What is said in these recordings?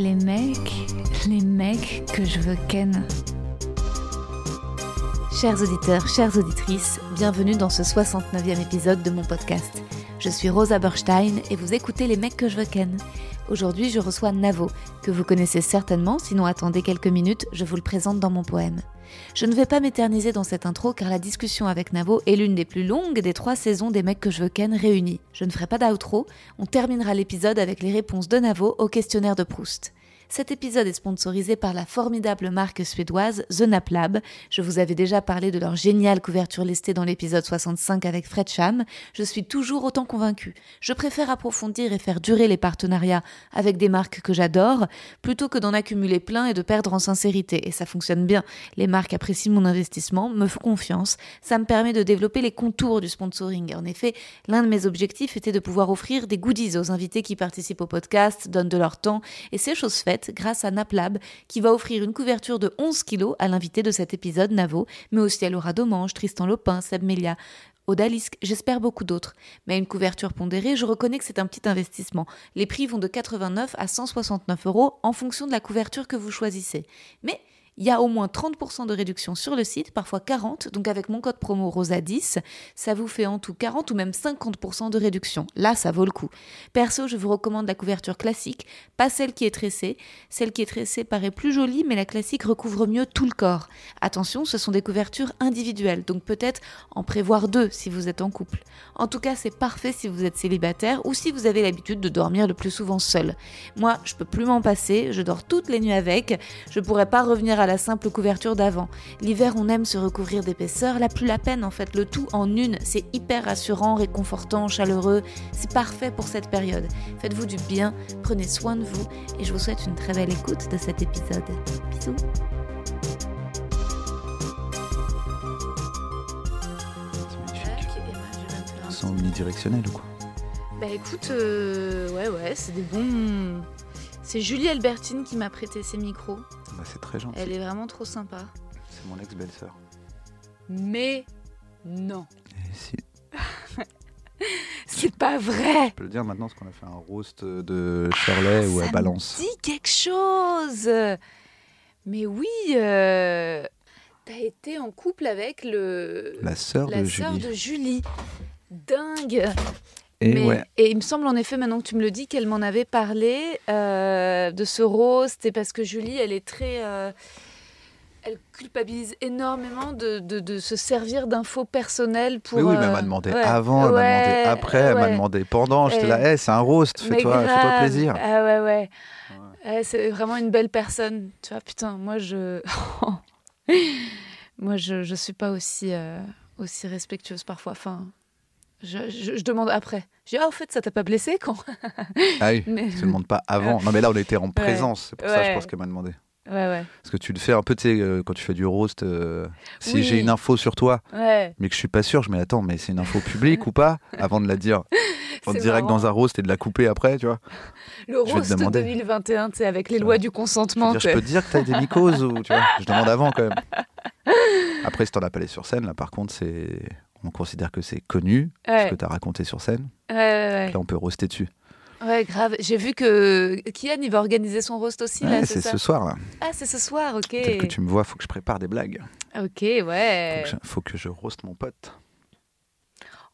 Les mecs, les mecs que je veux ken. Chers auditeurs, chères auditrices, bienvenue dans ce 69e épisode de mon podcast. Je suis Rosa Berstein et vous écoutez Les mecs que je veux ken. Aujourd'hui, je reçois Navo, que vous connaissez certainement, sinon attendez quelques minutes, je vous le présente dans mon poème. Je ne vais pas m'éterniser dans cette intro car la discussion avec Navo est l'une des plus longues des trois saisons des mecs que je veux ken réunis. Je ne ferai pas d'outro, on terminera l'épisode avec les réponses de Navo au questionnaire de Proust. Cet épisode est sponsorisé par la formidable marque suédoise The Nap Lab. Je vous avais déjà parlé de leur géniale couverture listée dans l'épisode 65 avec Fred Cham. Je suis toujours autant convaincue. Je préfère approfondir et faire durer les partenariats avec des marques que j'adore plutôt que d'en accumuler plein et de perdre en sincérité. Et ça fonctionne bien. Les marques apprécient mon investissement, me font confiance. Ça me permet de développer les contours du sponsoring. En effet, l'un de mes objectifs était de pouvoir offrir des goodies aux invités qui participent au podcast, donnent de leur temps, et c'est chose faite grâce à Naplab qui va offrir une couverture de 11 kilos à l'invité de cet épisode, Navo, mais aussi à Laura Domange, Tristan Lopin, Seb Melia, Odalisque, j'espère beaucoup d'autres. Mais une couverture pondérée, je reconnais que c'est un petit investissement. Les prix vont de 89 à 169 euros en fonction de la couverture que vous choisissez. Mais il y a au moins 30% de réduction sur le site, parfois 40. Donc avec mon code promo ROSA10, ça vous fait en tout 40 ou même 50% de réduction. Là, ça vaut le coup. Perso, je vous recommande la couverture classique, pas celle qui est tressée. Celle qui est tressée paraît plus jolie, mais la classique recouvre mieux tout le corps. Attention, ce sont des couvertures individuelles, donc peut-être en prévoir deux si vous êtes en couple. En tout cas, c'est parfait si vous êtes célibataire ou si vous avez l'habitude de dormir le plus souvent seul. Moi, je peux plus m'en passer, je dors toutes les nuits avec, je pourrais pas revenir à la simple couverture d'avant. L'hiver, on aime se recouvrir d'épaisseur, la plus la peine en fait, le tout en une. C'est hyper rassurant, réconfortant, chaleureux. C'est parfait pour cette période. Faites-vous du bien, prenez soin de vous et je vous souhaite une très belle écoute de cet épisode. Bisous. Omnidirectionnel ou quoi Bah écoute, euh, ouais ouais, c'est des bons... C'est Julie Albertine qui m'a prêté ses micros. Bah, C'est très gentil. Elle est vraiment trop sympa. C'est mon ex-belle-sœur. Mais non, Et si, c'est pas vrai. je peux le dire maintenant parce qu'on a fait un roast de Shirley où Ça elle balance. dit quelque chose. Mais oui, euh, t'as été en couple avec le La sœur la de sœur Julie. de Julie. Dingue. Et Mais- ouais, et il me semble en effet, maintenant que tu me le dis, qu'elle m'en avait parlé euh, de ce roast, et parce que Julie, elle est très. euh, elle culpabilise énormément de, de- de se servir d'infos personnelles pour. mais oui, mais elle euh, m'a demandé ouais, avant, elle m'a demandé après, elle m'a demandé pendant. J'étais là, hey, c'est un roast, fais-toi grave. plaisir. Ah ouais, ouais. Ouais, c'est vraiment une belle personne. Tu vois, putain, moi, je. moi, je, je suis pas aussi, euh, aussi respectueuse parfois. Enfin, je, je- je demande après. Je dis, ah, au fait, ça t'a pas blessé quand Ah oui, Mais- je te demande pas avant. Non, mais là, on était en présence, c'est pour ça, je pense qu'elle m'a demandé. Ouais, ouais. Parce que tu le fais un peu, tu sais, euh, quand tu fais du roast, euh, si Oui. j'ai une info sur toi, Ouais. mais que je suis pas sûr, je me dis, attends, mais c'est une info publique ou pas Avant de la dire en direct marrant. dans un roast et de la couper après, tu vois. Le Je roast demander. 2021, tu sais, avec les lois du Je, consentement. dire, je tu peux te dire que t'as des mycoses ou tu vois Je demande avant quand même. Après, si t'en as pas les sur scène, là par contre, c'est on considère que c'est connu ce Ouais, que t'as raconté sur scène. ouais, ouais, Là, on peut roaster dessus. ouais. Ouais, grave. J'ai vu que Kian, il va organiser son roast aussi, là, Ouais, c'est ce soir là. Ah, c'est ce soir, ok. Tel que tu me vois, faut que je prépare des blagues. Ok, Faut ouais. que je, faut que je roast mon pote.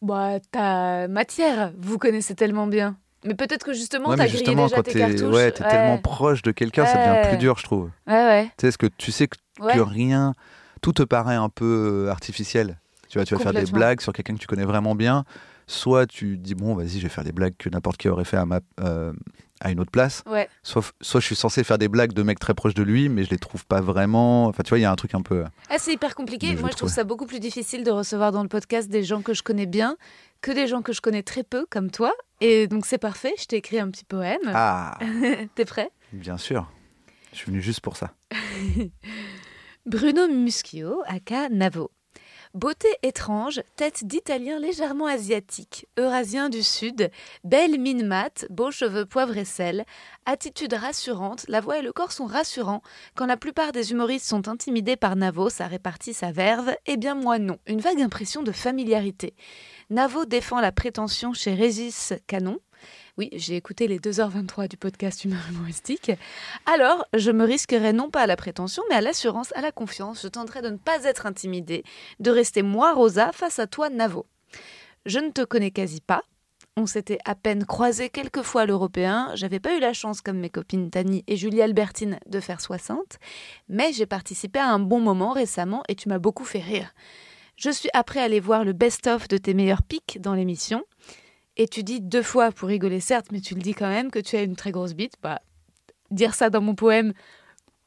Bah, ta matière, vous connaissez tellement bien. Mais peut-être que justement, Ouais, t'as grillé déjà quand tes t'es cartouches. ouais, t'es tellement proche de quelqu'un, ça devient Ouais. plus dur, je trouve. Ouais, ouais. Tu sais, parce que tu sais que, ouais. que rien, tout te paraît un peu euh, artificiel. Tu vois, tu vas faire des blagues sur quelqu'un que tu connais vraiment bien. Soit tu dis, bon, vas-y, je vais faire des blagues que n'importe qui aurait fait à, ma, euh, à une autre place. Ouais. Soit, soit je suis censé faire des blagues de mecs très proches de lui, mais je les trouve pas vraiment. Enfin, tu vois, il y a un truc un peu. Ah, c'est hyper compliqué. Moi, je trouve trouve. ça beaucoup plus difficile de recevoir dans le podcast des gens que je connais bien que des gens que je connais très peu, comme toi. Et donc, c'est parfait. Je t'ai écrit un petit poème. Ah, T'es prêt? Bien sûr. Je suis venu juste pour ça. Bruno Muschio, aka Navo. Beauté étrange, tête d'italien légèrement asiatique, eurasien du sud, belle mine mate, beaux cheveux poivre et sel, attitude rassurante, la voix et le corps sont rassurants. Quand la plupart des humoristes sont intimidés par Navo, ça répartit sa verve, eh bien moi non. Une vague impression de familiarité. Navo défend la prétention chez Régis Canon, oui, j'ai écouté les 2h23 du podcast Humeur humoristique. Alors, je me risquerai non pas à la prétention, mais à l'assurance, à la confiance. Je tenterai de ne pas être intimidée, de rester moi, Rosa, face à toi, Navo. Je ne te connais quasi pas. On s'était à peine croisés quelques fois l'européen. J'avais pas eu la chance, comme mes copines Tani et Julie Albertine, de faire 60. Mais j'ai participé à un bon moment récemment et tu m'as beaucoup fait rire. Je suis après allé voir le best-of de tes meilleurs pics dans l'émission. Et tu dis deux fois pour rigoler, certes, mais tu le dis quand même que tu as une très grosse bite. Bah, dire ça dans mon poème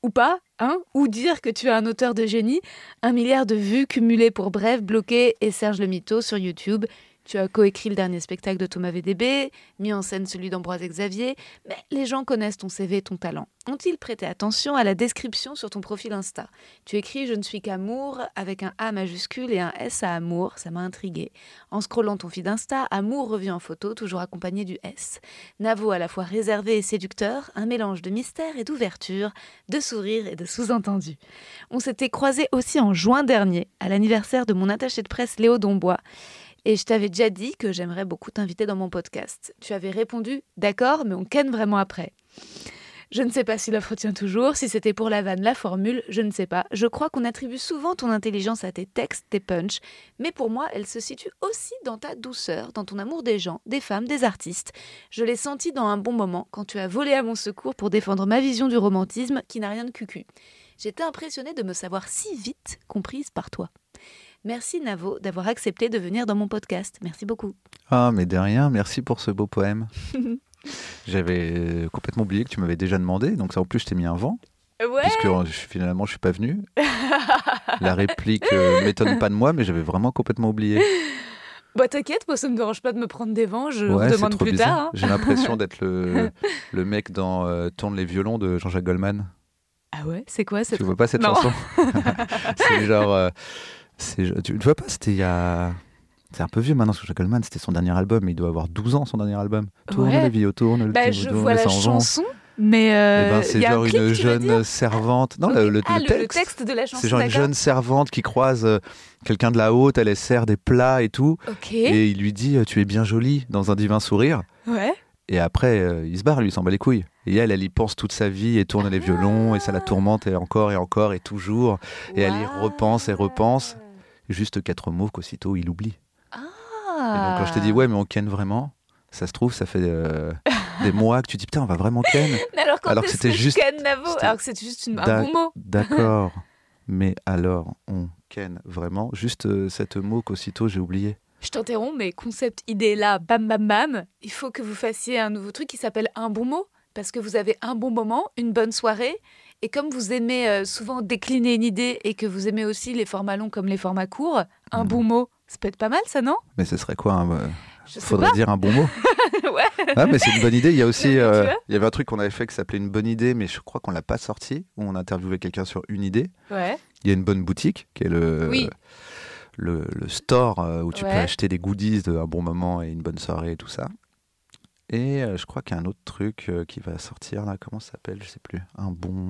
ou pas, hein Ou dire que tu es un auteur de génie. Un milliard de vues cumulées pour Bref, Bloqué et Serge le Mito sur YouTube. Tu as coécrit le dernier spectacle de Thomas VDB, mis en scène celui d'Ambroise Xavier, mais les gens connaissent ton CV et ton talent. Ont-ils prêté attention à la description sur ton profil Insta? Tu écris Je ne suis qu'amour avec un A majuscule et un S à amour, ça m'a intrigué. En scrollant ton feed Insta, amour revient en photo, toujours accompagné du S. Navo à la fois réservé et séducteur, un mélange de mystère et d'ouverture, de sourire et de sous-entendu. On s'était croisés aussi en juin dernier, à l'anniversaire de mon attaché de presse Léo Dombois. Et je t'avais déjà dit que j'aimerais beaucoup t'inviter dans mon podcast. Tu avais répondu D'accord, mais on ken vraiment après. Je ne sais pas si l'offre tient toujours, si c'était pour la vanne, la formule, je ne sais pas. Je crois qu'on attribue souvent ton intelligence à tes textes, tes punchs, mais pour moi, elle se situe aussi dans ta douceur, dans ton amour des gens, des femmes, des artistes. Je l'ai senti dans un bon moment quand tu as volé à mon secours pour défendre ma vision du romantisme qui n'a rien de cucu. J'étais impressionnée de me savoir si vite comprise par toi. Merci Navo d'avoir accepté de venir dans mon podcast. Merci beaucoup. Ah, mais de rien, merci pour ce beau poème. J'avais euh, complètement oublié que tu m'avais déjà demandé, donc ça en plus je t'ai mis un vent. Ouais. Puisque euh, finalement je suis pas venu. La réplique ne m'étonne pas de moi, mais j'avais vraiment complètement oublié. Bah t'inquiète, moi ça me dérange pas de me prendre des vents, je Ouais, vous c'est demande plus bizarre. tard. hein. J'ai l'impression d'être le, le mec dans euh, Tourne les violons de Jean-Jacques Goldman. Ah ouais, c'est quoi cette Tu vois pas cette Non. chanson? C'est genre. euh, tu ne vois pas C'était il y a. C'est un peu vieux maintenant, parce que Goldman, c'était son dernier album, mais il doit avoir 12 ans son dernier album. Tourne Ouais. les vieux, tourne le Bah je vois la chanson, mais Eh euh, ben, c'est un genre une jeune servante. Non, le, le- ah, le texte. le texte de la chanson. C'est genre une jeune servante qui croise euh, quelqu'un de la haute, elle sert des plats et tout, et il lui dit Tu es bien jolie dans un divin sourire. Ouais. Et après, euh, il se barre, lui, il s'en bat les couilles. Et elle, elle y pense toute sa vie et tourne les violons, et ça la tourmente et encore et encore et toujours. Et elle y repense et repense. Juste quatre mots qu'aussitôt il oublie. Et Ah. donc quand je t'ai dit ouais, mais on ken vraiment, ça se trouve, ça fait euh, des mois que tu dis putain, on va vraiment ken. Alors que c'était juste- ken c'était- Alors que c'est juste une- un bon mot. D'accord. mais alors, on ken vraiment Juste euh, cette mot qu'aussitôt j'ai oublié. Je t'interromps, mais concept idée là, bam bam bam, il faut que vous fassiez un nouveau truc qui s'appelle un bon mot, parce que vous avez un bon moment, une bonne soirée, et comme vous aimez euh, souvent décliner une idée et que vous aimez aussi les formats longs comme les formats courts, un Mhm. bon mot, ça peut être pas mal ça, non? Mais ce serait quoi hein, euh, Je Faudrait dire un bon mot? ouais. Ah, mais c'est une bonne idée. Il y a aussi, euh, il y avait un truc qu'on avait fait qui s'appelait une bonne idée, mais je crois qu'on l'a pas sorti. Où on interviewait quelqu'un sur une idée. Ouais. Il y a une bonne boutique qui est le Oui. le, le store où tu peux acheter des goodies de un bon moment et une bonne soirée et tout ça. Et euh, je crois qu'il y a un autre truc euh, qui va sortir là. Comment ça s'appelle? Je sais plus. Un bon.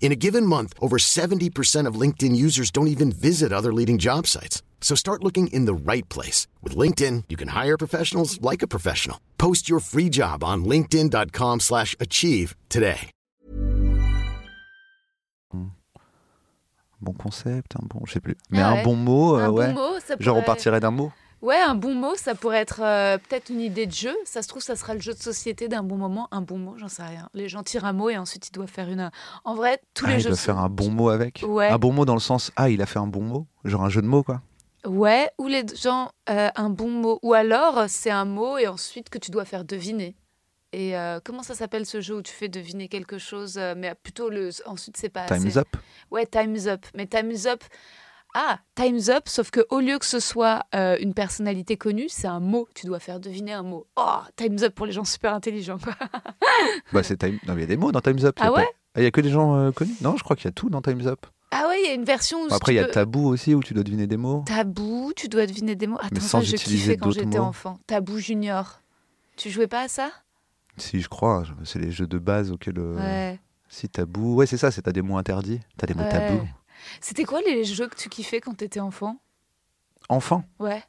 In a given month, over 70% of LinkedIn users don't even visit other leading job sites. So start looking in the right place. With LinkedIn, you can hire professionals like a professional. Post your free job on linkedin.com slash achieve today. Bon concept, un bon, je sais plus. Mais Ah un bon mot, euh, un ouais. bon mot, ça Genre on pourrait- partirait d'un mot. Ouais, un bon mot, ça pourrait être euh, peut-être une idée de jeu. Ça se trouve, ça sera le jeu de société d'un bon moment. Un bon mot, j'en sais rien. Les gens tirent un mot et ensuite ils doivent faire une. En vrai, tous Ah, les il jeux de faire un bon mot avec. Ouais. Un bon mot dans le sens ah il a fait un bon mot, genre un jeu de mots quoi. Ouais, ou les gens, euh, un bon mot. Ou alors, c'est un mot et ensuite que tu dois faire deviner. Et euh, comment ça s'appelle ce jeu où tu fais deviner quelque chose, mais plutôt le. Ensuite, c'est pas. Time's up. Ouais, Time's Up. Mais Time's Up. Ah, Time's Up, sauf que au lieu que ce soit euh, une personnalité connue, c'est un mot. Tu dois faire deviner un mot. Oh, Time's Up pour les gens super intelligents, quoi. Bah, c'est Time... Non, mais il y a des mots dans Time's Up. Ah ouais? Ah, Il y a que des gens euh, connus? Non, je crois qu'il y a tout dans Time's Up. Ah ouais, il y a une version où. Après, il y a peux- Tabou aussi où tu dois deviner des mots. Tabou, tu dois deviner des mots. Attends, sans ça, je utiliser kiffais quand j'étais enfant. Tabou Junior. Tu jouais pas à ça? Si, je crois. C'est les jeux de base auxquels. euh, Ouais. Si, Tabou. Ouais, c'est ça, c'est t'as des mots interdits. T'as des mots Ouais. tabous. C'était quoi les jeux que tu kiffais quand t'étais enfant? Enfant Ouais.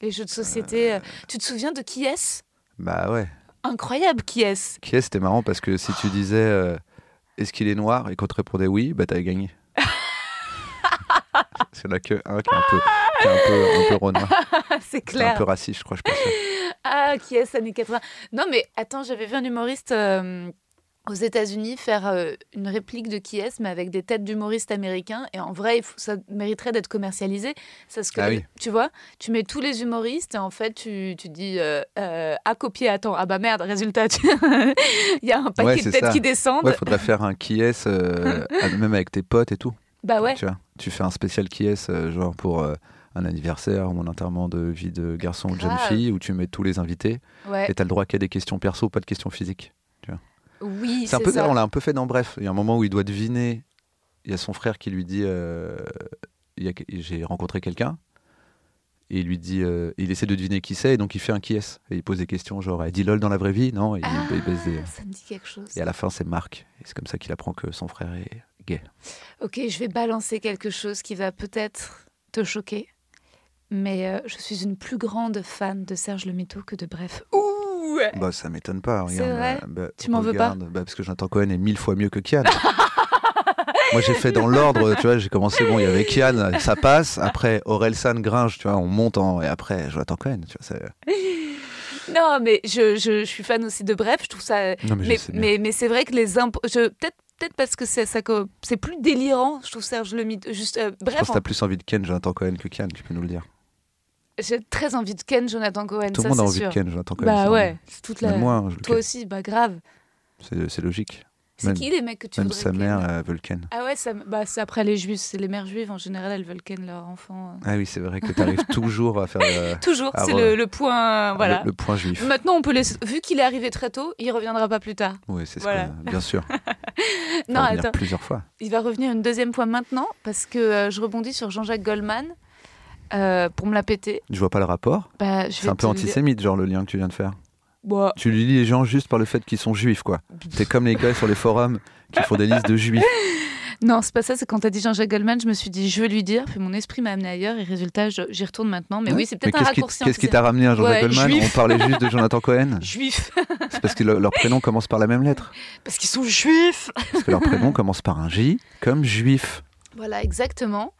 Les jeux de société. euh, Tu te souviens de qui est-ce? Bah ouais. Incroyable, qui est-ce? Qui est C'était marrant parce que si tu disais euh, est-ce qu'il est noir et qu'on te répondait oui, bah t'avais gagné. C'est là que un qui est un peu, qui est un peu, un peu renoir. C'est C'est un clair. peu raciste, je crois, je pense. Ah, qui est-ce, années 80 Non, mais attends, j'avais vu un humoriste euh, aux États-Unis faire euh, une réplique de qui est-ce, mais avec des têtes d'humoristes américains. Et en vrai, ça mériterait d'être commercialisé. Parce que, Ah oui. tu vois, tu mets tous les humoristes et en fait, tu, tu dis euh, euh, à copier, attends, ah bah merde, résultat, tu- il y a un paquet Ouais, de têtes ça. qui descendent. Ouais, faudrait faire un qui est même avec tes potes et tout. bah ouais. Tu vois, tu fais un spécial qui est genre pour un anniversaire ou un enterrement de vie de garçon ou de jeune fille où tu mets tous les invités ouais. et t'as le droit qu'à des questions perso, pas de questions physiques. Oui, C'est un peu, ça. on l'a un peu fait dans Bref. Il y a un moment où il doit deviner. Il y a son frère qui lui dit euh, j'ai rencontré quelqu'un. Et il lui dit, euh, il essaie de deviner qui c'est, et donc il fait un qui est. Et il pose des questions genre, elle dit lol dans la vraie vie? Non, et il, Ah, il des- ça me dit quelque chose. Et à la fin, c'est Marc. Et c'est comme ça qu'il apprend que son frère est gay. Ok, je vais balancer quelque chose qui va peut-être te choquer. Mais euh, je suis une plus grande fan de Serge Le Mito que de Bref. Ouh Bah, ça m'étonne pas. Regarde, vrai euh, bah, Tu m'en veux pas bah, Parce que Jonathan Cohen est mille fois mieux que Kian. Moi, j'ai fait dans l'ordre, tu vois, j'ai commencé, bon, il y avait Kian, ça passe. Après, Aurel San, Gringe, tu vois, on monte en. Et après, Jonathan Cohen, tu vois. Non, mais je, je, je suis fan aussi de Bref. Je trouve ça. Non, mais, Mais, c'est vrai que les impôts. Peut-être peut-être parce que c'est ça c'est plus délirant, je trouve Serge Le Mito. Juste, euh, Je pense que t'as plus envie de Ken, Jonathan Cohen que Kian, tu peux nous le dire. J'ai très envie de Ken Jonathan Cohen. Tout le monde a envie sûr. de Ken, Jonathan Cohen. Bah ouais, toute la. Même moi, Toi aussi, bah grave. C'est logique. C'est Même- qui les mecs que tu Même voudrais sa mère veut le Ken. Ah ouais, ça, bah, c'est après les juifs, c'est les mères juives en général, elles veulent ken leur enfant. euh. Ah oui, c'est vrai que tu arrives toujours à faire le, Toujours, c'est le, le point. Voilà. le- le point juif. Maintenant, on peut laisser. Vu qu'il est arrivé très tôt, il reviendra pas plus tard. Oui, c'est ce Voilà. que- bien sûr. Il Non, va revenir attends. plusieurs fois. Il va revenir une deuxième fois maintenant parce que euh, je rebondis sur Jean-Jacques Goldman euh, pour me la péter. Je vois pas le rapport. Bah, C'est vais un peu dire. antisémite, genre le lien que tu viens de faire. Bah, Tu lui lis les gens juste par le fait qu'ils sont juifs, quoi. T'es comme les gars sur les forums qui font des listes de juifs. non, c'est pas ça. C'est quand t'as dit Jean-Jacques Goldman, je me suis dit je veux lui dire, puis mon esprit m'a amené ailleurs et résultat, j'y retourne maintenant. Mais Ouais. oui, c'est peut-être un raccourci. Qu'est-ce qui t'a ramené à Jean-Jacques Ouais, Goldman juif. On parlait juste de Jonathan Cohen. Juif, C'est parce que le- leur prénom commence par la même lettre. parce qu'ils sont juifs. Parce que leur prénom commence par un J, comme juif. Voilà, exactement.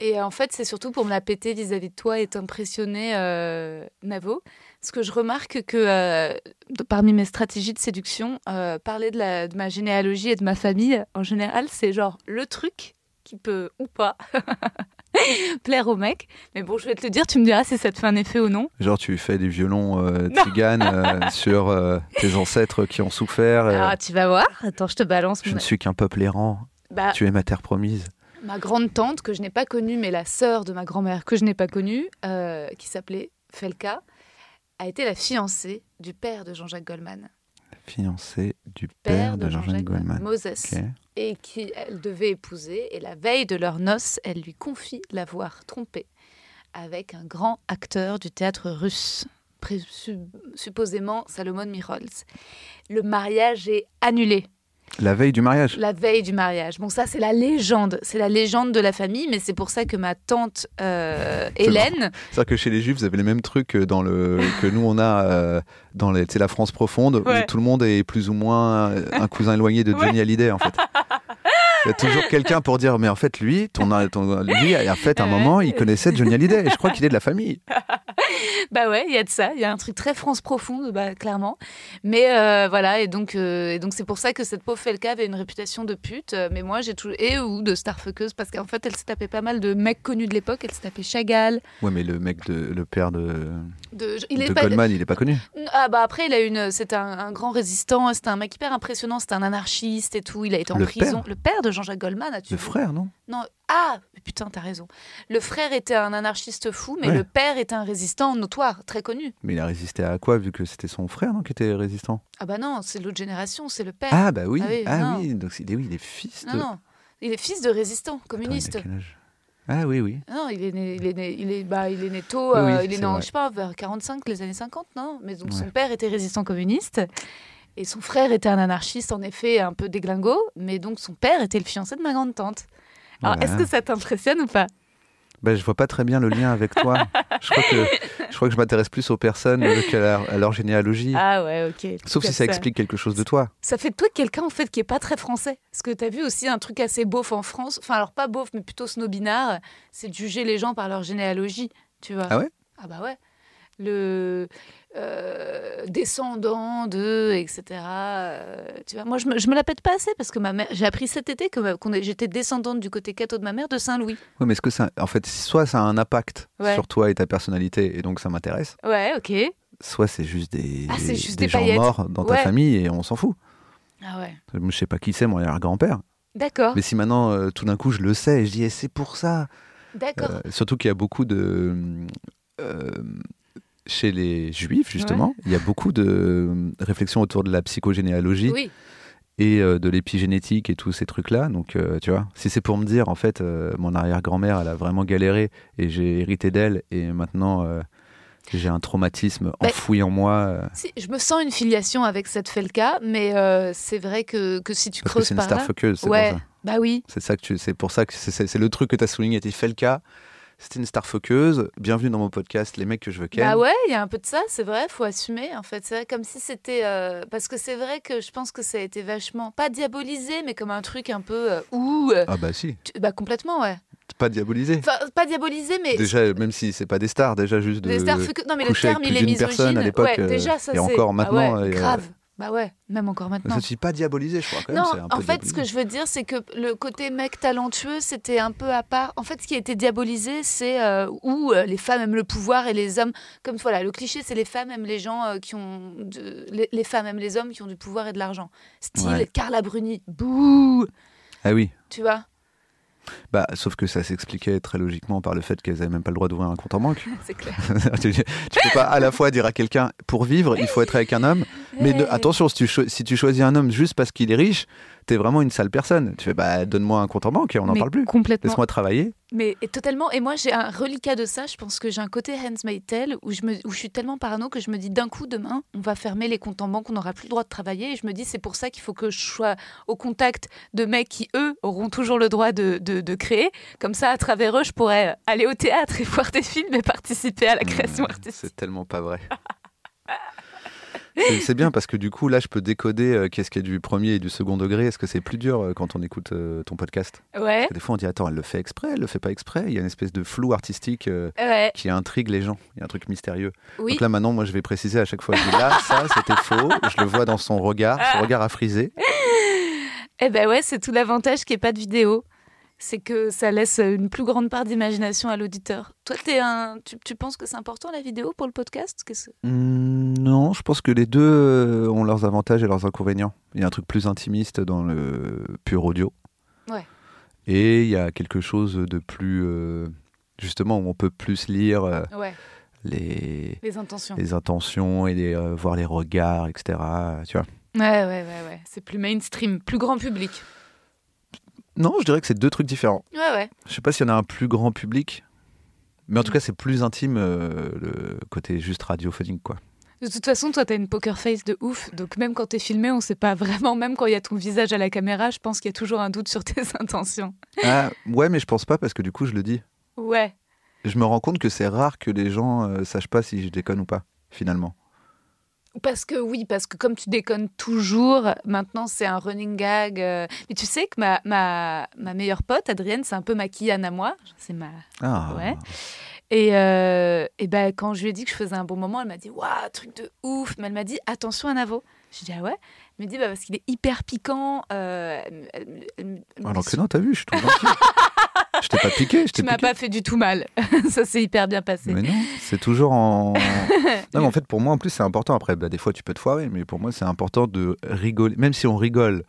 Et en fait, c'est surtout pour me la péter vis-à-vis de toi et t'impressionner, euh, Navo. Parce que je remarque que euh, de- parmi mes stratégies de séduction, euh, parler de, la, de ma généalogie et de ma famille, en général, c'est genre le truc qui peut ou pas plaire au mec. Mais bon, je vais te le dire, tu me diras si ça te fait un effet ou non. Genre, tu fais des violons euh, tziganes sur tes ancêtres qui ont souffert. euh, Ah, tu vas voir. Attends, je te balance. je ne suis qu'un peuple errant. Bah, Tu es ma terre promise. Ma grande tante que je n'ai pas connue, mais la sœur de ma grand-mère que je n'ai pas connue, euh, qui s'appelait Felka, a été la fiancée du père de Jean-Jacques Goldman, Fiancée du père, père de Jean-Jacques Goldman. Moses, et qui elle devait épouser. Et la veille de leur noces, elle lui confie l'avoir trompé avec un grand acteur du théâtre russe, supposément Salomon Mirols. Le mariage est annulé. La veille du mariage. La veille du mariage. Bon, ça, c'est la légende. C'est la légende de la famille, mais c'est pour ça que ma tante euh, Hélène. C'est-à-dire que chez les Juifs, vous avez les mêmes trucs que, dans le, que nous, on a euh, dans les, la France profonde, Ouais. où tout le monde est plus ou moins euh, un cousin éloigné de Johnny Hallyday, en fait. Il y a toujours quelqu'un pour dire, mais en fait, lui, ton, ton- lui, en fait, à un moment, il connaissait Johnny Hallyday, et je crois qu'il est de la famille. bah ouais, il y a de ça. Il y a un truc très France profonde, bah, clairement. Mais euh, voilà, et donc euh, et donc c'est pour ça que cette pauvre Felka avait une réputation de pute. euh, Mais moi, j'ai tout et ou de starfuckeuse parce qu'en fait, elle s'est tapé pas mal de mecs connus de l'époque. Elle s'est tapé Chagall. Ouais, mais le mec, de, le père de, De, il de est pas- Goldman, il est pas connu. Ah bah après, il a une, c'était un, un grand résistant. C'était un mec hyper impressionnant. C'était un anarchiste et tout. Il a été en Le prison. père Le père de Jean-Jacques Goldman, as-tu Le vu frère, non? Non. Ah, putain, t'as raison. Le frère était un anarchiste fou, mais Ouais. le père était un résistant notoire, très connu. Mais il a résisté à quoi, vu que c'était son frère, non, qui était résistant? Ah bah non, c'est l'autre génération, c'est le père. Ah, bah oui. Ah oui, Ah oui, donc il est, oui, il est fils de. non, non. Il est fils de résistant, communiste. Ah oui, oui. Non, il est né, il est né, il est, bah, il est né tôt, Oui, euh, il est né, en, je sais pas, vers 45, les années 50, non? Mais donc son père était résistant communiste. Et son frère était un anarchiste, en effet, un peu déglingo. Mais donc son père était le fiancé de ma grande tante. Alors, Voilà. est-ce que ça t'impressionne ou pas? Bah, je vois pas très bien le lien avec toi. je, crois que, je crois que je m'intéresse plus aux personnes euh, qu'à leur, à leur généalogie. Ah ouais, ok. Sauf si ça explique quelque chose de toi. Ça fait de toi quelqu'un en fait qui est pas très français. Parce que t'as vu aussi un truc assez beauf en France. Enfin alors pas beauf mais plutôt snobinard. C'est de juger les gens par leur généalogie, tu vois. Ah ouais? Ah bah ouais. Le euh, descendant de etc. euh, tu vois. Moi je me, je me la pète pas assez parce que ma mère. J'ai appris cet été que j'étais descendante du côté catho de ma mère de Saint-Louis. Oui, mais est-ce que ça. En fait, soit ça a un impact Ouais. sur toi et ta personnalité, et donc ça m'intéresse, Ouais, ok. soit c'est juste des, Ah, juste des des gens morts dans ta Ouais. famille et on s'en fout. Ah ouais. Je sais pas qui c'est, mon arrière-grand-père. D'accord. Mais si maintenant, euh, tout d'un coup, je le sais et je dis, eh, c'est pour ça. D'accord. Surtout qu'il y a beaucoup de. euh, chez les juifs, justement, il y a beaucoup de euh, réflexions autour de la psychogénéalogie oui. et euh, de l'épigénétique et tous ces trucs-là. Donc, euh, tu vois, si c'est pour me dire, en fait, mon arrière-grand-mère, elle a vraiment galéré et j'ai hérité d'elle et maintenant j'ai un traumatisme Bah, enfoui en moi. Si, je me sens une filiation avec cette Felka, mais euh, c'est vrai que, que si tu parce que creuses c'est une par là. c'est Ouais. pour ça. Bah oui. C'est ça que tu, c'est pour ça que c'est, le truc que tu as souligné. Le cas. C'était une starfuckeuse. Bienvenue dans mon podcast, les mecs que je veux ken. Bah ouais, il y a un peu de ça, c'est vrai, faut assumer en fait. C'est vrai, comme si c'était. euh, Parce que c'est vrai que je pense que ça a été vachement. Pas diabolisé, mais comme un truc un peu. euh, ouh euh, Ah bah si, tu- Bah complètement, ouais. pas diabolisé. Enfin, pas diabolisé, mais. Déjà, même si c'est pas des stars, déjà juste de Les stars Non, mais le terme, il est misogyne. personne à l'époque, ouais, euh, déjà, ça et c'est. encore Ah maintenant, ouais, euh, grave. Bah ouais, même encore maintenant. ça ne suis pas diabolisé, je crois quand même. Non, c'est un en peu fait, ce que je veux dire, c'est que le côté mec talentueux, c'était un peu à part. En fait, ce qui a été diabolisé, c'est euh, où euh, les femmes aiment le pouvoir et les hommes. Comme voilà, le cliché, c'est les femmes aiment les gens euh, qui ont. de- les, les femmes aiment les hommes qui ont du pouvoir et de l'argent. Style Ouais. Carla Bruni. Bouh Ah oui, Tu vois? Bah, sauf que ça s'expliquait très logiquement par le fait qu'elles n'avaient même pas le droit d'ouvrir un compte en banque. C'est clair. tu, tu peux pas à la fois dire à quelqu'un, pour vivre, il faut être avec un homme, mais ne- attention, si tu, si tu choisis un homme juste parce qu'il est riche, t'es vraiment une sale personne. Tu fais, bah, donne-moi un compte en banque et on n'en parle plus. Complètement. Laisse-moi travailler. Mais et totalement. Et moi, j'ai un reliquat de ça. Je pense que j'ai un côté Handmaid's Tale où je, me, où je suis tellement parano que je me dis d'un coup, demain, on va fermer les comptes en banque, on n'aura plus le droit de travailler. Et je me dis, c'est pour ça qu'il faut que je sois au contact de mecs qui, eux, auront toujours le droit de, de, de créer. Comme ça, à travers eux, je pourrais aller au théâtre et voir des films et participer à la création Mmh, artistique. C'est tellement pas vrai. C'est- bien parce que du coup, là, je peux décoder euh, qu'est-ce qui est du premier et du second degré. Est-ce que c'est plus dur euh, quand on écoute euh, ton podcast? Ouais, Parce que Des fois, on dit Attends, elle le fait exprès, elle le fait pas exprès. Il y a une espèce de flou artistique ouais, qui intrigue les gens. Il y a un truc mystérieux. oui. Donc là, maintenant, moi, je vais préciser à chaque fois. Je dis là, ça, c'était faux. Je le vois dans son regard. Son regard a frisé. Eh ben ouais, c'est tout l'avantage qu'il n'y ait pas de vidéo. C'est que ça laisse une plus grande part d'imagination à l'auditeur. Toi, es un... tu, tu penses que c'est important la vidéo pour le podcast? Hmm, non, je pense que les deux euh, ont leurs avantages et leurs inconvénients. Il y a un truc plus intimiste dans le pur audio. Ouais. Et il y a quelque chose de plus. euh, justement, où on peut plus lire euh, Ouais, les, les intentions. les intentions et les, euh, voir les regards, etc. Tu vois Ouais, ouais, ouais, ouais. C'est plus mainstream, plus grand public. Non, je dirais que c'est deux trucs différents. Ouais, ouais. Je sais pas s'il y en a un plus grand public, mais en tout cas, c'est plus intime euh, le côté juste radiophonique, quoi. De toute façon, toi, t'as une poker face de ouf. Donc, même quand t'es filmé, on sait pas vraiment. Même quand il y a ton visage à la caméra, je pense qu'il y a toujours un doute sur tes intentions. Ah, ouais, mais je pense pas parce que du coup, je le dis. Ouais. Je me rends compte que c'est rare que les gens euh, sachent pas si je déconne ou pas, finalement. Parce que oui, parce que comme tu déconnes toujours, maintenant c'est un running gag. euh. Mais tu sais que ma, ma, ma meilleure pote, Adrienne, c'est un peu ma Kian à moi. C'est ma. Ah, Ouais. Et, euh, et ben, quand je lui ai dit que je faisais un bon moment, elle m'a dit Waouh, truc de ouf. Mais elle m'a dit Attention à Navo. J'ai dit Ah ouais? Elle m'a dit bah, Parce qu'il est hyper piquant. Euh, elle- elle- Alors dit, que non, t'as vu, je suis gentil. je t'ai pas piqué, je t'ai Tu m'as pas fait du tout mal. Ça s'est hyper bien passé. Mais non, c'est toujours en. non, mais en fait, pour moi, en plus, c'est important. Après, bah, des fois, tu peux te foirer, mais pour moi, c'est important de rigoler. Même si on rigole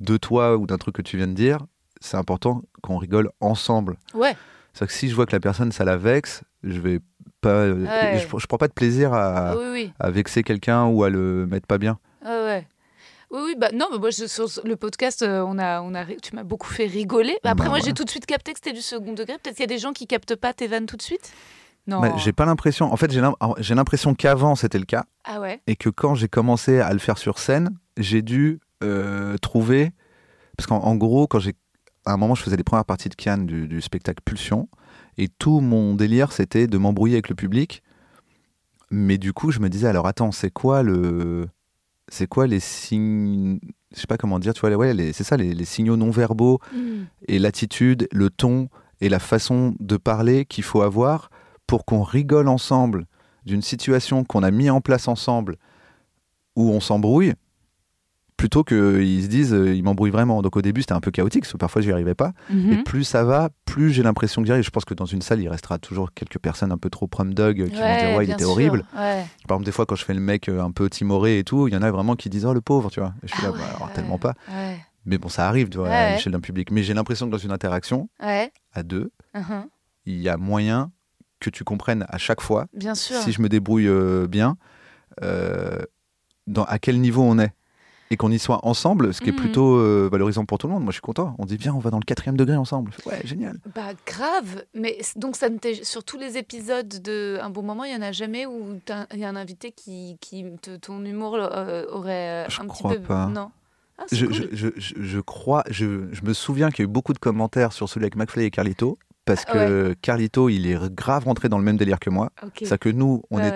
de toi ou d'un truc que tu viens de dire, c'est important qu'on rigole ensemble. Ouais. C'est-à-dire que si je vois que la personne, ça la vexe, je vais pas. Ouais. Je, je prends pas de plaisir à, oui, oui. à vexer quelqu'un ou à le mettre pas bien. Ah ouais. Oui, oui, bah non, mais moi, je- sur le podcast, euh, on a, on a, tu m'as beaucoup fait rigoler. Après, Bah moi, ouais. j'ai tout de suite capté que c'était du second degré. Peut-être qu'il y a des gens qui captent pas tes vannes tout de suite? Non. Bah, j'ai pas l'impression. En fait, j'ai l'im- j'ai l'impression qu'avant, c'était le cas. Ah ouais. et que quand j'ai commencé à le faire sur scène, j'ai dû euh, trouver. Parce qu'en en gros, quand j'ai. À un moment, je faisais les premières parties de Cannes du, du spectacle Pulsion, et tout mon délire, c'était de m'embrouiller avec le public. Mais du coup, je me disais, alors attends, c'est quoi le. C'est quoi les signes. Je sais pas comment dire, tu vois, ouais, c'est ça, les, les signaux non verbaux Mm. et l'attitude, le ton et la façon de parler qu'il faut avoir pour qu'on rigole ensemble d'une situation qu'on a mis en place ensemble où on s'embrouille plutôt qu'ils se disent euh, ils m'embrouillent vraiment. Donc au début c'était un peu chaotique parce que parfois j'y arrivais pas. Mhm. Et plus ça va, plus j'ai l'impression que j'y arrive. Je pense que dans une salle il restera toujours quelques personnes un peu trop prom dog qui vont dire ouais il était sûr. horrible. Ouais. Par exemple des fois quand je fais le mec euh, un peu timoré et tout, il y en a vraiment qui disent oh le pauvre tu vois. Et je suis Ah là ouais, bah, alors ouais. tellement pas. Mais bon ça arrive tu vois à l'échelle d'un public. Mais j'ai l'impression que dans une interaction à deux Mhm. il y a moyen que tu comprennes à chaque fois, Bien sûr. si je me débrouille euh, bien, euh, dans, à quel niveau on est. Et qu'on y soit ensemble, ce qui est Mhm. plutôt euh, valorisant pour tout le monde. Moi, je suis content. On dit, viens, on va dans le quatrième degré ensemble. Ouais, génial. Bah grave, mais donc ça ne sur tous les épisodes de Un bon moment, il y en a jamais où il y a un invité qui, qui te- ton humour euh, aurait euh, Je un petit crois peu pas. non. Ah, Je, cool. je, je, crois, je, je me souviens qu'il y a eu beaucoup de commentaires sur celui avec McFly et Carlito, parce Ah que Carlito, il est grave rentré dans le même délire que moi. Ok. C'est que nous, on ouais.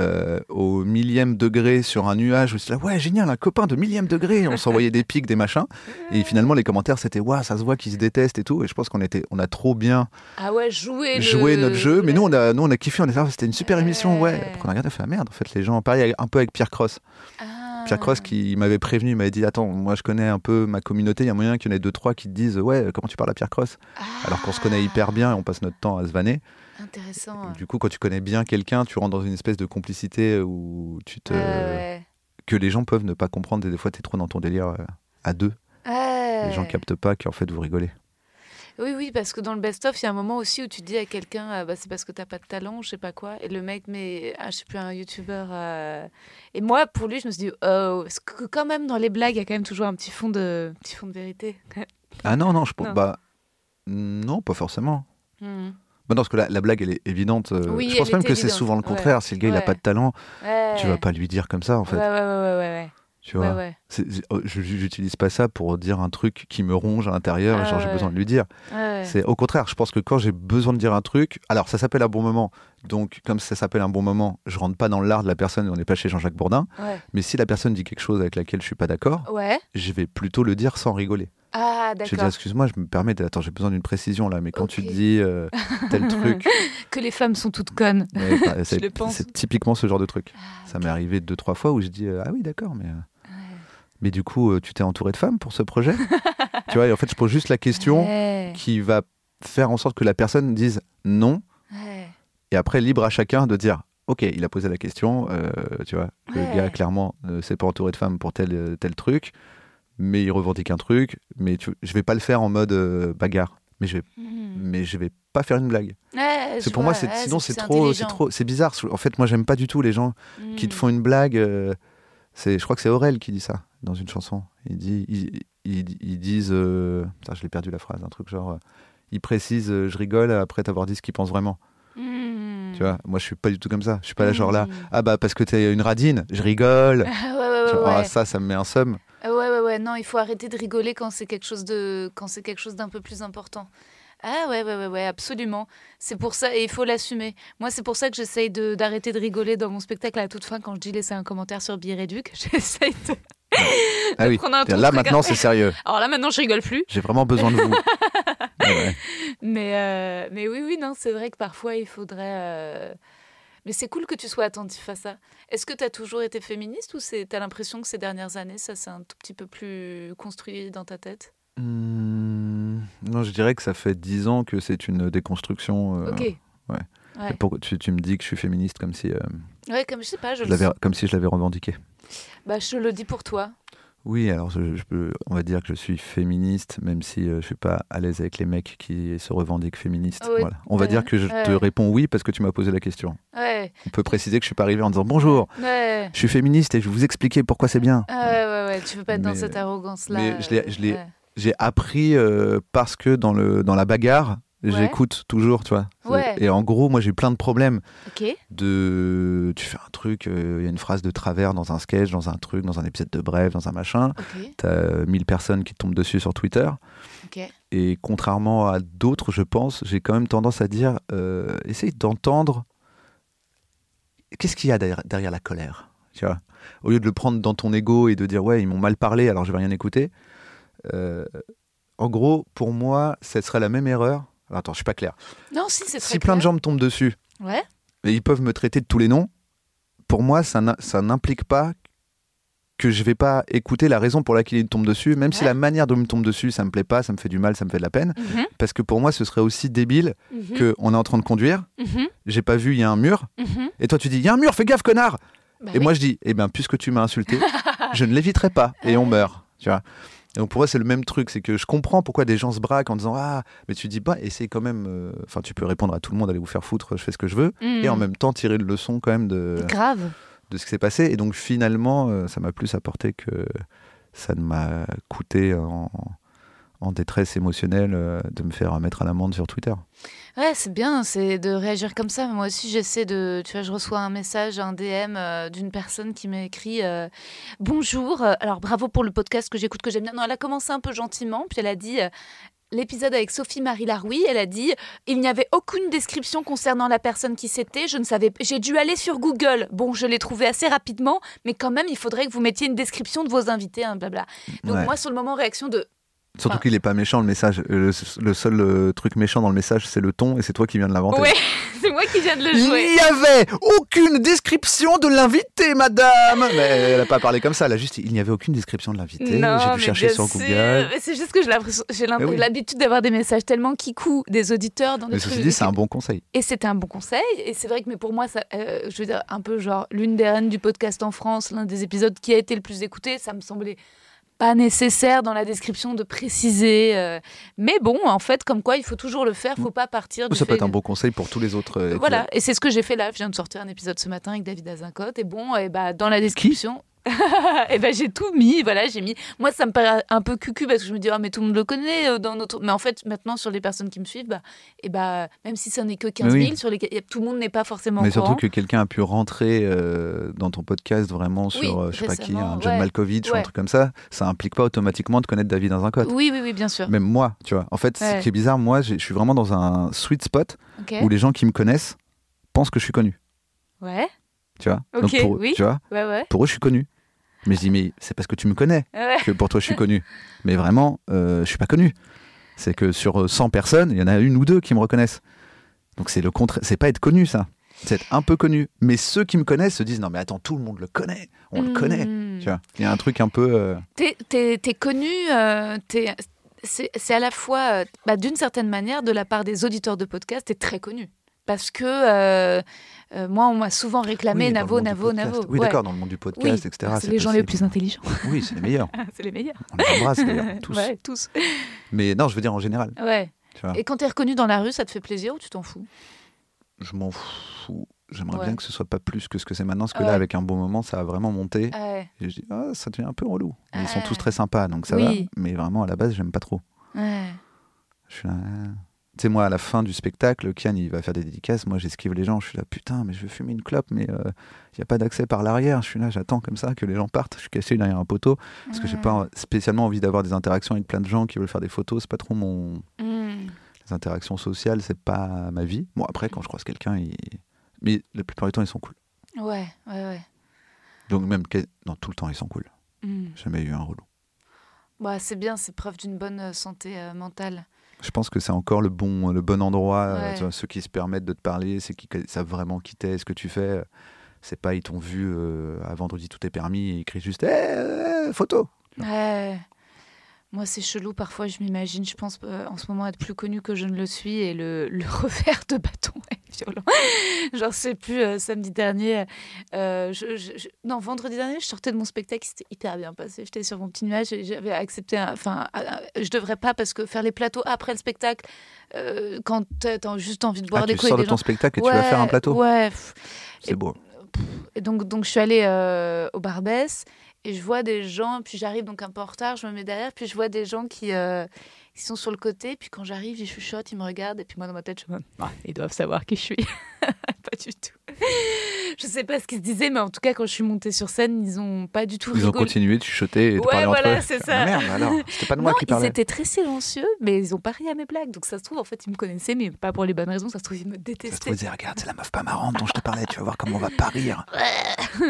Euh, au millième degré sur un nuage. Où c'était là, ouais, génial, un copain de millième degré. On s'envoyait des pics, des machins. Et finalement, les commentaires, c'était, ouais, ça se voit qu'ils se détestent et tout. Et je pense qu'on était, on a trop bien Ah ouais, jouer le- joué notre jeu. Mais nous, on a, nous, on a kiffé. On a dit, ah, c'était une super émission, ouais. Après, on a regardé, on fait, ah, merde, en fait, les gens, pareil, un peu avec Pierre Cross. Ah. Pierre Cross qui m'avait prévenu, il m'avait dit, attends, moi, je connais un peu ma communauté. Il y a moyen qu'il y en ait deux, trois qui te disent, ouais, comment tu parles à Pierre Cross? Alors qu'on se connaît hyper bien et on passe notre temps à se vanner. Intéressant. Du coup, quand tu connais bien quelqu'un, tu rentres dans une espèce de complicité où tu te... Que les gens peuvent ne pas comprendre. Et des fois, tu es trop dans ton délire euh, à deux. Ouais. Les gens captent pas qu'en fait, vous rigolez. Oui, oui, parce que dans le best-of, il y a un moment aussi où tu dis à quelqu'un, ah, bah, c'est parce que t'as pas de talent, je sais pas quoi. Et le mec, mais ah, je sais plus, un youtubeur. euh, Et moi, pour lui, je me suis dit, oh, parce que quand même, dans les blagues, il y a quand même toujours un petit fond de, petit fond de vérité. Ah non, non, je pense. Bah, non, pas forcément. Mhm. Bah non, parce que la, la blague, elle est évidente. euh, Oui, je pense même que c'est souvent le ouais. contraire. Si le gars, il a Ouais. pas de talent, tu vas pas lui dire comme ça, en fait. Ouais, ouais, ouais, Tu vois. Oh, je- J'utilise pas ça pour dire un truc qui me ronge à l'intérieur et Ah genre j'ai ouais. besoin de lui dire. Ouais. C'est au contraire, je pense que quand j'ai besoin de dire un truc, alors ça s'appelle un bon moment. Donc comme ça s'appelle un bon moment, je rentre pas dans l'art de la personne, on n'est pas chez Jean-Jacques Bourdin. Ouais. Mais si la personne dit quelque chose avec laquelle je suis pas d'accord, je vais plutôt le dire sans rigoler. Ah, Je vais dire d'accord. excuse-moi, je me permets, attends, j'ai besoin d'une précision là, mais quand tu dis euh, tel truc, Que les femmes sont toutes connes. bah, c'est typiquement ce genre de truc. Ah, Ça m'est arrivé deux trois fois où je dis euh, ah oui d'accord, mais euh, mais du coup euh, tu t'es entouré de femmes pour ce projet, tu vois Et en fait je pose juste la question Ouais. qui va faire en sorte que la personne dise non Ouais. et après libre à chacun de dire ok il a posé la question, euh, tu vois Ouais. le gars clairement ne s'est pas entouré de femmes pour tel euh, tel truc, mais il revendique un truc, mais tu, je vais pas le faire en mode euh, bagarre, mais je vais Mhm. mais je vais pas faire une blague. Ouais, C'est pour moi, c'est, sinon c'est trop, c'est intelligent. trop, c'est bizarre. En fait, moi, j'aime pas du tout les gens qui te Mhm. font une blague. euh, c'est, je crois que c'est Aurel qui dit ça dans une chanson. Il dit, ils, ils- ils disent, euh, putain, je l'ai perdu la phrase, un truc genre, euh, ils précisent, euh, je rigole après t'avoir dit ce qu'ils pensent vraiment. Mhm. Tu vois, moi, je suis pas du tout comme ça. Je suis pas là genre là, Mhm. ah bah parce que t'es une radine, je rigole. Ah, ouais, ouais, ouais, vois, ah, ça, ça me met un somme. Ah ouais, ouais, ouais, non, il faut arrêter de rigoler quand c'est quelque chose de, quand c'est quelque chose d'un peu plus important. Ah ouais, ouais, ouais, ouais, absolument. C'est pour ça, et il faut l'assumer. Moi, c'est pour ça que j'essaye d'arrêter de rigoler dans mon spectacle à la toute fin quand je dis laisser un commentaire sur Biréduc. J'essaye de, Ah oui. Là maintenant c'est sérieux. Alors là, maintenant, je rigole plus. J'ai vraiment besoin de vous. Ouais, ouais. Mais, euh, mais oui, oui, non, c'est vrai que parfois, il faudrait... euh, Mais c'est cool que tu sois attentif à ça. Est-ce que tu as toujours été féministe ou tu as l'impression que ces dernières années, ça s'est un tout petit peu plus construit dans ta tête? Hmm, non, je dirais que ça fait dix ans que c'est une déconstruction. euh, Ok. ouais. Pourquoi tu, tu me dis que je suis féministe comme si, Ouais, comme je sais pas, je, comme si je l'avais revendiqué. Bah, je le dis pour toi. Oui, alors je, je peux, on va dire que je suis féministe, même si euh, je suis pas à l'aise avec les mecs qui se revendiquent féministes. Oui, Voilà. On va dire que je ouais. te réponds oui parce que tu m'as posé la question. Ouais, On peut préciser que je suis pas arrivé en disant bonjour, je suis féministe et je vais vous expliquer pourquoi c'est bien. Ouais, ouais, ouais, tu veux pas être dans cette arrogance-là. mais je l'ai- je l'ai- ouais. J'ai appris euh, parce que dans, le, dans la bagarre. J'écoute toujours, tu vois. Ouais. Et en gros, moi j'ai eu plein de problèmes. De tu fais un truc, euh, il y a une phrase de travers dans un sketch, dans un truc, dans un épisode de Bref, dans un machin, Ok. t'as euh, 1000 personnes qui tombent dessus sur Twitter. Et contrairement à d'autres, je pense, j'ai quand même tendance à dire, euh, essaye d'entendre qu'est-ce qu'il y a derrière, derrière la colère, tu vois. Au lieu de le prendre dans ton ego et de dire ouais ils m'ont mal parlé alors je vais rien écouter. euh, en gros, pour moi, ce serait la même erreur. Attends, je suis pas clair. Non, si, c'est Si plein de gens me tombent dessus Ouais. et ils peuvent me traiter de tous les noms, pour moi, ça n'implique pas que je vais pas écouter la raison pour laquelle ils me tombent dessus, même si la manière dont ils me tombent dessus, ça me plaît pas, ça me fait du mal, ça me fait de la peine, Mhm, parce que pour moi, ce serait aussi débile mhm, que on est en train de conduire, mhm, j'ai pas vu, il y a un mur, mhm. et toi tu dis, il y a un mur, fais gaffe, connard Bah Et oui. moi je dis, eh bien, puisque tu m'as insulté, je ne l'éviterai pas, et on meurt, tu vois. Et donc pour moi, c'est le même truc, c'est que je comprends pourquoi des gens se braquent en disant Ah, mais tu dis pas, essaye quand même. euh, Enfin, tu peux répondre à tout le monde, allez vous faire foutre, je fais ce que je veux, et en Mhm. même temps tirer une leçon quand même de, Grave. de ce qui s'est passé. Et donc finalement, euh, ça m'a plus apporté que ça ne m'a coûté en, en détresse émotionnelle euh, de me faire mettre à l'amende sur Twitter. Ouais, c'est bien, c'est de réagir comme ça. Moi aussi, j'essaie de. Tu vois, je reçois un message, un DM euh, d'une personne qui m'a écrit euh, Bonjour, euh, alors bravo pour le podcast que j'écoute, que j'aime bien. Non, elle a commencé un peu gentiment, puis elle a dit. L'épisode avec Sophie-Marie Laroui, elle a dit il n'y avait aucune description concernant la personne qui c'était. Je ne savais, j'ai dû aller sur Google. Bon, je l'ai trouvé assez rapidement, mais quand même, il faudrait que vous mettiez une description de vos invités, hein, blabla. Donc Ouais. moi, sur le moment, réaction de Surtout Enfin- qu'il est pas méchant le message. Euh, Le, le seul euh, truc méchant dans le message, c'est le ton, et c'est toi qui viens de l'inventer. ouais, c'est moi qui viens de le Il jouer. n'y avait aucune description de l'invité, madame Mais elle n'a pas parlé comme ça, elle a juste il n'y avait aucune description de l'invité. J'ai mais dû chercher sur. Google. C'est juste que j'ai oui. l'habitude d'avoir des messages tellement kikous des auditeurs dans les Mais ceci dit, c'est un bon conseil. Et c'était un bon conseil. Et c'est vrai que mais pour moi, ça, euh, je veux dire, un peu genre l'une des reines du podcast en France, l'un des épisodes qui a été le plus écouté, ça me semblait pas nécessaire dans la description de préciser. euh, mais bon, en fait, comme quoi, il faut toujours le faire. faut pas partir du Ça peut être un bon conseil pour tous les autres. euh, Voilà, et c'est ce que j'ai fait là. Je viens de sortir un épisode ce matin avec David Azincote. Et bon, et bah, dans la description. et ben j'ai tout mis, voilà, j'ai mis. Moi, ça me paraît un peu cucu parce que je me dis, ah, mais tout le monde le connaît euh, dans notre. Mais en fait, maintenant, sur les personnes qui me suivent, bah, et bah, même si ça n'est que 15 000, Mais oui. sur a- tout le monde n'est pas forcément Mais au courant. surtout que quelqu'un a pu rentrer euh, dans ton podcast vraiment sur, Oui, euh, je sais pas qui, un John ouais. Malkovich ou un truc comme ça, ça implique pas automatiquement de connaître David dans un code. Oui, oui, oui, bien sûr. Même moi, tu vois. En fait, Ouais. ce qui est bizarre, moi, je suis vraiment dans un sweet spot où les gens qui me connaissent pensent que je suis connu. Ouais, Tu vois Ok, Donc pour, oui. tu vois, ouais, ouais. pour eux, je suis connu. Mais je dis, mais c'est parce que tu me connais que pour toi, je suis connu. Mais vraiment, euh, je suis pas connu. C'est que sur 100 personnes, il y en a une ou deux qui me reconnaissent. Donc c'est le contraire. C'est pas être connu, ça. C'est être un peu connu. Mais ceux qui me connaissent se disent, non, mais attends, tout le monde le connaît. On le connaît. Hmm. Tu vois Il y a un truc un peu. euh, T'es, connu, euh, c'est, à la fois, euh, bah, d'une certaine manière, de la part des auditeurs de podcast, t'es très connu. Parce que euh, moi, on m'a souvent réclamé oui, Navo, Navo. Navo. Oui, Ouais. d'accord, dans le monde du Oui, podcast, etc. c'est les gens les plus intelligents. Oui, c'est les meilleurs. c'est les meilleurs. On les embrasse d'ailleurs, tous. Ouais, tous. Mais non, je veux dire en général. Ouais. Tu. Et quand t'es reconnu dans la rue, ça te fait plaisir ou tu t'en fous? Je m'en fous. J'aimerais Ouais. bien que ce soit pas plus que ce que c'est maintenant, parce que Ouais. là, avec un bon moment, ça a vraiment monté. Ouais. Et je dis, ah, ça devient un peu relou. Ils sont tous très sympas, donc ça Oui. va. Mais vraiment, à la base, j'aime pas trop. Je suis là. Tu sais, moi, à la fin du spectacle, Kian, il va faire des dédicaces. Moi, j'esquive les gens. Je suis là, putain, mais je veux fumer une clope, mais il n'y a pas d'accès par l'arrière. Je suis là, j'attends comme ça que les gens partent. Je suis caché derrière un poteau parce que j'ai pas spécialement envie d'avoir des interactions avec plein de gens qui veulent faire des photos. C'est pas trop mon. Hmm. Les interactions sociales, c'est pas ma vie. Bon, après, quand je croise quelqu'un, il... mais la plupart du temps, ils sont cool. Ouais, ouais, ouais. Donc, même. que- Non, tout le temps, ils sont cool. Hmm. Jamais eu un relou. Bah, c'est bien, c'est preuve d'une bonne euh, santé euh, mentale. Je pense que c'est encore le bon, le bon endroit. euh, Ouais. tu vois, ceux qui se permettent de te parler, c'est qui savent vraiment qui t'es, ce que tu fais. C'est pas ils t'ont vu euh, à vendredi tout est permis et ils crient juste Eh, eh, photo. Ouais. Moi, c'est chelou. Parfois, je m'imagine, je pense euh, en ce moment être plus connue que je ne le suis et le, le revers de bâton est violent. Genre, je sais plus, euh, samedi dernier, euh, je- je- je- non, vendredi dernier, je sortais de mon spectacle, c'était hyper bien passé. J'étais sur mon petit nuage et j'avais accepté, enfin, je devrais pas parce que faire les plateaux après le spectacle, euh, quand t'as juste envie de boire Ah, des tu coups sors de des ton gens. spectacle et tu vas faire un Ouais, plateau. Ouais. C'est beau. Et donc, donc je suis allée euh, au Barbès et je vois des gens, puis j'arrive donc un peu en retard, je me mets derrière, puis je vois des gens qui, qui sont sur le côté, puis quand j'arrive, ils chuchotent, ils me regardent, et puis moi dans ma tête, je me dis, ah, ils doivent savoir qui je suis. pas du tout. Je sais pas ce qu'ils se disaient, mais en tout cas, quand je suis montée sur scène, ils ont pas du tout Ils ont continué de chuchoter et de Ouais, parler voilà, entre eux. c'est Ah, ça. merde, alors. C'était pas de moi non, qui ils parlais. étaient très silencieux, mais ils ont pas ri à mes blagues. Donc ça se trouve, en fait, ils me connaissaient, mais pas pour les bonnes raisons. Ça se trouve, ils me Ça se détestaient. trouve, ils disaient, regarde, c'est la meuf pas marrante dont je te parlais, tu vas voir comment on va pas rire.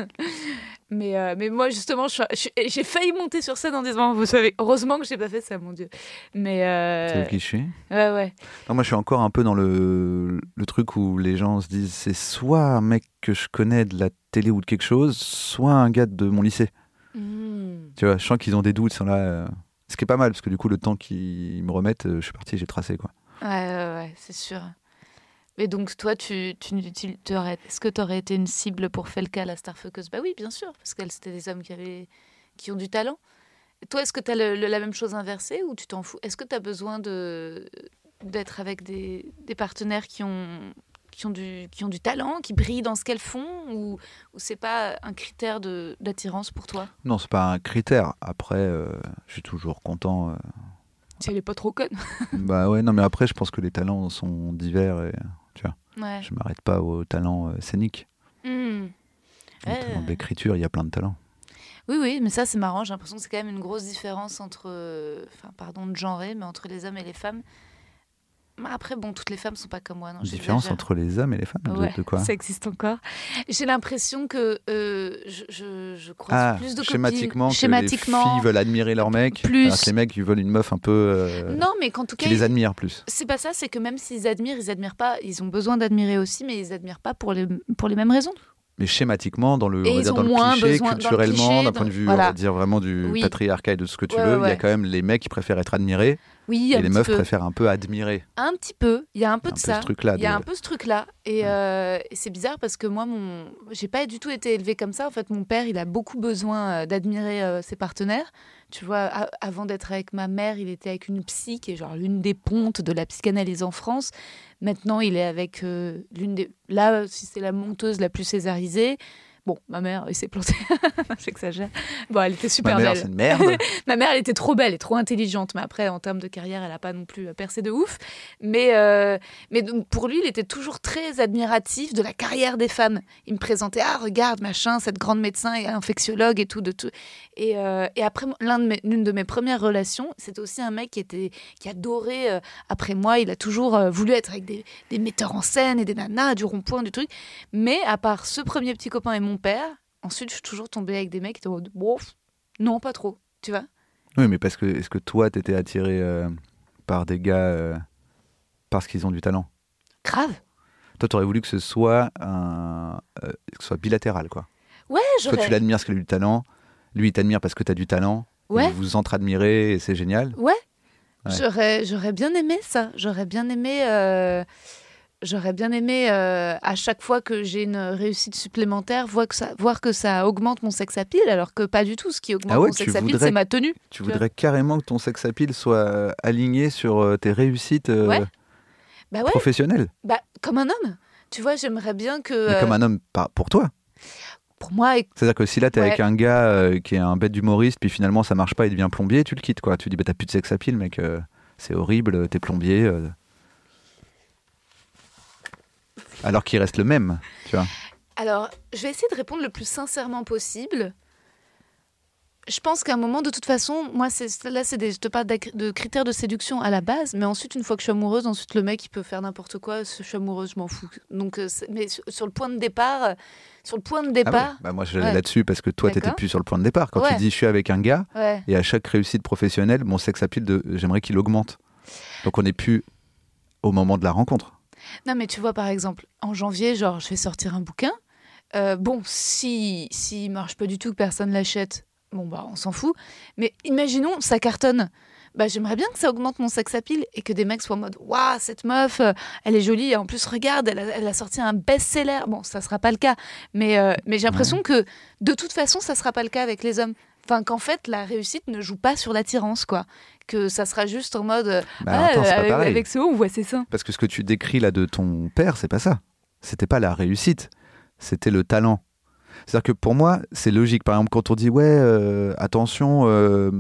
Mais, euh, mais moi, justement, j'ai failli monter sur scène en disant, vous savez, heureusement que j'ai pas fait ça, mon Dieu. Mais euh, Tu sais qui je suis ouais, ouais. Non, moi je suis encore un peu dans le, le truc où les gens se disent c'est soit un mec que je connais de la télé ou de quelque chose, soit un gars de mon lycée. Hmm. Tu vois, je sens qu'ils ont des doutes, ils sont là. euh, Ce qui est pas mal, parce que du coup, le temps qu'ils me remettent, euh, je suis parti, j'ai tracé quoi. Ouais, ouais, ouais, c'est sûr. Mais donc, toi, tu, tu, tu- tu aurais- est-ce que tu aurais été une cible pour Felka, la starfuckeuse Bah oui, bien sûr, parce qu'elle, c'était des hommes qui, avaient, qui ont du talent. Et toi, est-ce que tu as la même chose inversée ou tu t'en fous? Est-ce que tu as besoin de, d'être avec des, des partenaires qui ont, qui, ont du, qui ont du talent, qui brillent dans ce qu'elles font Ou, ou c'est pas un critère de, d'attirance pour toi? Non, c'est pas un critère. Après, euh, je suis toujours content. euh. Si elle est pas trop conne. bah ouais, non, mais après, je pense que les talents sont divers et Ouais. je m'arrête pas aux talents euh, talents d'écriture, il y a plein de talents. Oui, oui, mais ça, c'est marrant. J'ai l'impression que c'est quand même une grosse différence entre, euh, enfin, pardon de genre, mais entre les hommes et les femmes. Mais Après, bon, toutes les femmes sont pas comme moi. Non, Une différence entre les hommes et les femmes Ouais, de, quoi ça existe encore. J'ai l'impression que euh, je, je, je croise Ah, plus de schématiquement, copines. que Schématiquement. les filles veulent admirer leur mec, Plus. alors que les mecs ils veulent une meuf un peu euh, Non, mais qu'en tout cas, qui les admire plus. c'est pas ça. C'est que même s'ils admirent, ils admirent pas. Ils ont besoin d'admirer aussi, mais ils admirent pas pour les pour les mêmes raisons. Mais schématiquement, dans le, on va dire dans le cliché, besoin- dans le culturellement, d'un point de vue, voilà. on va dire vraiment du Oui. patriarcat et de ce que tu Ouais, veux, ouais, il y a quand même les mecs qui préfèrent être admirés Oui, et les meufs peu. préfèrent un peu admirer. Un petit peu. Il y a un peu Un de peu ça. Il y a de- un peu ce truc-là. Et, Ouais. euh, et c'est bizarre parce que moi, mon... j'ai pas du tout été élevée comme ça. En fait, mon père, il a beaucoup besoin euh, d'admirer euh, ses partenaires. Tu vois, avant d'être avec ma mère, il était avec une psy qui est genre l'une des pontes de la psychanalyse en France. Maintenant, il est avec euh, l'une des. Là, si c'est la monteuse la plus césarisée. Bon, ma mère, il s'est planté. J'exagère. Bon, elle était super Ma mère, belle. une merde. Ma mère, elle était trop belle et trop intelligente, mais après, en termes de carrière, elle n'a pas non plus euh, percé de ouf. Mais, euh, mais pour lui, il était toujours très admiratif de la carrière des femmes. Il me présentait, ah, regarde, machin, cette grande médecin et infectiologue et tout. De tout. Et, euh, et après, l'un de mes- l'une de mes premières relations, c'était aussi un mec qui, était, qui adorait, euh, après moi, il a toujours voulu être avec des, des metteurs en scène et des nanas, du rond-point, du truc. Mais à part ce premier petit copain et mon père, ensuite, je suis toujours tombée avec des mecs qui étaient en mode, non, pas trop, tu vois. Oui, mais parce que est-ce que toi, t'étais attiré euh, par des gars euh, parce qu'ils ont du talent? Grave. Toi, t'aurais voulu que ce soit un, euh, que ce soit bilatéral, quoi. Ouais, Toi, tu j'aurais. l'admires parce qu'il a du talent. Lui, il t'admire parce que t'as du talent. Ouais. Vous vous entre-admirez et c'est génial. Ouais. Ouais. J'aurais, j'aurais bien aimé ça. J'aurais bien aimé. J'aurais bien aimé euh, à chaque fois que j'ai une réussite supplémentaire voir que ça, voir que ça augmente mon sex appeal, alors que pas du tout. Ce qui augmente Ah ouais, mon sex appeal, c'est ma tenue. Tu voudrais carrément que ton sex appeal soit euh, aligné sur euh, tes réussites euh, Ouais. Bah ouais, professionnelles. bah, comme un homme. Tu vois, j'aimerais bien que. Mais comme un homme, pas pour toi. Pour moi, C'est-à-dire que si là, t'es avec un gars qui est un bête d'humoriste, puis finalement ça marche pas, il devient plombier, tu le quittes, quoi. Tu dis, bah t'as plus de sex appeal, mec. c'est horrible, t'es plombier. euh. Alors qu'il reste le même, tu vois. Alors, je vais essayer de répondre le plus sincèrement possible. je pense qu'à un moment, de toute façon, moi, là, c'est des, je te parle de critères de séduction à la base, mais ensuite, une fois que je suis amoureuse, ensuite le mec, il peut faire n'importe quoi. Je suis amoureuse, je m'en fous. Donc, euh, mais sur, sur le point de départ, euh, sur le point de Ah départ, ouais, bah moi, je Ouais. là-dessus parce que toi, t'étais plus sur le point de départ. Quand Ouais. tu dis je suis avec un gars, et à chaque réussite professionnelle, mon sex appeal, de... j'aimerais qu'il augmente. Donc on n'est plus au moment de la rencontre. Non, mais tu vois, par exemple, en janvier, genre, je vais sortir un bouquin. Euh, bon, si s'il marche pas du tout, que personne l'achète, bon, bah, on s'en fout. Mais imaginons, ça cartonne. Bah, j'aimerais bien que ça augmente mon sex appeal et que des mecs soient en mode Waouh, cette meuf, euh, elle est jolie. Et en plus, regarde, elle a, elle a sorti un best-seller. Bon, ça sera pas le cas. Mais, euh, mais j'ai l'impression que de toute façon, ça sera pas le cas avec les hommes. Enfin, qu'en fait, la réussite ne joue pas sur l'attirance, quoi. Que ça sera juste en mode Bah, Ah, attends, avec, avec ce haut, on voit ses seins. Parce que ce que tu décris là de ton père, c'est pas ça. C'était pas la réussite, c'était le talent. C'est-à-dire que pour moi, c'est logique. Par exemple, quand on dit ouais, euh, attention, euh,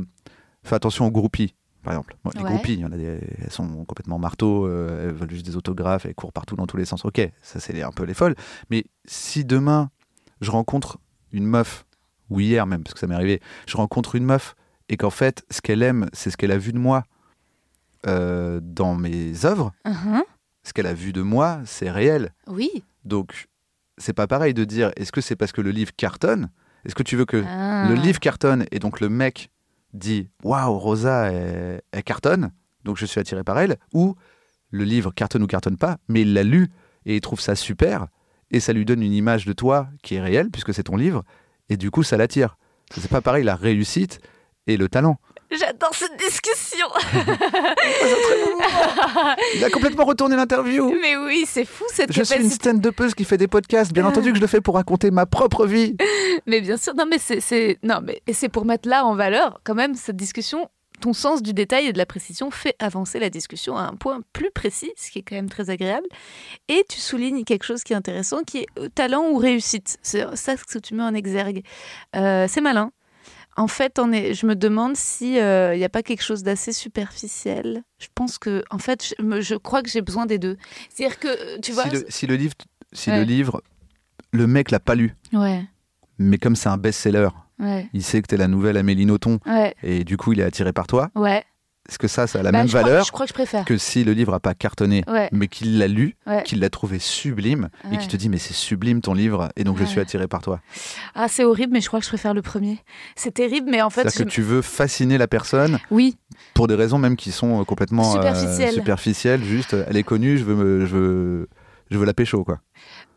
fais attention aux groupies. Par exemple, Bon, les Ouais. groupies, il y en a des- elles sont complètement marteaux, euh, elles veulent juste des autographes, elles courent partout dans tous les sens. Ok, ça c'est un peu les folles. Mais si demain je rencontre une meuf, ou hier même, parce que ça m'est arrivé, je rencontre une meuf et qu'en fait, ce qu'elle aime, c'est ce qu'elle a vu de moi euh, dans mes œuvres, Mhm. ce qu'elle a vu de moi, c'est réel. Oui. Donc, c'est pas pareil de dire est-ce que c'est parce que le livre cartonne? Est-ce que tu veux que Ah. le livre cartonne et donc le mec dit waouh, Rosa, elle, elle cartonne, donc je suis attiré par elle Ou le livre cartonne ou cartonne pas, mais il l'a lu et il trouve ça super et ça lui donne une image de toi qui est réelle puisque c'est ton livre et du coup ça l'attire. C'est pas pareil la réussite et le talent. J'adore cette discussion. Il a complètement retourné l'interview. Mais oui, c'est fou cette Je suis une capacité. stand-upeuse qui fait des podcasts. Bien entendu que je le fais pour raconter ma propre vie. Mais bien sûr, non, mais c'est, non, mais c'est pour mettre là en valeur quand même cette discussion. Ton sens du détail et de la précision fait avancer la discussion à un point plus précis, ce qui est quand même très agréable. Et tu soulignes quelque chose qui est intéressant, qui est euh, talent ou réussite. C'est ça que tu mets en exergue. Euh, c'est malin. En fait, on est, je me demande si il n'y a pas quelque chose d'assez superficiel. Je pense que, en fait, je, je crois que j'ai besoin des deux. C'est-à-dire que, euh, tu vois, si, le, si le livre, si Ouais. le livre, le mec l'a pas lu, ouais, mais comme c'est un best-seller, ouais, il sait que t'es la nouvelle Amélie Nothomb ouais, et du coup il est attiré par toi. ouais. Est-ce que ça, ça a la Bah, même je crois- valeur je crois que je préfère. que si le livre a pas cartonné, Ouais. mais qu'il l'a lu, Ouais. qu'il l'a trouvé sublime et qu'il te dit mais c'est sublime ton livre et donc je suis attiré par toi. Ah, c'est horrible, mais je crois que je préfère le premier. C'est terrible, mais en fait, C'est-à-dire que tu veux fasciner la personne oui, pour des raisons même qui sont euh, complètement euh, Superficielles. superficielles, juste elle est connue, je veux me, je veux, je veux la pécho quoi.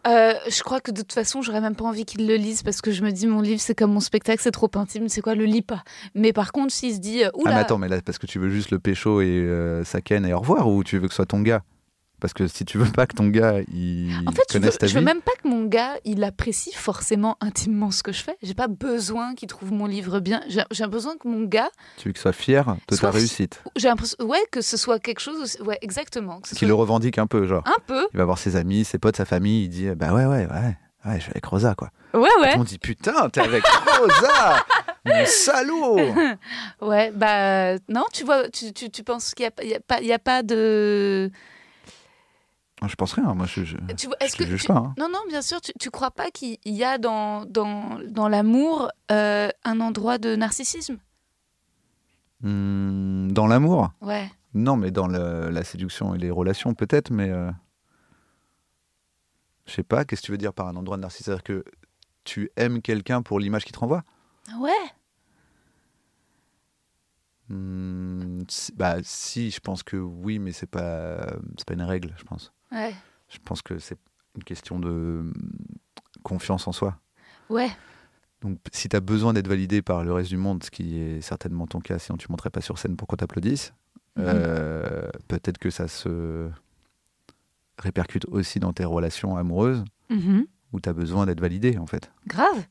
Euh, je crois que de toute façon, j'aurais même pas envie qu'il le lise parce que je me dis, mon livre, c'est comme mon spectacle, c'est trop intime, c'est quoi, le lis pas. Mais par contre, s'il se dit, euh, Ah oula, mais attends, mais là parce que tu veux juste le pécho et euh, ça ken et au revoir ou tu veux que ce soit ton gars? Parce que si tu veux pas que ton gars il en fait, veux, connaisse ta je veux vie, même pas que mon gars, il apprécie forcément intimement ce que je fais. J'ai pas besoin qu'il trouve mon livre bien. J'ai besoin que mon gars, tu veux qu'il soit fier de Soit ta réussite, j'ai l'impression, ouais, que ce soit quelque chose, ouais, exactement. Qu'il soit le revendique un peu, genre. un peu, Il va voir ses amis, ses potes, sa famille, il dit bah ouais ouais ouais. Ouais, je suis avec Rosa, quoi. ouais, ouais. Monde dit putain, t'es avec Rosa Mon salaud Ouais, bah non, tu vois, tu, tu, tu penses qu'il n'y a, y a, pas- il y a pas de. Je pense rien, moi je, je, Tu je que juge tu- pas. hein. Non, non, bien sûr, tu, tu crois pas qu'il y a dans, dans, dans l'amour euh, un endroit de narcissisme? Hmm, dans l'amour? Ouais. Non, mais dans le- la séduction et les relations, peut-être, mais. euh, Je sais pas, qu'est-ce que tu veux dire par un endroit de narcissisme? C'est-à-dire que tu aimes quelqu'un pour l'image qu'il te renvoie? Ouais. Hmm, Bah, si, je pense que oui, mais c'est pas, c'est pas une règle, je pense. Ouais. Je pense que c'est une question de hmm, confiance en soi. Ouais. Donc, si tu as besoin d'être validé par le reste du monde, ce qui est certainement ton cas, sinon tu ne monterais pas sur scène pour qu'on t'applaudisse, Mhm. euh, peut-être que ça se répercute aussi dans tes relations amoureuses Mhm. où tu as besoin d'être validé, en fait. Grave.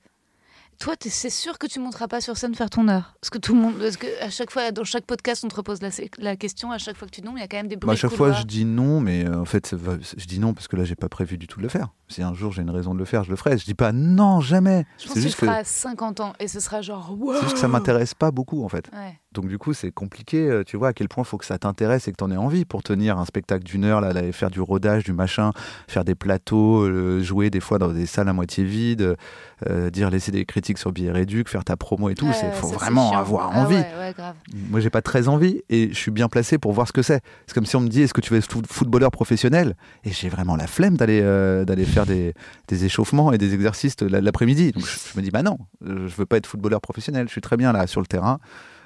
Toi, c'est sûr que tu monteras pas sur scène faire ton heure. Parce que tout le monde. Parce que à chaque fois, dans chaque podcast, on te repose la, la question. À chaque fois que tu nommes, il y a quand même des bruits. Moi, à chaque fois, je dis non, mais euh, en fait, ça va- je dis non parce que là, j'ai pas prévu du tout de le faire. Si un jour j'ai une raison de le faire, je le ferai. Je dis pas non, jamais. Je pense C'est que tu juste le feras à 50 ans et ce sera genre. c'est juste que ça m'intéresse pas beaucoup, en fait. Ouais. Donc du coup, c'est compliqué, euh, tu vois, à quel point il faut que ça t'intéresse et que tu en aies envie pour tenir un spectacle d'une heure, là, là, faire du rodage, du machin, faire des plateaux, euh, jouer des fois dans des salles à moitié vides, euh, dire laisser des critiques sur billet réduc, faire ta promo et tout. Ouais, Il faut ça, vraiment avoir Ah envie. ouais, ouais, grave. Moi, j'ai pas très envie et je suis bien placé pour voir ce que c'est. C'est comme si on me dit est-ce que tu veux être foot- footballeur professionnel? Et j'ai vraiment la flemme d'aller euh, d'aller faire des, des échauffements et des exercices l'après-midi. Donc je, je me dis bah non, je veux pas être footballeur professionnel. Je suis très bien là sur le terrain,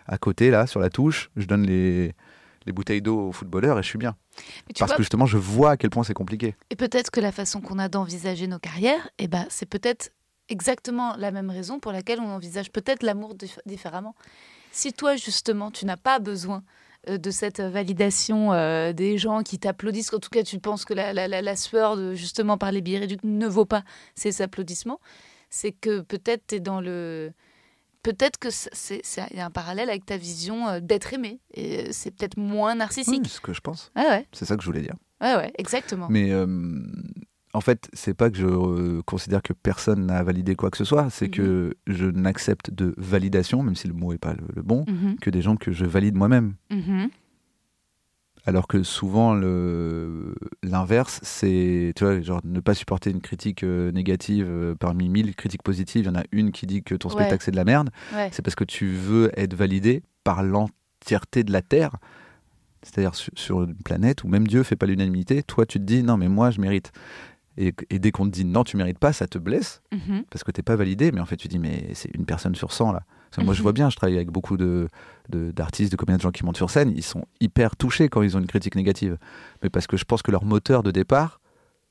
à côté là, sur la touche. Je donne les les bouteilles d'eau aux footballeurs et je suis bien. Parce vois, que justement, je vois à quel point c'est compliqué. Et peut-être que la façon qu'on a d'envisager nos carrières, eh ben, c'est peut-être exactement la même raison pour laquelle on envisage peut-être l'amour dif- différemment. Si toi, justement, tu n'as pas besoin euh, de cette validation euh, des gens qui t'applaudissent, en tout cas, tu penses que la, la- la- la sueur, de, justement, par les billets réduits ne vaut pas ces applaudissements, c'est que peut-être tu es dans le... Peut-être que c'est- y a un parallèle avec ta vision euh, d'être aimé. Et euh, c'est peut-être moins Oui, narcissique. c'est ce que je pense. Ah ouais, C'est ça que je voulais dire. ouais, ouais, exactement. Mais euh, en fait, c'est pas que je euh, considère que personne n'a validé quoi que ce soit, c'est Mhm. que je n'accepte de validation, même si le mot est pas le, le bon, Mhm, que des gens que je valide moi-même. mhm. Alors que souvent, l'inverse, c'est, tu vois, genre ne pas supporter une critique euh, négative euh, parmi mille critiques positives, il y en a une qui dit que ton Ouais. spectacle c'est de la merde, Ouais. c'est parce que tu veux être validé par l'entièreté de la Terre. C'est-à-dire su- sur une planète où même Dieu fait pas l'unanimité, toi tu te dis non mais moi je mérite. Et, et dès qu'on te dit non tu mérites pas, ça te blesse Mhm. parce que t'es pas validé, mais en fait tu dis mais c'est une personne sur 100 là. Moi je Mhm. vois bien, je travaille avec beaucoup de de- d'artistes, de, combien de gens qui montent sur scène, ils sont hyper touchés quand ils ont une critique négative. Mais parce que je pense que leur moteur de départ,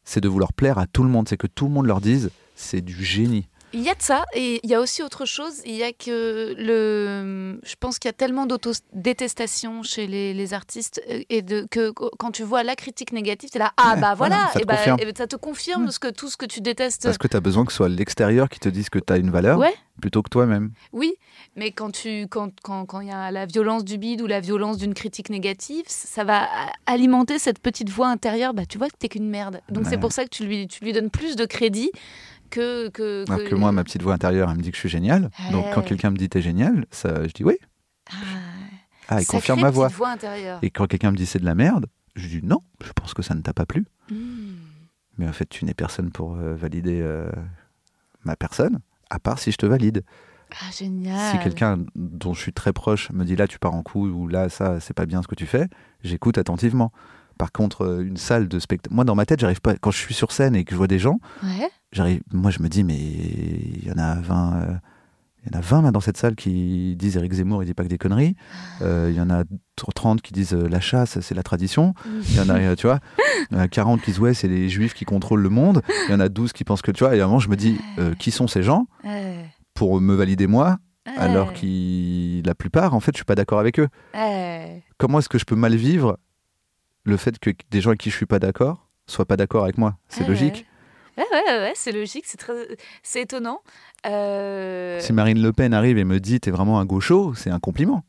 c'est de vouloir plaire à tout le monde, c'est que tout le monde leur dise c'est du génie. Il y a de ça, et il y a aussi autre chose. Il y a que le. Je pense qu'il y a tellement d'auto-détestation chez les, les artistes, et de, que qu- quand tu vois la critique négative, tu es là, ah Ouais, bah voilà, voilà, ça te et bah, et bah, ça te confirme ce que, tout ce que tu détestes. Parce que tu as besoin que ce soit l'extérieur qui te dise que tu as une valeur Ouais. plutôt que toi-même. Oui, mais quand tu quand quand quand il y a la violence du bide ou la violence d'une critique négative, ça va alimenter cette petite voix intérieure. Bah tu vois que t'es qu'une merde. Donc c'est pour ça que tu lui tu lui donnes plus de crédit que que. Alors que moi, ma petite voix intérieure, elle me dit que je suis génial. Donc quand quelqu'un me dit t'es génial, ça, je dis oui. Ah, Ah, il confirme ma voix. Et quand quelqu'un me dit c'est de la merde, je dis non, je pense que ça ne t'a pas plu. Hmm. Mais en fait, tu n'es personne pour euh, valider euh, ma personne, à part si je te valide. Ah génial. Si quelqu'un dont je suis très proche me dit là tu pars en couille ou là ça c'est pas bien ce que tu fais, j'écoute attentivement. Par contre, euh, une salle de spectacle, moi dans ma tête, j'arrive pas. Quand je suis sur scène et que je vois des gens, Ouais. j'arrive. Moi, je me dis mais il y en a 20 euh, Il y en a 20 là, dans cette salle qui disent Eric Zemmour, il dit pas que des conneries. Euh, Il y en a 30 qui disent la chasse, c'est la tradition. Il y en a, tu vois, il y en a 40 qui disent ouais, c'est les juifs qui contrôlent le monde. Il y en a 12 qui pensent que, tu vois, et à un moment, je me dis euh, qui sont ces gens pour me valider moi, alors que la plupart, en fait, je suis pas d'accord avec eux. Comment est-ce que je peux mal vivre le fait que des gens avec qui je suis pas d'accord soient pas d'accord avec moi C'est Ouais, logique. Ouais, ouais, ouais, c'est logique, c'est très, c'est étonnant. Euh, Si Marine Le Pen arrive et me dit t'es vraiment un gaucho, c'est un compliment.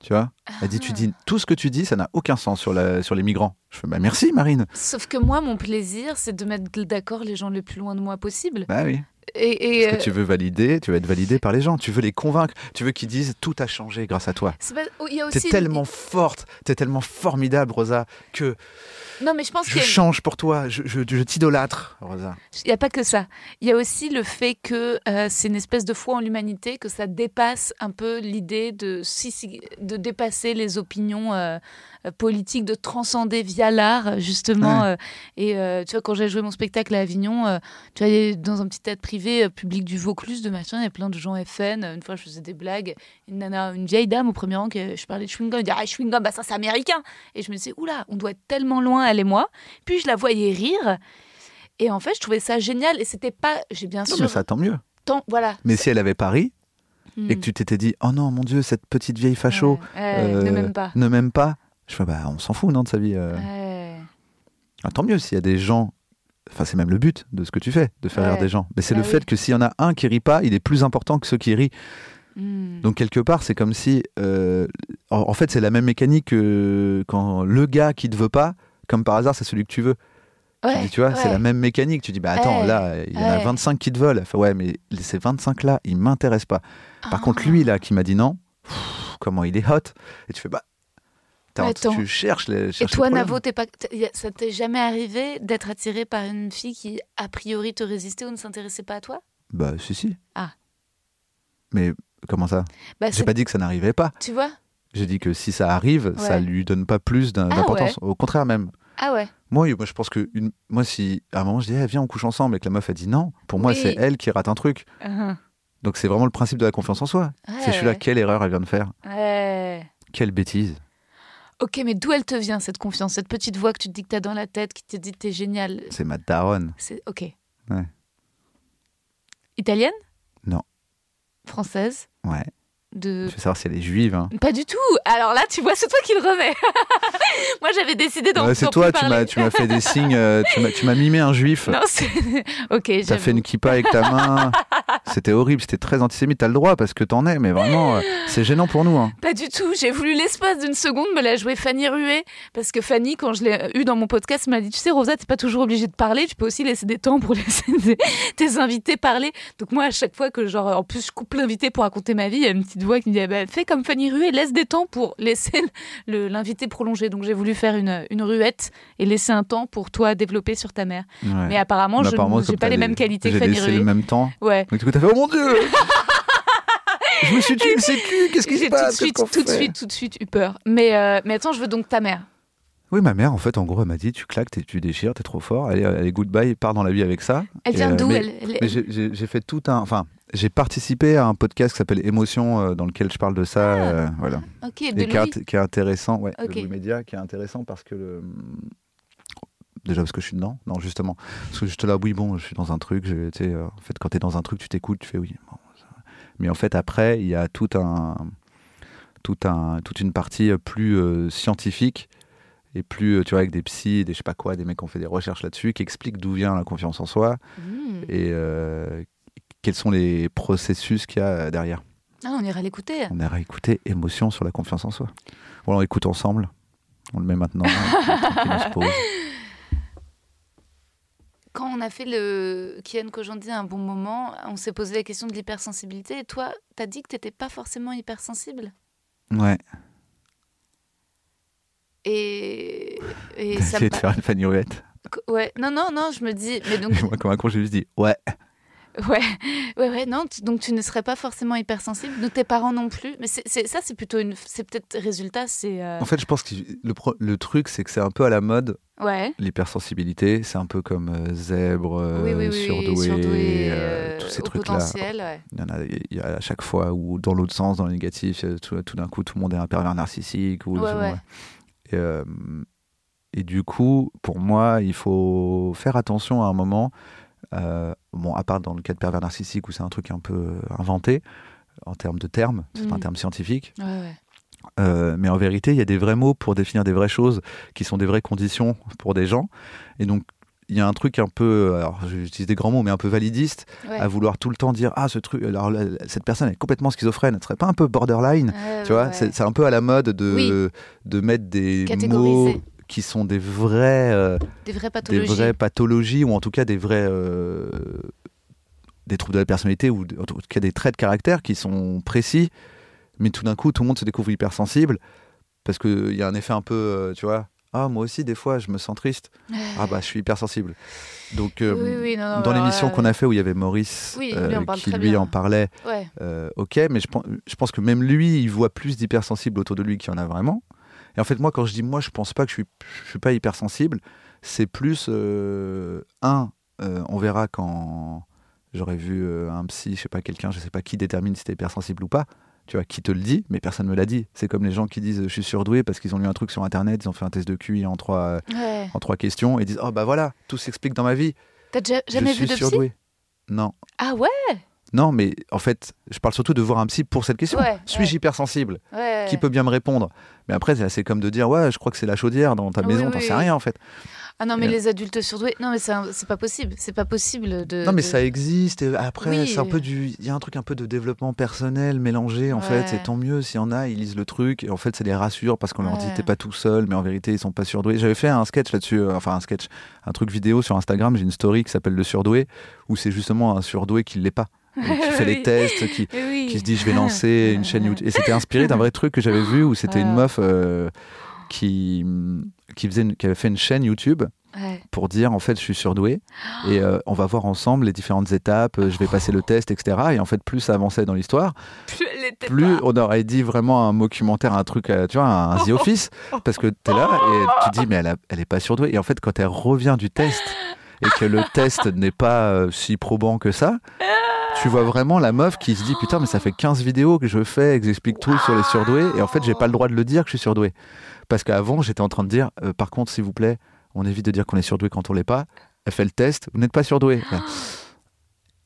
Tu vois? Elle dit tu Ah. dis tout ce que tu dis, ça n'a aucun sens sur, la, sur les migrants. Je fais bah merci Marine. Sauf que moi, mon plaisir, c'est de mettre d'accord les gens le plus loin de moi possible. Bah oui. Et, et, Parce que euh, tu veux valider, tu veux être validé par les gens, tu veux les convaincre, tu veux qu'ils disent tout a changé grâce à toi. oh, T'es tellement forte, t'es tellement formidable Rosa que Non, mais je pense change pour toi, je, je, je t'idolâtre Rosa. Il n'y a pas que ça. Il y a aussi le fait que euh, c'est une espèce de foi en l'humanité, que ça dépasse un peu l'idée de, si- si- de dépasser les opinions euh, euh, politiques, de transcender via l'art, justement. Ouais. euh, et tu vois, quand j'ai joué mon spectacle à Avignon, tu vois, dans un petit théâtre privé, public du Vaucluse, de machin, il y a plein de gens FN. Une fois, je faisais des blagues. Une nana, une vieille dame au premier rang, je parlais de chewing-gum, elle dit Ah, chewing-gum, bah ça c'est américain. Et je me disais Oula, on doit être tellement loin, elle et moi. Puis je la voyais rire. Et en fait, je trouvais ça génial. Et c'était pas, j'ai bien Non sûr, mais ça tant mieux. tant, voilà. Mais si elle avait Paris Hmm. et que tu t'étais dit oh non mon dieu cette petite vieille facho Ouais, ouais, ne euh, m'aime pas. ne m'aime pas, je fais bah on s'en fout non de sa vie. euh. Ouais. Ah, tant mieux s'il y a des gens. Enfin, c'est même le but de ce que tu fais, de faire Ouais. rire des gens. Mais c'est Bah le oui. fait que s'il y en a un qui rit pas, il est plus important que ceux qui rient. Hmm. Donc quelque part, c'est comme si, euh, en, en fait, c'est la même mécanique que quand le gars qui te veut pas, comme par hasard, c'est celui que tu veux. Ouais, tu vois, c'est la même mécanique. Tu dis, bah attends, Ouais. là, il y en a Ouais. 25 qui te veulent. Enfin, ouais, mais ces 25 là, ils m'intéressent pas. Par Ah. contre, lui là, qui m'a dit non, pff, comment il est hot. Et tu fais, bah, attends. tu cherches les. Et cherches toi, le problème. Navo, t'es pas, t'es- ça t'est jamais arrivé d'être attiré par une fille qui, a priori, te résistait ou ne s'intéressait pas à toi? Bah, si, si. Ah. Mais comment ça? Bah, J'ai c'est- pas dit que ça n'arrivait pas. Tu vois? J'ai dit que si ça arrive, ça lui donne pas plus Ah d'importance. Au contraire, même. Ah ouais. Moi, moi, je pense que une... moi, si à un moment je dis, Eh, viens, on couche ensemble, et que la meuf a dit non, pour moi, Oui. c'est elle qui rate un truc. Uhum. Donc, c'est vraiment le principe de la confiance en soi. Ouais. C'est celui-là, quelle erreur elle vient de faire Ouais. Quelle bêtise Ok, mais d'où elle te vient cette confiance, cette petite voix que tu te dis que t'as dans la tête, qui te dit que t'es génial? C'est ma daronne. C'est ok. Ouais. Italienne? Non. Française? Ouais. De Je veux savoir si elle est juive. hein. Pas du tout. Alors là, tu vois, c'est toi qui le remets. Moi, j'avais décidé d'en Ouais, c'est toi, plus tu m'as, parler. tu m'as fait des signes, euh, tu m'as, mimé un juif. Non, c'est ok. T'as fait une kippa avec ta main. C'était horrible, c'était très antisémite. T'as le droit parce que t'en es, mais vraiment, euh, c'est gênant pour nous. hein. Pas du tout. J'ai voulu l'espace d'une seconde me la jouer Fanny Ruet. Parce que Fanny, quand je l'ai eu dans mon podcast, m'a dit Tu sais, Rosa, t'es pas toujours obligée de parler. Tu peux aussi laisser des temps pour laisser tes invités parler. Donc, moi, à chaque fois que, genre, en plus, je coupe l'invité pour raconter ma vie, il y a une petite voix qui me dit Eh ben, Fais comme Fanny Ruet, laisse des temps pour laisser l'invité prolonger. Donc, j'ai voulu faire une, une ruette et laisser un temps pour toi développer sur ta mère. Ouais. Mais apparemment, je apparemment, j'ai comme pas les mêmes qualités que J'ai Fanny laissé Ruet. le même temps. Ouais. Donc du coup, t'as fait Oh mon dieu Je me suis tué le sécu, qu'est-ce qui J'ai se tout de passe suite, qu'on tout de suite, tout de suite eu peur. Mais, euh, mais attends, je veux donc ta mère. Oui, ma mère, en fait, en gros, elle m'a dit Tu claques, tu déchires, t'es trop fort, allez, allez goodbye, pars dans la vie avec ça. Elle vient euh, d'où elle, j'ai- j'ai j'ai fait tout un. Enfin, j'ai participé à un podcast qui s'appelle Émotion, euh, dans lequel je parle de ça. Ah. euh, voilà. Ok, de Et qui est, qui intéressant, ouais, Ok. de Louis Média, qui est intéressant parce que le. Déjà parce que je suis dedans Non, justement. Parce que juste là, oui, bon, je suis dans un truc. je- euh, en fait, quand tu es dans un truc, tu t'écoutes, tu fais oui. bon, ça va. Mais en fait, après, il y a tout un, tout un, toute une partie euh, plus euh, scientifique et plus, tu vois, avec des psys, des je sais pas quoi, des mecs qui ont fait des recherches là-dessus, qui expliquent d'où vient la confiance en soi Hmm. et quels sont les processus qu'il y a euh, derrière. Ah, on ira l'écouter. On a réécouté Émotion sur la confiance en soi. Bon, on écoute ensemble. On le met maintenant. on pose. Quand on a fait le Kian Kojandi un bon moment, on s'est posé la question de l'hypersensibilité. Et toi, t'as dit que t'étais pas forcément hypersensible? Ouais. Et, et ça essayé de faire une Fanny. Ouais, non, non, non, je me dis. Mais donc, Et moi, comme un con, j'ai juste dit ouais. Ouais, ouais, ouais, non, tu- donc tu ne serais pas forcément hypersensible. Donc tes parents non plus. Mais c'est, c'est- ça, c'est plutôt une. C'est peut-être résultat, c'est. euh, En fait, je pense que le, pro- le truc, c'est que c'est un peu à la mode, Ouais. l'hypersensibilité. C'est un peu comme euh, zèbre, euh, oui, oui, oui, surdoué, surdoué, euh, tous ces trucs-là. ouais. Il y en a, il y a à chaque fois, ou dans l'autre sens, dans le négatif, tout, tout d'un coup, tout le monde est un pervers narcissique. Ou, Ouais, ouais. Et, et du coup, pour moi, il faut faire attention à un moment. Euh, bon, à part dans le cas de pervers narcissique où c'est un truc un peu euh, inventé en termes de termes, c'est un Mm. terme scientifique. Ouais, ouais. Euh, mais en vérité, il y a des vrais mots pour définir des vraies choses qui sont des vraies conditions pour des gens. Et donc, il y a un truc un peu, alors j'utilise des grands mots, mais un peu validiste, Ouais. à vouloir tout le temps dire Ah, ce truc, alors cette personne est complètement schizophrène, elle serait pas un peu borderline Tu vois, c'est un peu à la mode de, Oui. de mettre des mots qui sont des euh, Des vraies des pathologies. vraies pathologies, ou en tout cas des vrais. euh, des troubles de la personnalité, ou en tout cas des traits de caractère qui sont précis, mais tout d'un coup, tout le monde se découvre hypersensible, parce qu'il y a un effet un peu, euh, tu vois. Ah, moi aussi, des fois, je me sens triste. Ah, bah, je suis hypersensible. Donc, euh, Oui, oui, non, non, dans l'émission euh, qu'on a fait où il y avait Maurice Oui, euh, qui lui bien. en parlait, Ouais. ok, mais je pense, je pense que même lui, il voit plus d'hypersensibles autour de lui qu'il y en a vraiment. Et en fait, moi, quand je dis moi, je pense pas que je suis, je suis pas hypersensible, c'est plus euh, un, euh, on verra quand j'aurais vu euh, un psy, je sais pas quelqu'un, je sais pas qui détermine si t'es hypersensible ou pas. Tu vois, qui te le dit, mais personne me l'a dit. C'est comme les gens qui disent je suis surdoué parce qu'ils ont lu un truc sur internet, ils ont fait un test de QI en trois, Ouais. en trois questions et disent oh bah voilà, tout s'explique dans ma vie. T'as jamais je vu suis de psy? surdoué. Non. Ah ouais? Non, mais en fait, je parle surtout de voir un psy pour cette question. Ouais, Suis-je ouais. hypersensible Ouais. Qui peut bien me répondre Mais après, c'est comme de dire Ouais, je crois que c'est la chaudière dans ta Oui, maison, oui, t'en sais rien en fait. Ah non, mais Et- les adultes surdoués. Non, mais c'est pas possible. C'est pas possible de. non, mais de- ça existe. Et après, Oui. c'est un peu du. Il y a un truc un peu de développement personnel mélangé en Ouais. fait. C'est tant mieux s'il y en a, ils lisent le truc. Et en fait, ça les rassure parce qu'on leur dit. T'es pas tout seul, mais en vérité, ils sont pas surdoués. J'avais fait un sketch là-dessus, euh, enfin un sketch, un truc vidéo sur Instagram. J'ai une story qui s'appelle Le surdoué, où c'est justement un surdoué qui l'est pas. Qui fait les tests, qui, oui. qui se dit je vais lancer une chaîne YouTube. Et c'était inspiré d'un vrai truc que j'avais vu où c'était une Ah. meuf euh, qui, qui, faisait une- qui avait fait une chaîne YouTube Ouais. pour dire en fait je suis surdoué et euh, on va voir ensemble les différentes étapes, euh, je vais passer le test, etc. Et en fait plus ça avançait dans l'histoire, Plus on aurait dit vraiment un documentaire, un truc, tu vois, un The Office, parce que tu es là et tu dis mais elle, a- elle est pas surdouée. Et en fait quand elle revient du test et que le test n'est pas si probant que ça, tu vois vraiment la meuf qui se dit putain mais ça fait 15 vidéos que je fais et que j'explique tout sur les surdoués et en fait j'ai pas le droit de le dire que je suis surdoué. Parce qu'avant j'étais en train de dire euh, par contre s'il vous plaît on évite de dire qu'on est surdoué quand on l'est pas. Elle fait le test, vous n'êtes pas surdoué.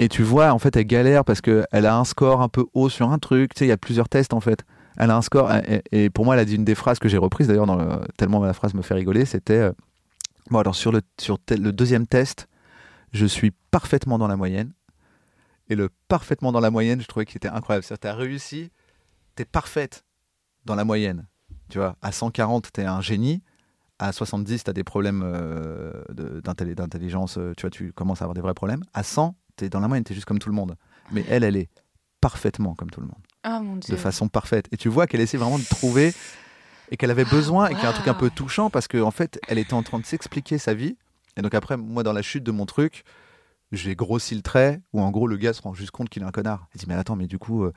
Et tu vois, en fait, elle galère parce qu'elle a un score un peu haut sur un truc. Tu sais, il y a plusieurs tests en fait. Elle a un score. Et, pour moi, elle a dit une des phrases que j'ai reprises d'ailleurs, tellement la phrase me fait rigoler. C'était euh, Bon, alors sur, le deuxième test, je suis parfaitement dans la moyenne. Et le parfaitement dans la moyenne, je trouvais qu'il était incroyable. C'est-à-dire, tu as réussi, tu es parfaite dans la moyenne. Tu vois, à 140, tu es un génie. À 70, tu as des problèmes euh, d'intelligence. euh, Tu vois, tu commences à avoir des vrais problèmes. À 100, tu es dans la moyenne, tu es juste comme tout le monde. Mais elle, elle est parfaitement comme tout le monde, Oh mon dieu. de façon parfaite. Et tu vois qu'elle essaie vraiment de trouver et qu'elle avait besoin et qu'il y a un truc un peu touchant parce qu'en en fait, elle était en train de s'expliquer sa vie. Et donc après, moi, dans la chute de mon truc, j'ai grossi le trait où en gros, le gars se rend juste compte qu'il est un connard. Il dit, mais attends, mais du coup, euh,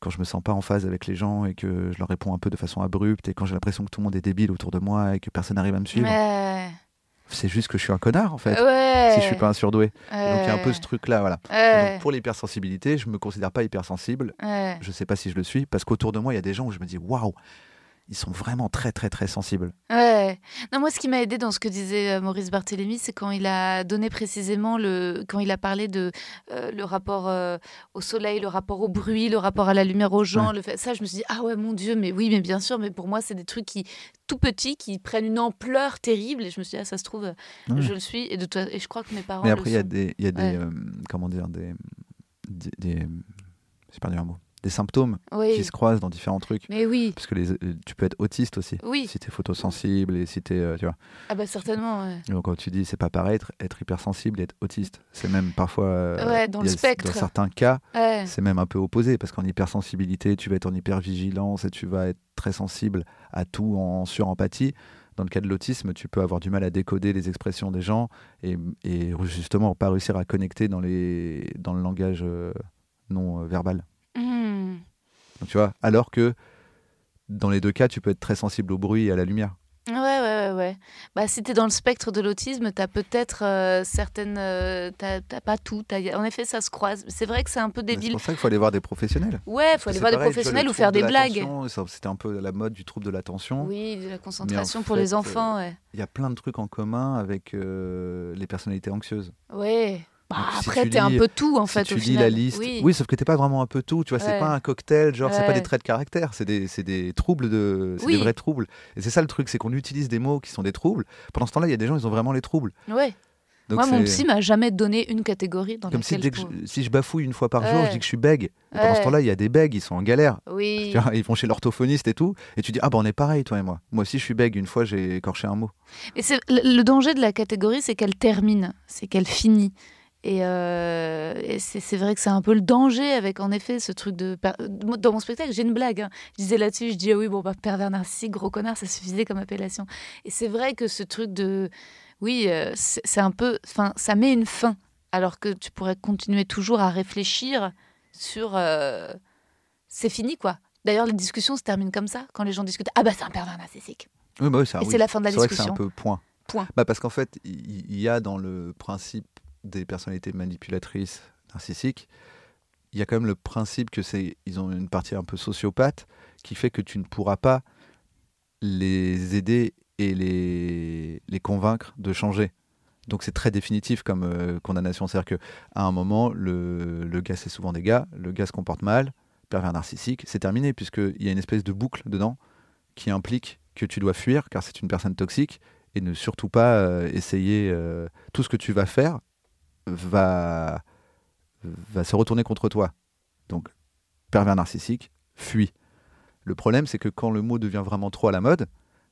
quand je me sens pas en phase avec les gens et que je leur réponds un peu de façon abrupte et quand j'ai l'impression que tout le monde est débile autour de moi et que personne n'arrive à me suivre, Ouais. c'est juste que je suis un connard en fait. Ouais. Si je suis pas un surdoué. Donc il y a un peu ce truc là, voilà. Donc, pour l'hypersensibilité, je me considère pas hypersensible. Je sais pas si je le suis parce qu'autour de moi, il y a des gens où je me dis waouh, ils sont vraiment très très très sensibles. Ouais. Non, moi, ce qui m'a aidé dans ce que disait euh, Maurice Barthélémy, c'est quand il a donné précisément le, quand il a parlé de euh, le rapport euh, au soleil, le rapport au bruit, le rapport à la lumière aux gens. Ouais. Le fait, ça, je me suis dit ah ouais, mon Dieu, mais oui, mais bien sûr, mais pour moi, c'est des trucs qui tout petits qui prennent une ampleur terrible. Et je me suis dit ah, ça se trouve, Ouais. je le suis et de toi, et je crois que mes parents. Mais après, il y a des, il y a des Ouais. euh, comment dire, des, des, des- j'ai perdu un mot, des symptômes qui se croisent dans différents trucs. Mais oui. Parce que les, euh, tu peux être autiste aussi. Oui. Si tu es photosensible et si tu es, tu vois. Ah bah certainement. ouais. Donc quand tu dis c'est pas pareil, être, être hypersensible et être autiste, c'est même parfois. euh, Ouais, dans le a- spectre. Dans certains cas, Ouais. c'est même un peu opposé parce qu'en hypersensibilité, tu vas être en hypervigilance et tu vas être très sensible à tout en surempathie. Dans le cas de l'autisme, tu peux avoir du mal à décoder les expressions des gens et, et justement pas réussir à connecter dans, les, dans le langage euh, non euh, verbal. Donc, tu vois, alors que dans les deux cas, tu peux être très sensible au bruit et à la lumière. Ouais, ouais, ouais, ouais. Bah, si t'es dans le spectre de l'autisme, t'as peut-être euh, certaines. euh, t'as t'as pas tout. t'as- En effet, ça se croise. C'est vrai que c'est un peu Mais C'est débile. pour ça qu'il faut aller voir des professionnels. Ouais, faut aller voir des pareil, professionnels ou faire des de blagues. C'était un peu la mode du trouble de l'attention. Oui, de la concentration pour fait, les enfants, ouais. Il y a plein de trucs en commun avec euh, les personnalités anxieuses. Ouais. Bah, si après, t'es un peu tout, en si fait, tu au lis final. la liste, Oui. sauf que t'es pas vraiment un peu tout, tu vois, Ouais. c'est pas un cocktail, genre c'est pas Ouais. des traits de caractère, c'est des, des troubles de, Oui. des vrais troubles. Et c'est ça le truc, c'est qu'on utilise des mots qui sont des troubles. Pendant ce temps-là, il y a des gens, ils ont vraiment les troubles. Ouais. Donc Moi, mon psy m'a jamais donné une catégorie dans comme si dès je que je- pourrais- si je bafouille une fois par jour, Ouais. je dis que je suis bègue. Et pendant ce Ouais. temps-là, il y a des bègues, ils sont en galère. Oui. Tu vois, ils vont chez l'orthophoniste et tout, et tu dis ah bah on est pareil toi et moi. Moi aussi je suis bègue. Une fois j'ai écorché un mot. Le le danger de la catégorie, c'est qu'elle termine, c'est qu'elle finit. Et, euh, et c'est vrai que c'est un peu le danger avec, en effet, ce truc de. Dans mon spectacle, j'ai une blague. hein. Je disais là-dessus, je dis ah oui, bon, bah, pervers narcissique, gros connard, ça suffisait comme appellation. Et c'est vrai que ce truc de. Oui, euh, c'est un peu. Enfin, ça met une fin. Alors que tu pourrais continuer toujours à réfléchir sur. euh, c'est fini, quoi. D'ailleurs, les discussions se terminent comme ça, quand les gens discutent. Ah bah, c'est un pervers narcissique. Oui, bah oui, ça, Et oui. c'est la fin de la C'est vrai que c'est discussion. un peu point. Point. Bah parce qu'en fait, il y, a dans le principe des personnalités manipulatrices narcissiques, il y a quand même le principe que c'est ils ont une partie un peu sociopathe qui fait que tu ne pourras pas les aider et les, les convaincre de changer. Donc c'est très définitif comme euh, condamnation. C'est-à-dire qu'à un moment, le, le gars, c'est souvent des gars, le gars se comporte mal, pervers narcissique, c'est terminé, puisqu'il y a une espèce de boucle dedans qui implique que tu dois fuir, car c'est une personne toxique, et ne surtout pas euh, essayer... euh, tout ce que tu vas faire va, va se retourner contre toi. Donc, pervers narcissique, fuis. Le problème, c'est que quand le mot devient vraiment trop à la mode,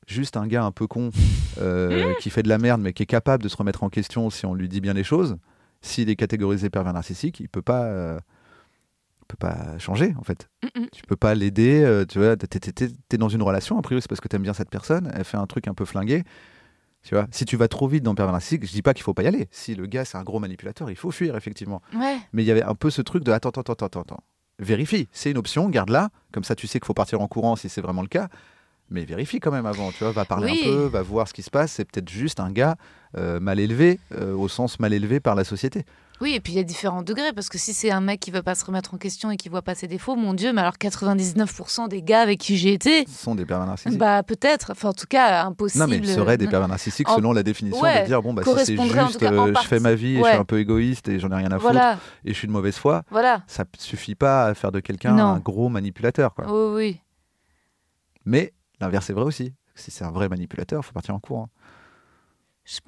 juste un gars un peu con euh, qui fait de la merde mais qui est capable de se remettre en question si on lui dit bien les choses, s'il est catégorisé pervers narcissique, il peut pas, euh, peux pas changer en fait. Mm, mm. Tu peux pas l'aider. euh, tu vois, t'es, t'es dans une relation, a priori, c'est parce que t'aimes bien cette personne. Elle fait un truc un peu flingué. Tu vois, si tu vas trop vite dans pervers narcissique, je dis pas qu'il faut pas y aller. Si le gars c'est un gros manipulateur, il faut fuir effectivement. Ouais. Mais il y avait un peu ce truc de attends, attends, attends, attends, attends. Vérifie. C'est une option, garde-la. Comme ça, tu sais qu'il faut partir en courant si c'est vraiment le cas. Mais vérifie quand même avant. Tu vois, va parler Oui. un peu, va voir ce qui se passe. C'est peut-être juste un gars euh, mal élevé, euh, au sens mal élevé par la société. Oui, et puis il y a différents degrés, parce que si c'est un mec qui veut pas se remettre en question et qui voit pas ses défauts, mon Dieu, mais alors 99% des gars avec qui j'ai été, Ce sont des pervers narcissiques. bah peut-être, enfin en tout cas impossible. non, mais ils seraient des pervers narcissiques En- selon la définition Ouais, de dire bon, bah, si c'est juste, cas euh, je fais ma vie, et je suis un peu égoïste et j'en ai rien à foutre Voilà, et je suis de mauvaise foi, voilà. ça suffit pas à faire de quelqu'un un gros manipulateur. Quoi. Oui, oui. Mais l'inverse est vrai aussi. Si c'est un vrai manipulateur, il faut partir en courant. Je-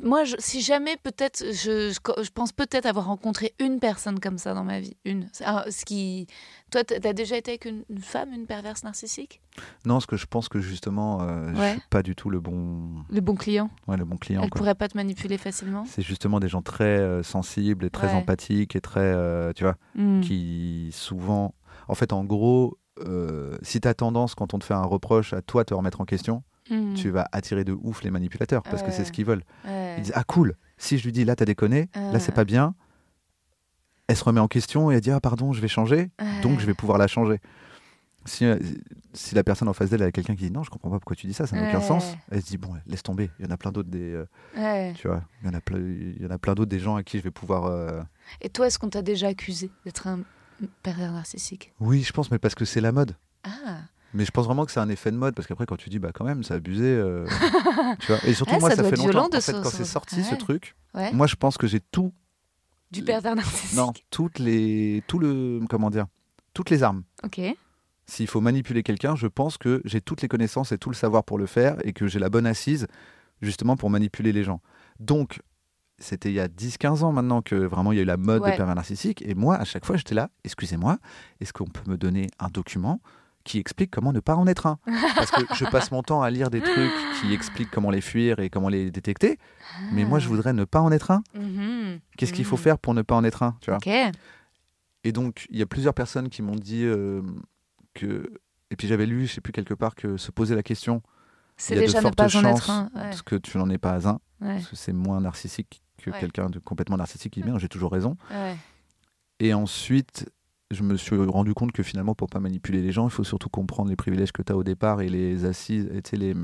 Moi, je- si jamais, peut-être, je, je, je pense peut-être avoir rencontré une personne comme ça dans ma vie. Une. Un- ce qui... Toi, t'as déjà été avec une, une femme, une perverse narcissique? Non, parce que je pense que justement, euh, je Ouais. suis pas du tout le bon, Le bon client ouais, le bon client. Elle quoi. pourrait pas te manipuler facilement C'est justement des gens très euh, sensibles et très Ouais. empathiques et très, euh, tu vois, Hmm. qui souvent, en fait, en gros, euh, si tu as tendance, quand on te fait un reproche, à toi te remettre en question, Hmm. tu vas attirer de ouf les manipulateurs parce que c'est ce qu'ils veulent. Ils disent Ah, cool, si je lui dis là, t'as déconné, là, c'est pas bien, elle se remet en question et elle dit Ah, pardon, je vais changer, donc je vais pouvoir la changer. Si, euh, si la personne en face d'elle a quelqu'un qui dit Non, je comprends pas pourquoi tu dis ça, ça n'a aucun sens, elle se dit Bon, laisse tomber, il y en a plein d'autres des. euh, tu vois, il y en a plein, il y en a plein d'autres des gens à qui je vais pouvoir. euh, Et toi, est-ce qu'on t'a déjà accusé d'être un pervers narcissique? Oui, je pense, mais parce que c'est la mode. Ah, Mais je pense vraiment que c'est un effet de mode parce qu'après quand tu dis bah quand même c'est abusé, euh, tu vois. Et surtout Ouais, moi ça ça, fait longtemps. En fait, quand c'est sorti ce truc, ouais. moi je pense que j'ai tout, Du pervers narcissique. non, toutes les, tout le, comment dire, toutes les armes. Ok. S'il faut manipuler quelqu'un, je pense que j'ai toutes les connaissances et tout le savoir pour le faire et que j'ai la bonne assise justement pour manipuler les gens. Donc c'était il y a 10-15 ans maintenant que vraiment il y a eu la mode des pervers narcissiques et moi à chaque fois j'étais là, excusez-moi, est-ce qu'on peut me donner un document qui explique comment ne pas en être un Parce que je passe mon temps à lire des trucs qui expliquent comment les fuir et comment les détecter, mais moi je voudrais ne pas en être un. Mhm. Qu'est-ce qu'il faut Mhm. faire pour ne pas en être un tu vois et donc, il y a plusieurs personnes qui m'ont dit euh, que. Et puis j'avais lu, je sais plus quelque part, que se poser la question, C'est a de déjà ne pas en être un. Ouais. parce que tu n'en es pas un, Ouais. parce que c'est moins narcissique que Ouais. quelqu'un de complètement narcissique qui dit, j'ai toujours raison. Et ensuite, je me suis rendu compte que finalement, pour pas manipuler les gens, il faut surtout comprendre les privilèges que tu as au départ et les assises, et tu les,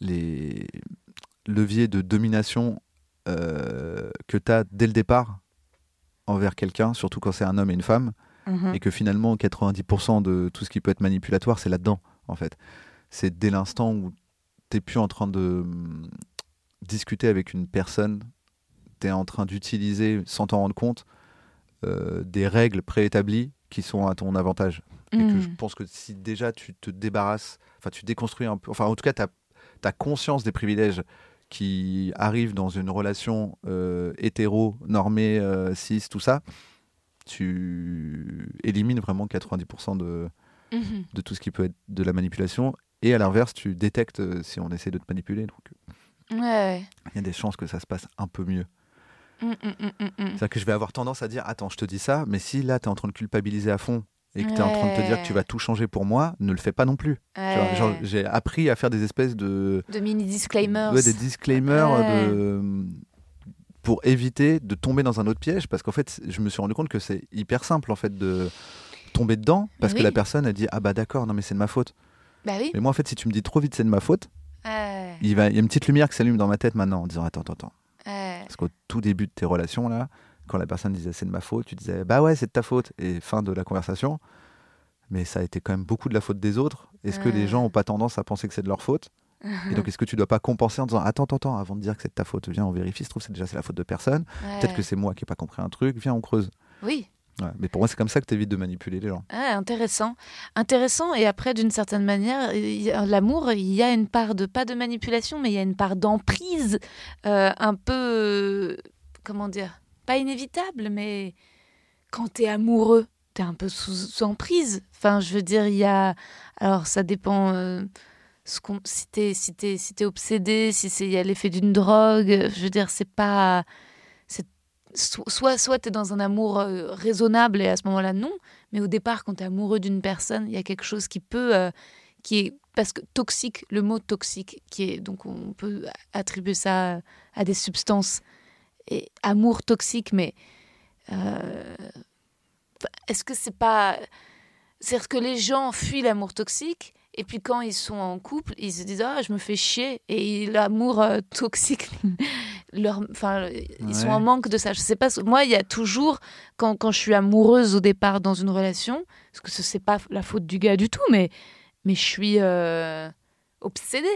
les leviers de domination euh, que tu as dès le départ envers quelqu'un, surtout quand c'est un homme et une femme Mhm. et que finalement 90% de tout ce qui peut être manipulatoire c'est là-dedans en fait c'est dès l'instant où t'es plus en train de hum, discuter avec une personne t'es en train d'utiliser sans t'en rendre compte des règles préétablies qui sont à ton avantage et que je pense que si déjà tu te débarrasses enfin tu déconstruis un peu enfin en tout cas tu as conscience des privilèges qui arrivent dans une relation euh, hétéro normée euh, cis tout ça tu élimines vraiment 90% de, Mhm. de tout ce qui peut être de la manipulation. Et à l'inverse, tu détectes euh, si on essaie de te manipuler. Donc, Ouais, ouais. il y a des chances que ça se passe un peu mieux. Mm, mm, mm. C'est-à-dire que je vais avoir tendance à dire Attends, je te dis ça, mais si là, tu es en train de culpabiliser à fond et que tu es en train de te dire que tu vas tout changer pour moi, ne le fais pas non plus. Ouais. J'ai appris à faire des espèces de. De mini disclaimers. ouais, des disclaimers Ouais. de pour éviter de tomber dans un autre piège parce qu'en fait je me suis rendu compte que c'est hyper simple en fait de tomber dedans parce que la personne a dit ah bah d'accord non mais c'est de ma faute Bah oui. mais moi en fait si tu me dis trop vite c'est de ma faute Ouais. il va il y a une petite lumière qui s'allume dans ma tête maintenant en disant attends attends attends Ouais. parce qu'au tout début de tes relations là quand la personne disait c'est de ma faute tu disais bah ouais c'est de ta faute. Et fin de la conversation. Mais ça a été quand même beaucoup de la faute des autres. Est-ce que les gens ont pas tendance à penser que c'est de leur faute? Et donc est-ce que tu dois pas compenser en disant attends attends attends avant de dire que c'est de ta faute viens on vérifie se trouve c'est déjà c'est la faute de personne. Peut-être que c'est moi qui n'ai pas compris un truc, viens, on creuse. Oui. Mais pour moi, c'est comme ça que tu évites de manipuler les gens. Ah, intéressant. Intéressant. Et après, d'une certaine manière, l'amour, il y a une part de, pas de manipulation, mais il y a une part d'emprise euh, un peu, euh, comment dire, pas inévitable, mais quand tu es amoureux, tu es un peu sous, emprise. Enfin, je veux dire, il y a. Alors, ça dépend. euh, ce si t'es si t'es- si t'es obsédé, si il y a l'effet d'une drogue, je veux dire, c'est pas. Soit, soit tu es dans un amour euh, raisonnable et à ce moment-là, non. Mais au départ, quand tu es amoureux d'une personne, il y a quelque chose qui peut. euh, qui est. Parce que toxique, le mot toxique, qui est. Donc on peut attribuer ça à des substances. Et amour toxique, mais. euh, Est-ce que c'est pas. C'est-à-dire que les gens fuient l'amour toxique. Et puis quand ils sont en couple, ils se disent ah je me fais chier et l'amour euh, toxique leur enfin ils sont en manque de ça. Je sais pas moi il y a toujours quand, quand je suis amoureuse au départ dans une relation parce que ce c'est pas la faute du gars du tout mais mais je suis euh, obsédée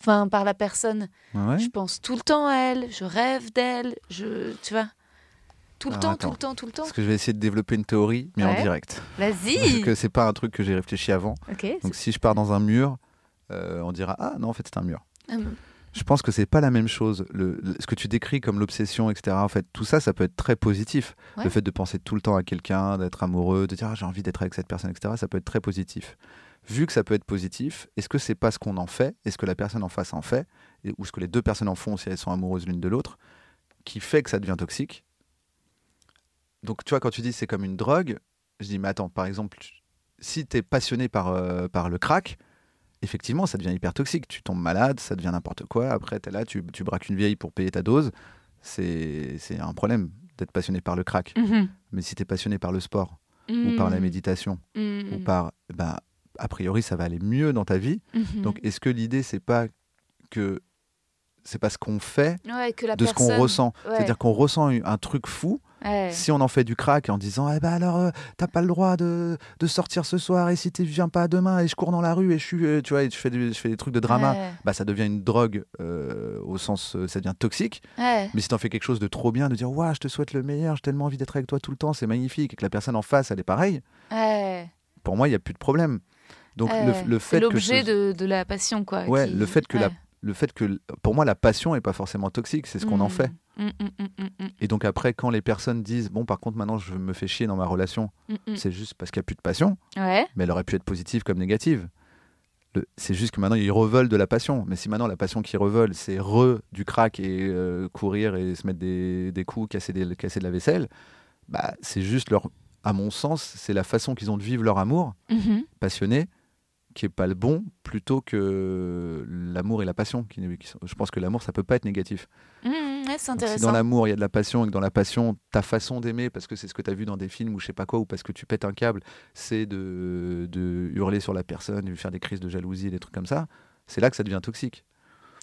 enfin par la personne. Ouais? Je pense tout le temps à elle, je rêve d'elle, je tu vois tout le Alors, temps, attends. tout le temps, tout le temps. Parce que je vais essayer de développer une théorie, mais en direct. Parce Vas-y. que c'est pas un truc que j'ai réfléchi avant. Donc si je pars dans un mur, euh, on dira ah non en fait c'est un mur. hum, Je pense que c'est pas la même chose. Le, le- ce que tu décris comme l'obsession, etc. En fait, tout ça, ça peut être très positif. Ouais. Le fait de penser tout le temps à quelqu'un, d'être amoureux, de dire ah, j'ai envie d'être avec cette personne, etc. Ça peut être très positif. Vu que ça peut être positif, est-ce que c'est pas ce qu'on en fait? Est-ce que la personne en face en fait? Ou ce que les deux personnes en font si elles sont amoureuses l'une de l'autre Qui fait que ça devient toxique? Donc, tu vois, quand tu dis c'est comme une drogue, je dis mais attends, par exemple, si tu es passionné par, euh, par le crack, effectivement, ça devient hyper toxique. Tu tombes malade, ça devient n'importe quoi. Après, tu es là, tu, tu braques une vieille pour payer ta dose. C'est un problème d'être passionné par le crack. mhm, Mais si tu es passionné par le sport, ou par la méditation, ou par. Ben, a priori, ça va aller mieux dans ta vie. mhm. Donc, est-ce que l'idée, c'est pas que. C'est pas ce qu'on fait, Ouais, que la de ce qu'on ressent? Ouais, C'est-à-dire qu'on ressent un truc fou. Ouais. Si on en fait du crack en disant eh ben alors euh, t'as pas le droit de, de sortir ce soir et si tu viens pas demain et je cours dans la rue et je suis euh, tu vois et je fais, du- je fais des trucs de drama Ouais, bah ça devient une drogue euh, au sens ça devient toxique ouais. mais si t'en fais quelque chose de trop bien de dire waouh je te souhaite le meilleur j'ai tellement envie d'être avec toi tout le temps c'est magnifique et que la personne en face elle est pareille pour moi il y a plus de problème donc le, fait l'objet ce- de, de la passion, quoi. Ouais, qui- le fait que la- le fait que pour moi la passion est pas forcément toxique c'est ce qu'on en Mm. fait Mm, mm, mm, et donc après quand les personnes disent bon par contre maintenant je me fais chier dans ma relation c'est juste parce qu'il n'y a plus de passion Ouais. mais elle aurait pu être positive comme négative. C'est juste que maintenant, ils revolent de la passion. Mais si maintenant, la passion qui revole, c'est re du crack et euh, courir et se mettre des, des coups, casser, des, casser de la vaisselle, bah, c'est juste leur. À mon sens, c'est la façon qu'ils ont de vivre leur amour, Mhm. passionné, qui est pas le bon, plutôt que l'amour et la passion. Qui, qui sont- je pense que l'amour, ça peut pas être négatif. Mm, mm, ouais, c'est Donc, si intéressant. dans l'amour, il y a de la passion et que dans la passion, ta façon d'aimer, parce que c'est ce que tu as vu dans des films ou je sais pas quoi, ou parce que tu pètes un câble, c'est de, de hurler sur la personne, de faire des crises de jalousie et des trucs comme ça, c'est là que ça devient toxique.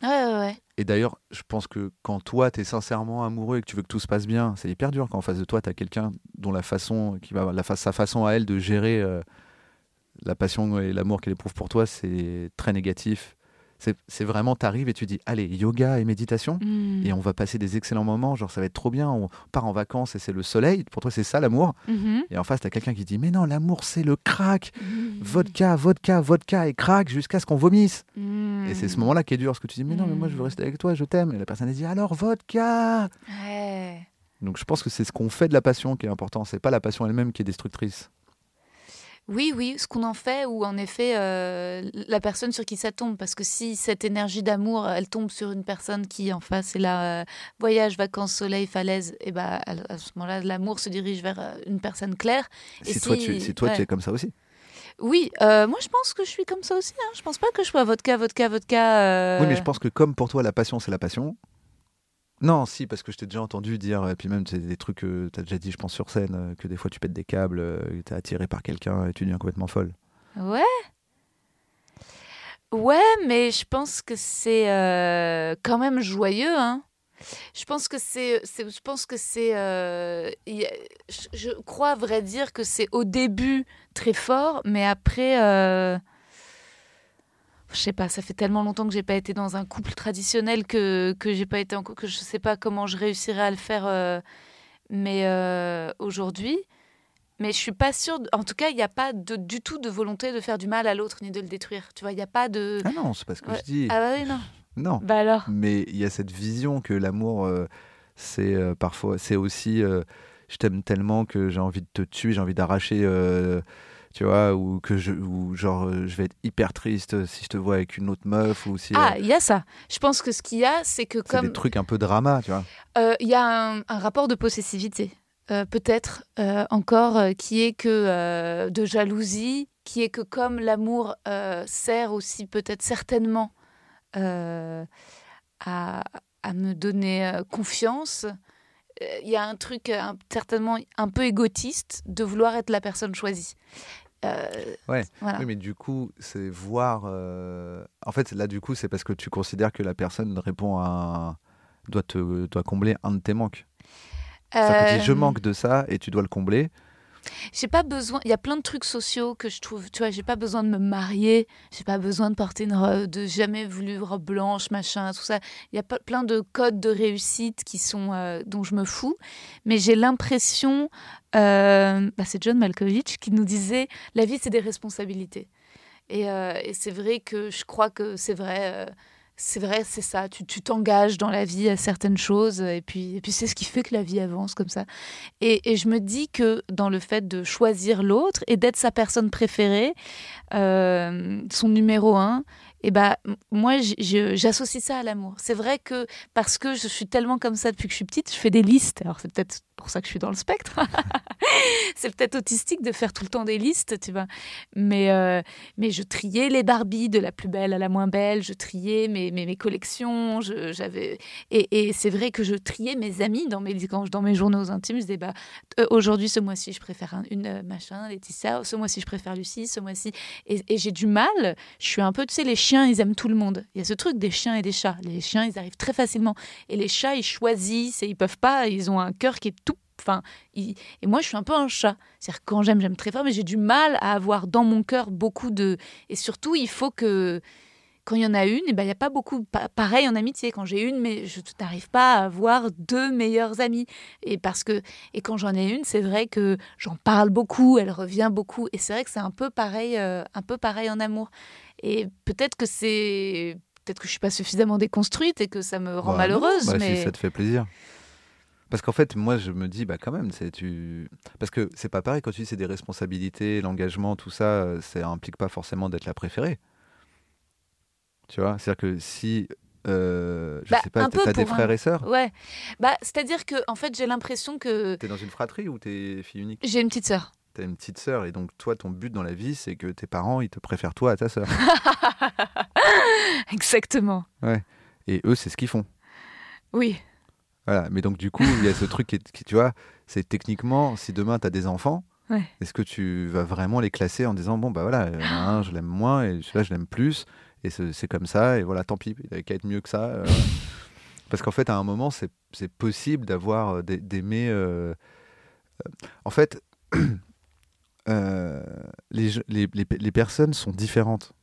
Ouais, ouais, ouais. Et d'ailleurs, je pense que quand toi, tu es sincèrement amoureux et que tu veux que tout se passe bien, c'est hyper dur quand en face de toi, tu as quelqu'un dont la façon, qui va, la, sa façon à elle de gérer euh, la passion et l'amour qu'elle éprouve pour toi, c'est très négatif. C'est vraiment, t'arrives et tu dis, allez, yoga et méditation, Mm. et on va passer des excellents moments, genre ça va être trop bien, on part en vacances et c'est le soleil, pour toi c'est ça l'amour, Mhm. et en face t'as quelqu'un qui dit mais non l'amour c'est le crack, Mm. vodka, vodka, vodka et crack jusqu'à ce qu'on vomisse. Mm. Et c'est ce moment-là qui est dur, parce que tu dis mais non mais moi je veux rester avec toi, je t'aime, et la personne elle dit alors vodka. Ouais. Donc je pense que c'est ce qu'on fait de la passion qui est important, c'est pas la passion elle-même qui est destructrice. Oui, oui, ce qu'on en fait, ou en effet, euh, la personne sur qui ça tombe. Parce que si cette énergie d'amour, elle tombe sur une personne qui, en face, est là, euh, voyage, vacances, soleil, falaise, et bah, à, à ce moment-là, l'amour se dirige vers euh, une personne claire. Et Si, toi tu, si toi ouais. tu es comme ça aussi. Oui, euh, moi, je pense que je suis comme ça aussi. Hein. Je pense pas que je sois vodka, vodka, vodka. Oui mais je pense que comme pour toi la passion c'est la passion. Non, si, parce que je t'ai déjà entendu dire, et puis même c'est des trucs que tu as déjà dit, je pense, sur scène, euh, que des fois tu pètes des câbles, euh, tu es attiré par quelqu'un et tu deviens complètement folle. Ouais. Ouais, mais je pense que c'est euh, quand même joyeux, hein. Je pense que c'est, je pense que c'est, je, crois à vrai dire que c'est au début très fort, mais après, je sais pas, ça fait tellement longtemps que j'ai pas été dans un couple traditionnel que que j'ai pas été en que je sais pas comment je réussirai à le faire, euh, mais euh, aujourd'hui. Mais je suis pas sûre. En tout cas, il n'y a pas de, du tout de volonté de faire du mal à l'autre ni de le détruire. Tu vois, il n'y a pas de. Ah non, c'est pas ce que Ouais. je dis. Ah bah oui, non. Non. Bah alors? Mais il y a cette vision que l'amour, euh, c'est euh, parfois, c'est aussi, euh, je t'aime tellement que j'ai envie de te tuer, j'ai envie d'arracher, tu vois, ou que je, ou genre, euh, je vais être hyper triste si je te vois avec une autre meuf, ou si. Ah, euh, il y a ça. Je pense que ce qu'il y a, c'est que c'est comme des trucs un peu drama, tu vois. Euh, il y a un, un rapport de possessivité, euh, peut-être euh, encore, euh, qui est que euh, de jalousie, qui est que comme l'amour euh, sert aussi peut-être certainement euh, à, à me donner euh, confiance, euh, il y a un truc euh, un- certainement un peu égotiste de vouloir être la personne choisie. Euh, Ouais. voilà. Oui, mais du coup, c'est voir. euh, En fait, là, du coup, c'est parce que tu considères que la personne répond à. doit, te... doit combler un de tes manques. C'est-à-dire que tu dis, je Euh, manque de ça et tu dois le combler. J'ai pas besoin. Il y a plein de trucs sociaux que je trouve. Tu vois, j'ai pas besoin de me marier. J'ai pas besoin de porter une robe, de jamais voulu robe blanche, machin, tout ça. Il y a plein de codes de réussite qui sont euh, dont je me fous. Mais j'ai l'impression. euh, bah, c'est John Malkovich qui nous disait la vie c'est des responsabilités. Et, euh, et c'est vrai que je crois que c'est vrai. C'est vrai, c'est ça. Tu tu t'engages dans la vie à certaines choses, et puis, et puis c'est ce qui fait que la vie avance comme ça. Et, et je me dis que dans le fait de choisir l'autre et d'être sa personne préférée, euh, son numéro un, et bah, m- moi, j'associe ça à l'amour. C'est vrai que parce que je suis tellement comme ça depuis que je suis petite, je fais des listes. Alors, c'est peut-être pour ça que je suis dans le spectre. c'est peut-être autistique de faire tout le temps des listes, tu vois. Mais, euh, mais je triais les Barbies de la plus belle à la moins belle. Je triais mes, mes, collections. J'avais et, c'est vrai que je triais mes amis dans mes, dans mes journaux intimes. Je disais, bah, euh, aujourd'hui, ce mois-ci, je préfère un- une euh, machin, Laetitia. Ce mois-ci, je préfère Lucie. Ce mois-ci. Et, et j'ai du mal. Je suis un peu, tu sais, les chiens, ils aiment tout le monde. Il y a ce truc des chiens et des chats. Les chiens, ils arrivent très facilement. Et les chats, ils choisissent et ils peuvent pas. Ils ont un cœur qui est tout. Enfin, et moi, je suis un peu un chat. C'est-à-dire quand j'aime, j'aime très fort, mais j'ai du mal à avoir dans mon cœur beaucoup de. Et surtout, il faut que quand il y en a une, il ben, n'y a pas beaucoup. pa- pareil en amitié, quand j'ai une, mais je n'arrive pas à avoir deux meilleures amies. Et, parce que, et quand j'en ai une, c'est vrai que j'en parle beaucoup, elle revient beaucoup. Et c'est vrai que c'est un peu pareil, euh, un peu pareil en amour. Et peut-être que c'est. Peut-être que je suis pas suffisamment déconstruite et que ça me rend Bah, malheureuse, non, bah, mais si ça te fait plaisir. Parce qu'en fait, moi, je me dis, bah quand même, c'est tu. Parce que c'est pas pareil quand tu dis c'est des responsabilités, l'engagement, tout ça, euh, ça implique pas forcément d'être la préférée. Tu vois, c'est-à-dire que si, euh, je Bah, sais pas, t'as des frères un- et sœurs, ouais. Bah, c'est-à-dire que en fait, j'ai l'impression que t'es dans une fratrie ou t'es fille unique j'ai une petite sœur. T'as une petite sœur et donc toi, ton but dans la vie, c'est que tes parents, ils te préfèrent toi à ta sœur. Exactement. et eux, c'est ce qu'ils font. Oui. Voilà. Mais donc du coup, il y a ce truc qui, tu vois, c'est techniquement, si demain t'as des enfants, Ouais. est-ce que tu vas vraiment les classer en disant bon bah voilà, un, je l'aime moins et celui-là je l'aime plus et c'est comme ça et voilà, tant pis, il avait qu'à être mieux que ça. euh. Parce qu'en fait, à un moment, c'est possible d'avoir euh, d'aimer. euh, En fait, euh, les, les, les, les personnes sont différentes,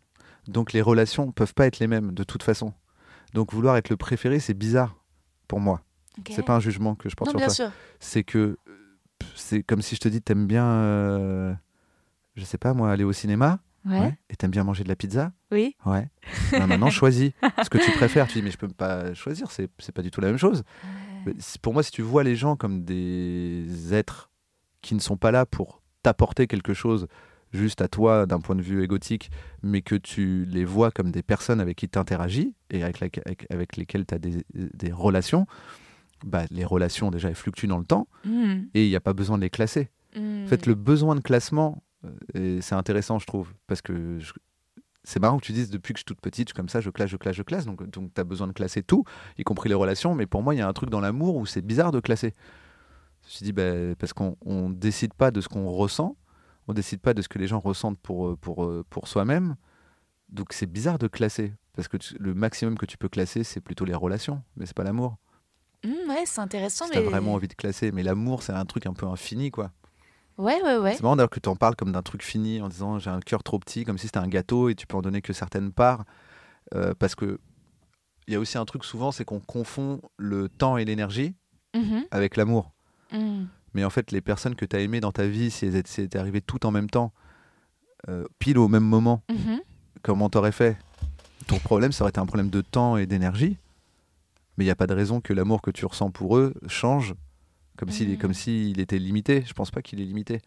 donc les relations peuvent pas être les mêmes de toute façon. Donc vouloir être le préféré, c'est bizarre pour moi. Ok. C'est pas un jugement que je porte Non, sur bien toi. C'est que c'est comme si je te dis t'aimes bien, euh, je sais pas moi, aller au cinéma, Ouais. ouais, et t'aimes bien manger de la pizza, Oui. ouais. Ben, maintenant choisis ce que tu préfères. Tu dis mais je peux pas choisir, c'est c'est pas du tout la même chose. Pour moi, si tu vois les gens comme des êtres qui ne sont pas là pour t'apporter quelque chose juste à toi d'un point de vue égotique, mais que tu les vois comme des personnes avec qui tu interagis et avec, la- avec- avec lesquelles tu as des, des relations, bah, les relations déjà elles fluctuent dans le temps Hmm. et il n'y a pas besoin de les classer. Hmm. En fait, le besoin de classement, et c'est intéressant, je trouve, parce que je- c'est marrant que tu dises depuis que je suis toute petite, je suis comme ça, je classe, je classe, je classe. Donc, donc tu as besoin de classer tout, y compris les relations. Mais pour moi, il y a un truc dans l'amour où c'est bizarre de classer. Je me suis dit, bah, parce qu'on on décide pas de ce qu'on ressent, on décide pas de ce que les gens ressentent pour, euh, pour, euh, pour soi-même. Donc c'est bizarre de classer. Parce que tu- le maximum que tu peux classer, c'est plutôt les relations, mais c'est pas l'amour. Hmm, ouais, c'est intéressant. Si mais... t'as vraiment envie de classer. Mais l'amour, c'est un truc un peu infini, quoi. Ouais, ouais, ouais. C'est marrant d'ailleurs que tu en parles comme d'un truc fini en disant j'ai un cœur trop petit, comme si c'était un gâteau et tu peux en donner que certaines parts. Euh, parce que il y a aussi un truc souvent, c'est qu'on confond le temps et l'énergie Mhm. avec l'amour. Hmm. Mais en fait, les personnes que tu as aimées dans ta vie, si elles étaient, arrivées tout en même temps, euh, pile au même moment, Mhm. comment t'aurais fait? Ton problème, ça aurait été un problème de temps et d'énergie. Mais il n'y a pas de raison que l'amour que tu ressens pour eux change comme s'il Mhm. comme s'il était limité. Je pense pas qu'il est limité.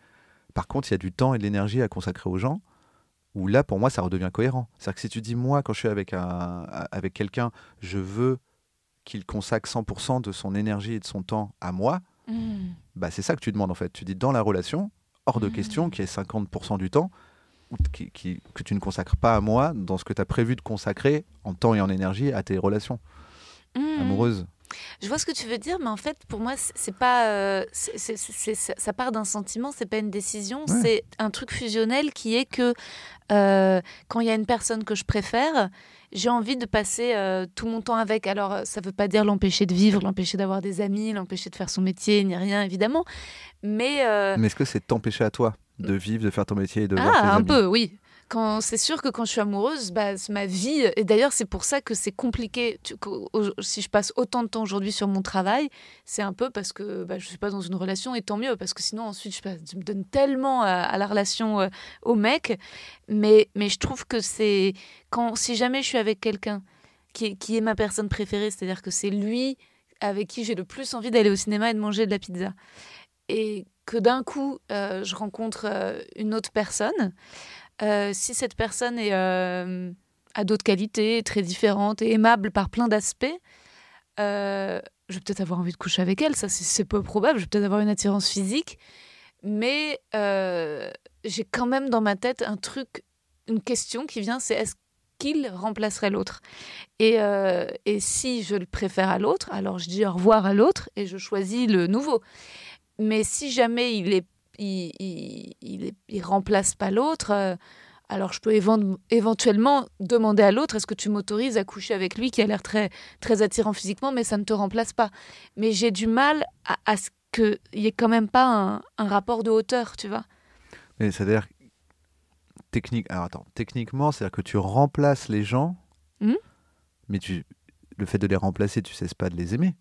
par contre, il y a du temps et de l'énergie à consacrer aux gens. Où là, pour moi, ça redevient cohérent. C'est-à-dire que si tu dis, moi, quand je suis avec, un, avec quelqu'un, je veux qu'il consacre 100% de son énergie et de son temps à moi, Mm. bah, c'est ça que tu demandes en fait. Tu dis dans la relation, hors de Mm. question qu'il y ait 50% du temps qui- que tu ne consacres pas à moi dans ce que tu as prévu de consacrer en temps et en énergie à tes relations Mm. amoureuses. Je vois ce que tu veux dire, mais en fait, pour moi, c'est pas. euh, c'est- c'est- ça part d'un sentiment, c'est pas une décision, Ouais. c'est un truc fusionnel qui est que euh, quand il y a une personne que je préfère, j'ai envie de passer euh, tout mon temps avec. Alors, ça veut pas dire l'empêcher de vivre, l'empêcher d'avoir des amis, l'empêcher de faire son métier, ni rien, évidemment. Mais. Mais est-ce que c'est t'empêcher à toi de vivre, de faire ton métier et de voir tes ah, un amis? peu, oui. C'est sûr que quand je suis amoureuse, bah, ma vie. Et d'ailleurs, c'est pour ça que c'est compliqué. Si je passe autant de temps aujourd'hui sur mon travail, c'est un peu parce que bah, je suis pas dans une relation et tant mieux parce que sinon ensuite je, me donne tellement à, la relation euh, au mec. Mais mais je trouve que c'est quand si jamais je suis avec quelqu'un qui est, qui est ma personne préférée, c'est-à-dire que c'est lui avec qui j'ai le plus envie d'aller au cinéma et de manger de la pizza, et que d'un coup euh, je rencontre euh, une autre personne. Euh, si cette personne est, euh, a d'autres qualités, très différentes et aimable par plein d'aspects, euh, je vais peut-être avoir envie de coucher avec elle, ça c'est- peu probable, je vais peut-être avoir une attirance physique, mais euh, j'ai quand même dans ma tête un truc, une question qui vient, c'est est-ce qu'il remplacerait l'autre? Et, et si je le préfère à l'autre, alors je dis au revoir à l'autre et je choisis le nouveau. Mais si jamais il est il, il, il, est- il remplace pas l'autre, euh, alors je peux évent- éventuellement demander à l'autre est-ce que tu m'autorises à coucher avec lui qui a l'air très, très attirant physiquement, mais ça ne te remplace pas. Mais j'ai du mal à, à ce qu'il n'y ait quand même pas un, un rapport de hauteur, tu vois. Mais c'est-à-dire technique. Alors attends, techniquement, c'est-à-dire que tu remplaces les gens, Mhm. mais tu le fait de les remplacer, tu cesses pas de les aimer.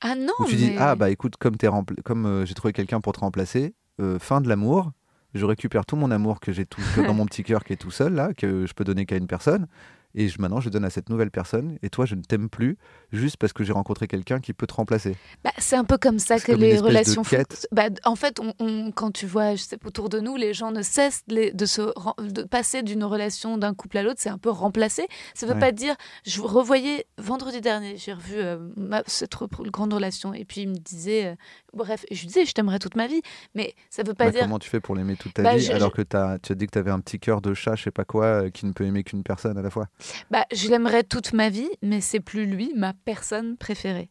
Ah non, Ou tu dis ah bah écoute comme t'es rempla- comme euh, j'ai trouvé quelqu'un pour te remplacer, euh, fin de l'amour. Je récupère tout mon amour que j'ai tout que dans mon petit cœur qui est tout seul là, que je peux donner qu'à une personne, et je, maintenant je donne à cette nouvelle personne. Et toi, je ne t'aime plus juste parce que j'ai rencontré quelqu'un qui peut te remplacer. Bah, c'est un peu comme ça que comme les relations. font-. Bah, en fait, on, on- quand tu vois, je sais, autour de nous, les gens ne cessent de, les- de se ren- de passer d'une relation d'un couple à l'autre. C'est un peu remplacé. Ça veut Ouais. pas dire. Je revoyais vendredi dernier, j'ai revu euh, ma- cette grande relation, et puis il me disait, euh, bref, je lui disais, je t'aimerais toute ma vie, mais ça veut pas Bah, dire. Comment tu fais pour l'aimer toute ta Bah, vie je- alors je- que tu as dit que tu avais un petit cœur de chat, je sais pas quoi, euh, qui ne peut aimer qu'une personne à la fois Bah, je l'aimerais toute ma vie, mais c'est plus lui, ma personne préférée.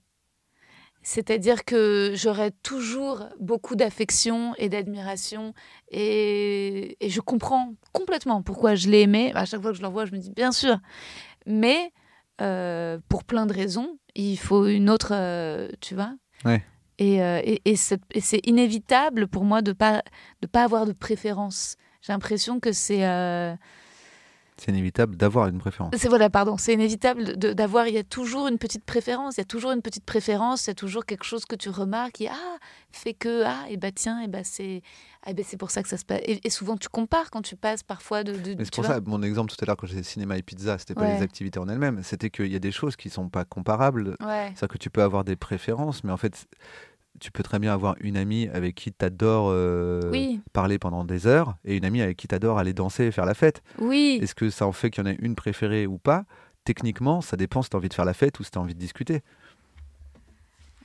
C'est-à-dire que j'aurais toujours beaucoup d'affection et d'admiration et, et je comprends complètement pourquoi je l'ai aimé. À chaque fois que je le revois, je me dis bien sûr. Mais euh, pour plein de raisons, il faut une autre, euh, tu vois. Ouais. Et, euh, et, et c'est inévitable pour moi de pas de pas avoir de préférence. J'ai l'impression que c'est C'est inévitable d'avoir une préférence. c'est voilà, pardon, c'est inévitable d'avoir. Il y a toujours une petite préférence. Il y a toujours une petite préférence. Il y a toujours quelque chose que tu remarques. Qui, ah, fait que ah, et bah tiens, et bah c'est, ah, bah, c'est pour ça que ça se passe. Et, et souvent tu compares quand tu passes parfois de. de c'est pour vois. ça, mon exemple tout à l'heure quand j'ai cinéma et pizza, c'était pas Ouais. les activités en elles-mêmes, c'était qu'il y a des choses qui sont pas comparables. Ouais. C'est-à-dire que tu peux avoir des préférences, mais en fait, tu peux très bien avoir une amie avec qui tu adores Oui, parler pendant des heures et une amie avec qui tu adores aller danser et faire la fête. oui. Est-ce que ça en fait qu'il y en a une préférée ou pas? Techniquement, ça dépend si tu as envie de faire la fête ou si tu as envie de discuter.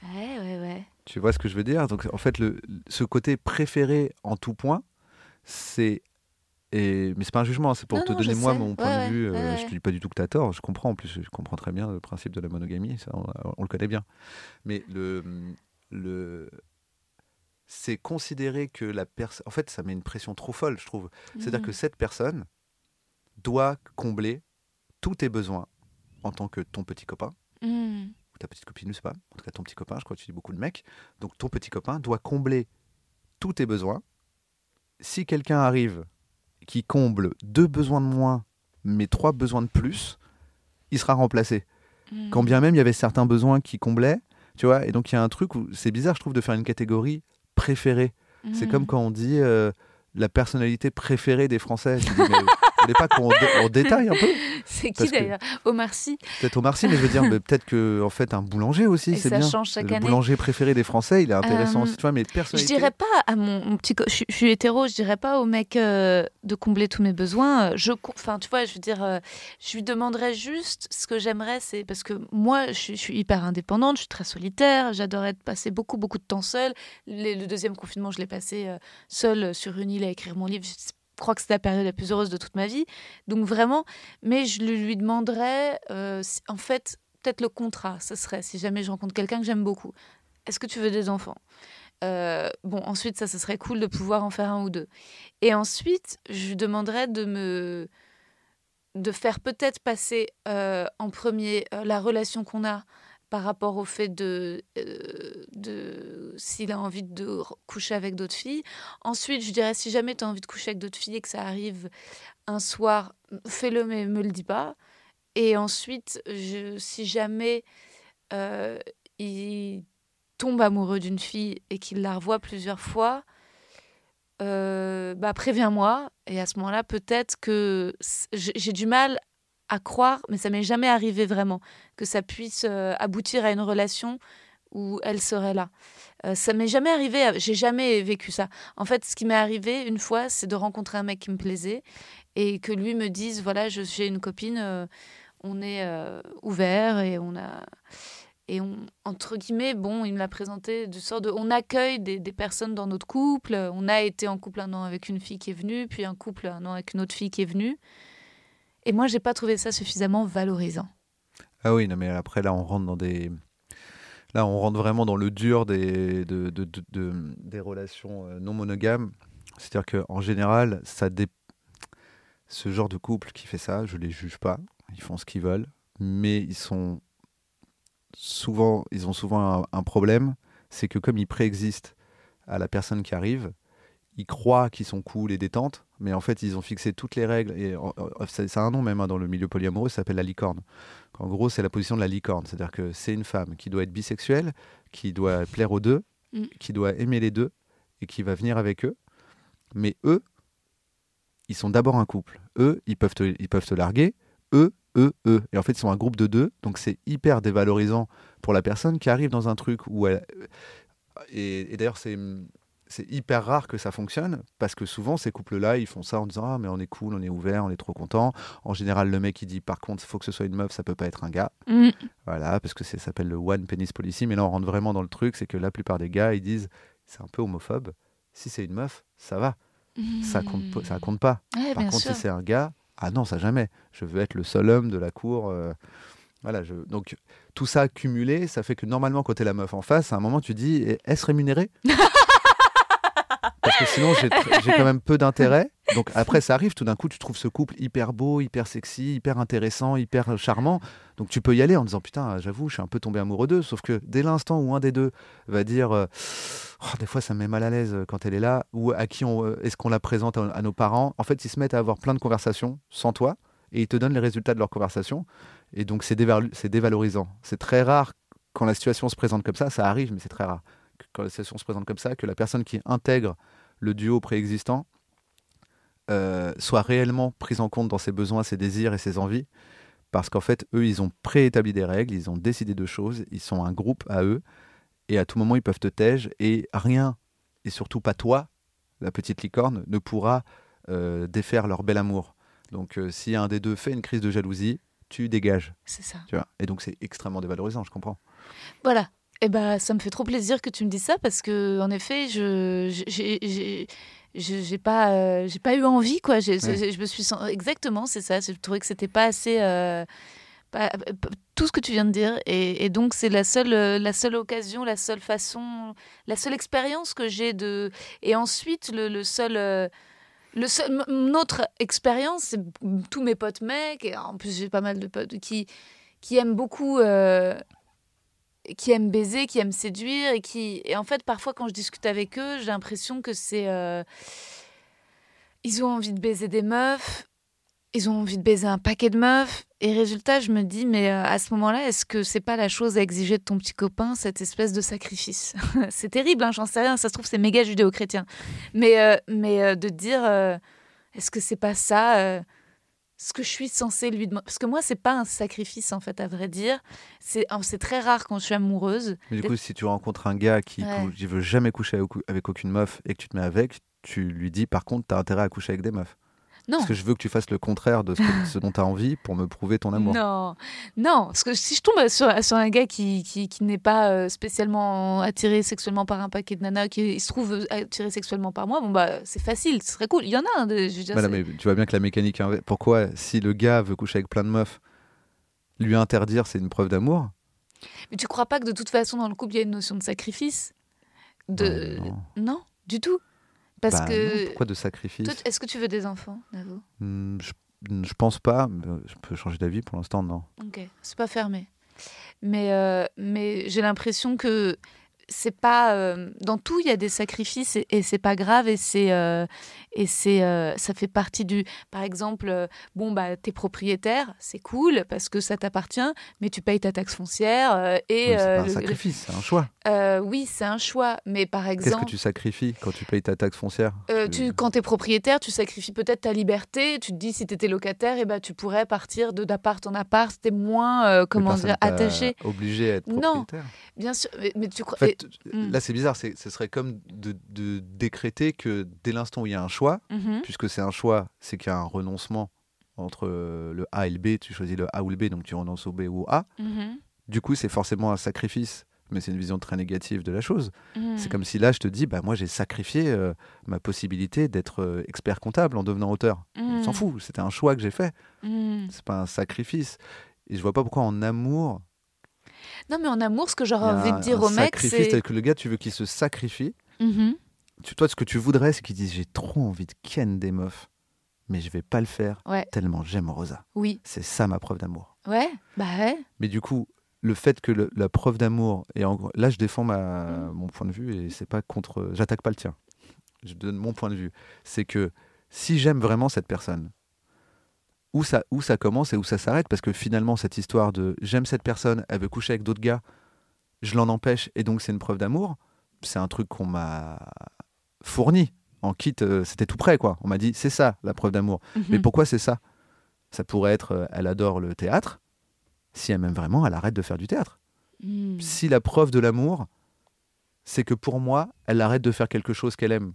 Ouais, ouais, ouais. Tu vois ce que je veux dire? Donc en fait, le, ce côté préféré en tout point, c'est. Et, mais c'est pas un jugement, c'est pour Non, te non, donner moi sais. mon point ouais, de vue. euh, ouais, Je te dis pas du tout que tu as tort, je comprends en plus, je comprends très bien le principe de la monogamie, ça on, on le connaît bien. Mais le, le, c'est considérer que la personne. En fait, ça met une pression trop folle, je trouve. C'est-à-dire que cette personne doit combler tous tes besoins en tant que ton petit copain Mhm. ou ta petite copine, je sais pas, en tout cas ton petit copain, je crois que tu dis beaucoup de mecs. Donc ton petit copain doit combler tous tes besoins. Si quelqu'un arrive qui comble deux besoins de moins, mais trois besoins de plus, il sera remplacé. Mhm. Quand bien même il y avait certains besoins qui comblaient, tu vois, et donc il y a un truc où c'est bizarre, je trouve, de faire une catégorie préférée. C'est Mhm. comme quand on dit euh, la personnalité préférée des Français. Dis, mais voulez pas qu'on dé- détaille un peu C'est qui d'ailleurs? Omar Sy. Peut-être Omar Sy, mais je veux dire, peut-être que en fait un boulanger aussi, c'est ça bien. change chaque le année. boulanger préféré des Français, il est intéressant Euh, aussi, tu vois, mais Je personnalité. dirais pas à mon, mon petit. Je, suis- je suis hétéro, je dirais pas au mec euh, de combler tous mes besoins. Je, enfin, tu vois, je veux dire, euh, je lui demanderais juste ce que j'aimerais, c'est parce que moi, je suis, je suis hyper indépendante, je suis très solitaire, j'adorais passer beaucoup, beaucoup de temps seule. Les- le deuxième confinement, je l'ai passé seule sur une île à écrire mon livre. Crois que c'était la période la plus heureuse de toute ma vie. Donc vraiment, mais je lui demanderais, euh, en fait, peut-être le contrat, ce serait si jamais je rencontre quelqu'un que j'aime beaucoup. Est-ce que tu veux des enfants? Euh, bon, ensuite, ça, ce serait cool de pouvoir en faire un ou deux. Et ensuite, je lui demanderais de me de faire peut-être passer euh, en premier la relation qu'on a par rapport au fait de, euh, s'il a envie de coucher avec d'autres filles. Ensuite, je dirais si jamais tu as envie de coucher avec d'autres filles et que ça arrive un soir, fais-le mais me le dis pas. Et ensuite, je, si jamais euh, il tombe amoureux d'une fille et qu'il la revoit plusieurs fois, euh, bah préviens-moi. Et à ce moment-là, peut-être que j'ai du mal à croire, mais ça m'est jamais arrivé vraiment, que ça puisse euh, aboutir à une relation où elle serait là. Euh, ça m'est jamais arrivé, euh, j'ai jamais vécu ça. En fait, ce qui m'est arrivé une fois, c'est de rencontrer un mec qui me plaisait et que lui me dise voilà, j'ai une copine, on est ouvert et on a. Et on, entre guillemets, bon, il me l'a présenté de sorte de. On accueille des personnes dans notre couple. On a été en couple un an avec une fille qui est venue, puis un couple un an avec une autre fille qui est venue. Et moi, j'ai pas trouvé ça suffisamment valorisant. Ah oui, non, mais après, là, on rentre dans des. Là, on rentre vraiment dans le dur des, de, de- de- de- des relations euh, non monogames. C'est-à-dire qu'en général, ça dé- ce genre de couple qui fait ça, je les juge pas. Ils font ce qu'ils veulent. Mais ils sont souvent, ils ont souvent un, un problème. C'est que comme ils préexistent à la personne qui arrive, ils croient qu'ils sont cool et détentes, mais en fait, ils ont fixé toutes les règles. Et ça, a un nom même hein, dans le milieu polyamoureux, ça s'appelle la licorne. En gros, c'est la position de la licorne. C'est-à-dire que c'est une femme qui doit être bisexuelle, qui doit plaire aux deux, Mm. qui doit aimer les deux et qui va venir avec eux. Mais eux, ils sont d'abord un couple. Eux, ils peuvent te, ils peuvent te larguer. Eux, eux, eux. Et en fait, ils sont un groupe de deux. Donc, c'est hyper dévalorisant pour la personne qui arrive dans un truc où elle. Et, et d'ailleurs, c'est. C'est hyper rare que ça fonctionne parce que souvent ces couples-là ils font ça en disant ah mais on est cool, on est ouvert, on est trop content. En général le mec il dit par contre il faut que ce soit une meuf, ça peut pas être un gars. Mm. Voilà, parce que ça s'appelle le one penis policy. Mais là, on rentre vraiment dans le truc, c'est que la plupart des gars, ils disent, c'est un peu homophobe. Si c'est une meuf, ça va, ça compte, ça compte pas. Ouais, Par contre, sûr. si c'est un gars, ah non, ça jamais. Je veux être le seul homme de la cour. euh, voilà, je... donc tout ça cumulé, ça fait que normalement, quand t'es la meuf en face, à un moment, tu dis, est-ce rémunéré? Parce que sinon, j'ai quand même peu d'intérêt. Donc après, ça arrive, tout d'un coup, tu trouves ce couple hyper beau, hyper sexy, hyper intéressant, hyper charmant. Donc tu peux y aller en disant, putain, j'avoue, je suis un peu tombé amoureux d'eux. Sauf que dès l'instant où un des deux va dire, euh, Oh, des fois, ça me met mal à l'aise euh, quand elle est là, ou à qui on, euh, est-ce qu'on la présente à, à nos parents, en fait, ils se mettent à avoir plein de conversations sans toi, et ils te donnent les résultats de leurs conversations. Et donc, c'est dévalorisant. C'est très rare quand la situation se présente comme ça, ça arrive, mais c'est très rare. Quand la situation se présente comme ça, que la personne qui intègre le duo préexistant euh, soit réellement prise en compte dans ses besoins, ses désirs et ses envies. Parce qu'en fait, eux, ils ont préétabli des règles, ils ont décidé de choses, ils sont un groupe à eux, et à tout moment, ils peuvent te tège, et rien, et surtout pas toi, la petite licorne, ne pourra euh, défaire leur bel amour. Donc, euh, si un des deux fait une crise de jalousie, tu dégages. C'est ça. Tu vois? Et donc, c'est extrêmement dévalorisant, je comprends. Voilà. Et ben, ça me fait trop plaisir que tu me dises ça parce que, en effet, je j'ai- pas euh, j'ai pas eu envie quoi. Ouais. Je me suis exactement, c'est ça. Je trouvais que c'était pas assez. euh, pas- p- tout ce que tu viens de dire et, et donc c'est la seule euh, la seule occasion la seule façon la seule expérience que j'ai de et ensuite le, le seul euh, le seul autre expérience c'est tous mes potes mecs et en plus j'ai pas mal de potes qui qui aiment beaucoup euh, qui aiment baiser, qui aiment séduire et qui et en fait parfois quand je discute avec eux, j'ai l'impression que c'est euh, ils ont envie de baiser des meufs, ils ont envie de baiser un paquet de meufs et résultat, je me dis mais euh, à ce moment-là, est-ce que c'est pas la chose à exiger de ton petit copain cette espèce de sacrifice? C'est terrible, hein, j'en sais rien, ça se trouve c'est méga judéo-chrétien. Mais euh, mais de dire est-ce que c'est pas ça ce que je suis censée lui demander. Parce que moi, c'est pas un sacrifice, en fait, à vrai dire. C'est très rare quand je suis amoureuse. Mais du coup, si tu rencontres un gars qui Ouais. ne veut jamais coucher avec, avec aucune meuf et que tu te mets avec, tu lui dis par contre, t'as intérêt à coucher avec des meufs. Non. Parce que je veux que tu fasses le contraire de ce, que- ce dont tu as envie pour me prouver ton amour. Non, non, parce que si je tombe sur, sur un gars qui, qui, qui n'est pas euh, spécialement attiré sexuellement par un paquet de nanas, qui se trouve attiré sexuellement par moi, bon bah c'est facile, ce serait cool. Il y en a, de- je veux dire, Voilà, mais tu vois bien que la mécanique. Pourquoi, si le gars veut coucher avec plein de meufs, lui interdire, c'est une preuve d'amour? Mais tu crois pas que de toute façon dans le couple il y a une notion de sacrifice? De... Non. du tout. Parce Bah que. non, pourquoi de sacrifice Est-ce que tu veux des enfants, Navo? Hmm, je, je pense pas. mais Je peux changer d'avis pour l'instant, non. Ok, c'est pas fermé. Mais, euh, mais j'ai l'impression que c'est pas euh, dans tout il y a des sacrifices et, et c'est pas grave et c'est euh, et c'est euh, ça fait partie du par exemple euh, bon bah t'es propriétaire c'est cool parce que ça t'appartient mais tu payes ta taxe foncière euh, et Oui, c'est euh, pas un le- sacrifice, c'est un choix. oui c'est un choix mais par Qu'est-ce que exemple tu sacrifies quand tu payes ta taxe foncière? Tu- quand tu es propriétaire, tu sacrifies peut-être ta liberté. Tu te dis, si tu étais locataire, et ben, tu pourrais partir de d'appart en appart. Tu es moins, comment dire, t'a attaché. Obligé à être Non. propriétaire. Bien sûr, mais, mais tu crois. En fait, et- mm. là c'est bizarre, c'est- ce serait comme de, de décréter que dès l'instant où il y a un choix, Mhm. puisque c'est un choix, c'est qu'il y a un renoncement entre le A et le B, tu choisis le A ou le B, donc tu renonces au B ou au A. Mhm. Du coup, c'est forcément un sacrifice, mais c'est une vision très négative de la chose. Mhm. C'est comme si là, je te dis, bah moi j'ai sacrifié euh, ma possibilité d'être euh, expert comptable en devenant auteur. On s'en fout, c'était un choix que j'ai fait, c'est pas un sacrifice. Et je vois pas pourquoi en amour, Non, mais en amour, ce que j'aurais envie de dire au mec, c'est. que le gars, tu veux qu'il se sacrifie. Tu, toi, ce que tu voudrais, c'est qu'il dise, j'ai trop envie de ken des meufs, mais je vais pas le faire Ouais. tellement j'aime Rosa. Oui. C'est ça ma preuve d'amour. Ouais. Bah ouais. Mais du coup, le fait que le- la preuve d'amour, et en- là je défends ma, Mm. mon point de vue et c'est pas contre, j'attaque pas le tien. Je donne mon point de vue. C'est que si j'aime vraiment cette personne, où ça, où ça commence et où ça s'arrête, parce que finalement cette histoire de j'aime cette personne, elle veut coucher avec d'autres gars, je l'en empêche et donc c'est une preuve d'amour, c'est un truc qu'on m'a fourni en kit, euh, c'était tout prêt quoi. On m'a dit c'est ça la preuve d'amour. Mais Mhm. pourquoi c'est ça? Ça pourrait être, euh, elle adore le théâtre. Si elle m'aime vraiment, elle arrête de faire du théâtre. Mhm. Si la preuve de l'amour, c'est que pour moi, elle arrête de faire quelque chose qu'elle aime.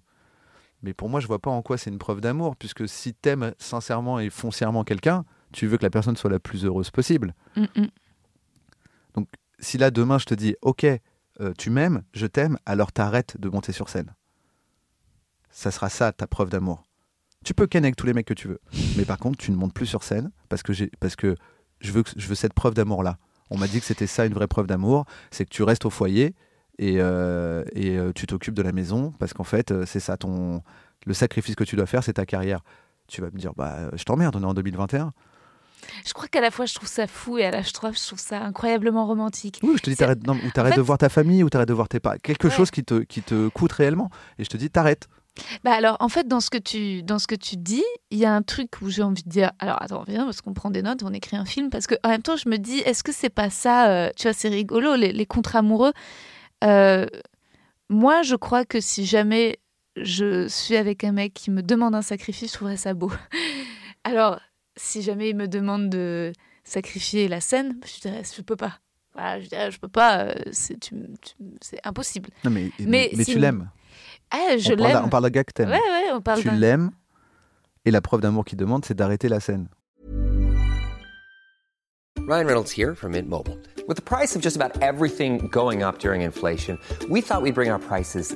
Mais pour moi, je vois pas en quoi c'est une preuve d'amour, puisque si t'aimes sincèrement et foncièrement quelqu'un, tu veux que la personne soit la plus heureuse possible. Mhm. Si là, demain, je te dis, ok, euh, tu m'aimes, je t'aime, alors t'arrêtes de monter sur scène. Ça sera ça, ta preuve d'amour. Tu peux ken avec tous les mecs que tu veux. Mais par contre, tu ne montes plus sur scène parce que, j'ai, parce que je, veux, je veux cette preuve d'amour-là. On m'a dit que c'était ça une vraie preuve d'amour. C'est que tu restes au foyer et, euh, et euh, tu t'occupes de la maison parce qu'en fait, euh, c'est ça ton. Le sacrifice que tu dois faire, c'est ta carrière. Tu vas me dire, bah, je t'emmerde, on est en 2021. Je crois qu'à la fois, je trouve ça fou et à la fois, je trouve ça incroyablement romantique. Oui, je te dis, t'arrêtes, non, ou t'arrêtes fait- de voir ta famille, ou t'arrêtes de voir tes parents. Quelque Ouais. chose qui te, qui te coûte réellement. Et je te dis, t'arrêtes. Bah alors, en fait, dans ce que tu, dans ce que tu dis, il y a un truc où j'ai envie de dire. Alors, attends, viens, parce qu'on prend des notes, on écrit un film, parce que en même temps, je me dis, est-ce que c'est pas ça euh, Tu vois, c'est rigolo, les, les contrats amoureux. Euh, moi, je crois que si jamais je suis avec un mec qui me demande un sacrifice, je trouverais ça beau. Alors, si jamais il me demande de sacrifier la scène, je dirais, je peux pas. Voilà, je dirais, je peux pas. euh, c'est impossible. Non, mais, Mais mais, mais si- tu l'aimes. Ah, je on, parle, l'aime. on parle d'un gars que t'aimes. Ouais, ouais, on parle tu d'un- l'aimes. Et la preuve d'amour qu'il demande, c'est d'arrêter la scène. Ryan Reynolds here from Mint Mobile. With the price of just about everything going up during inflation, we thought we'd bring our prices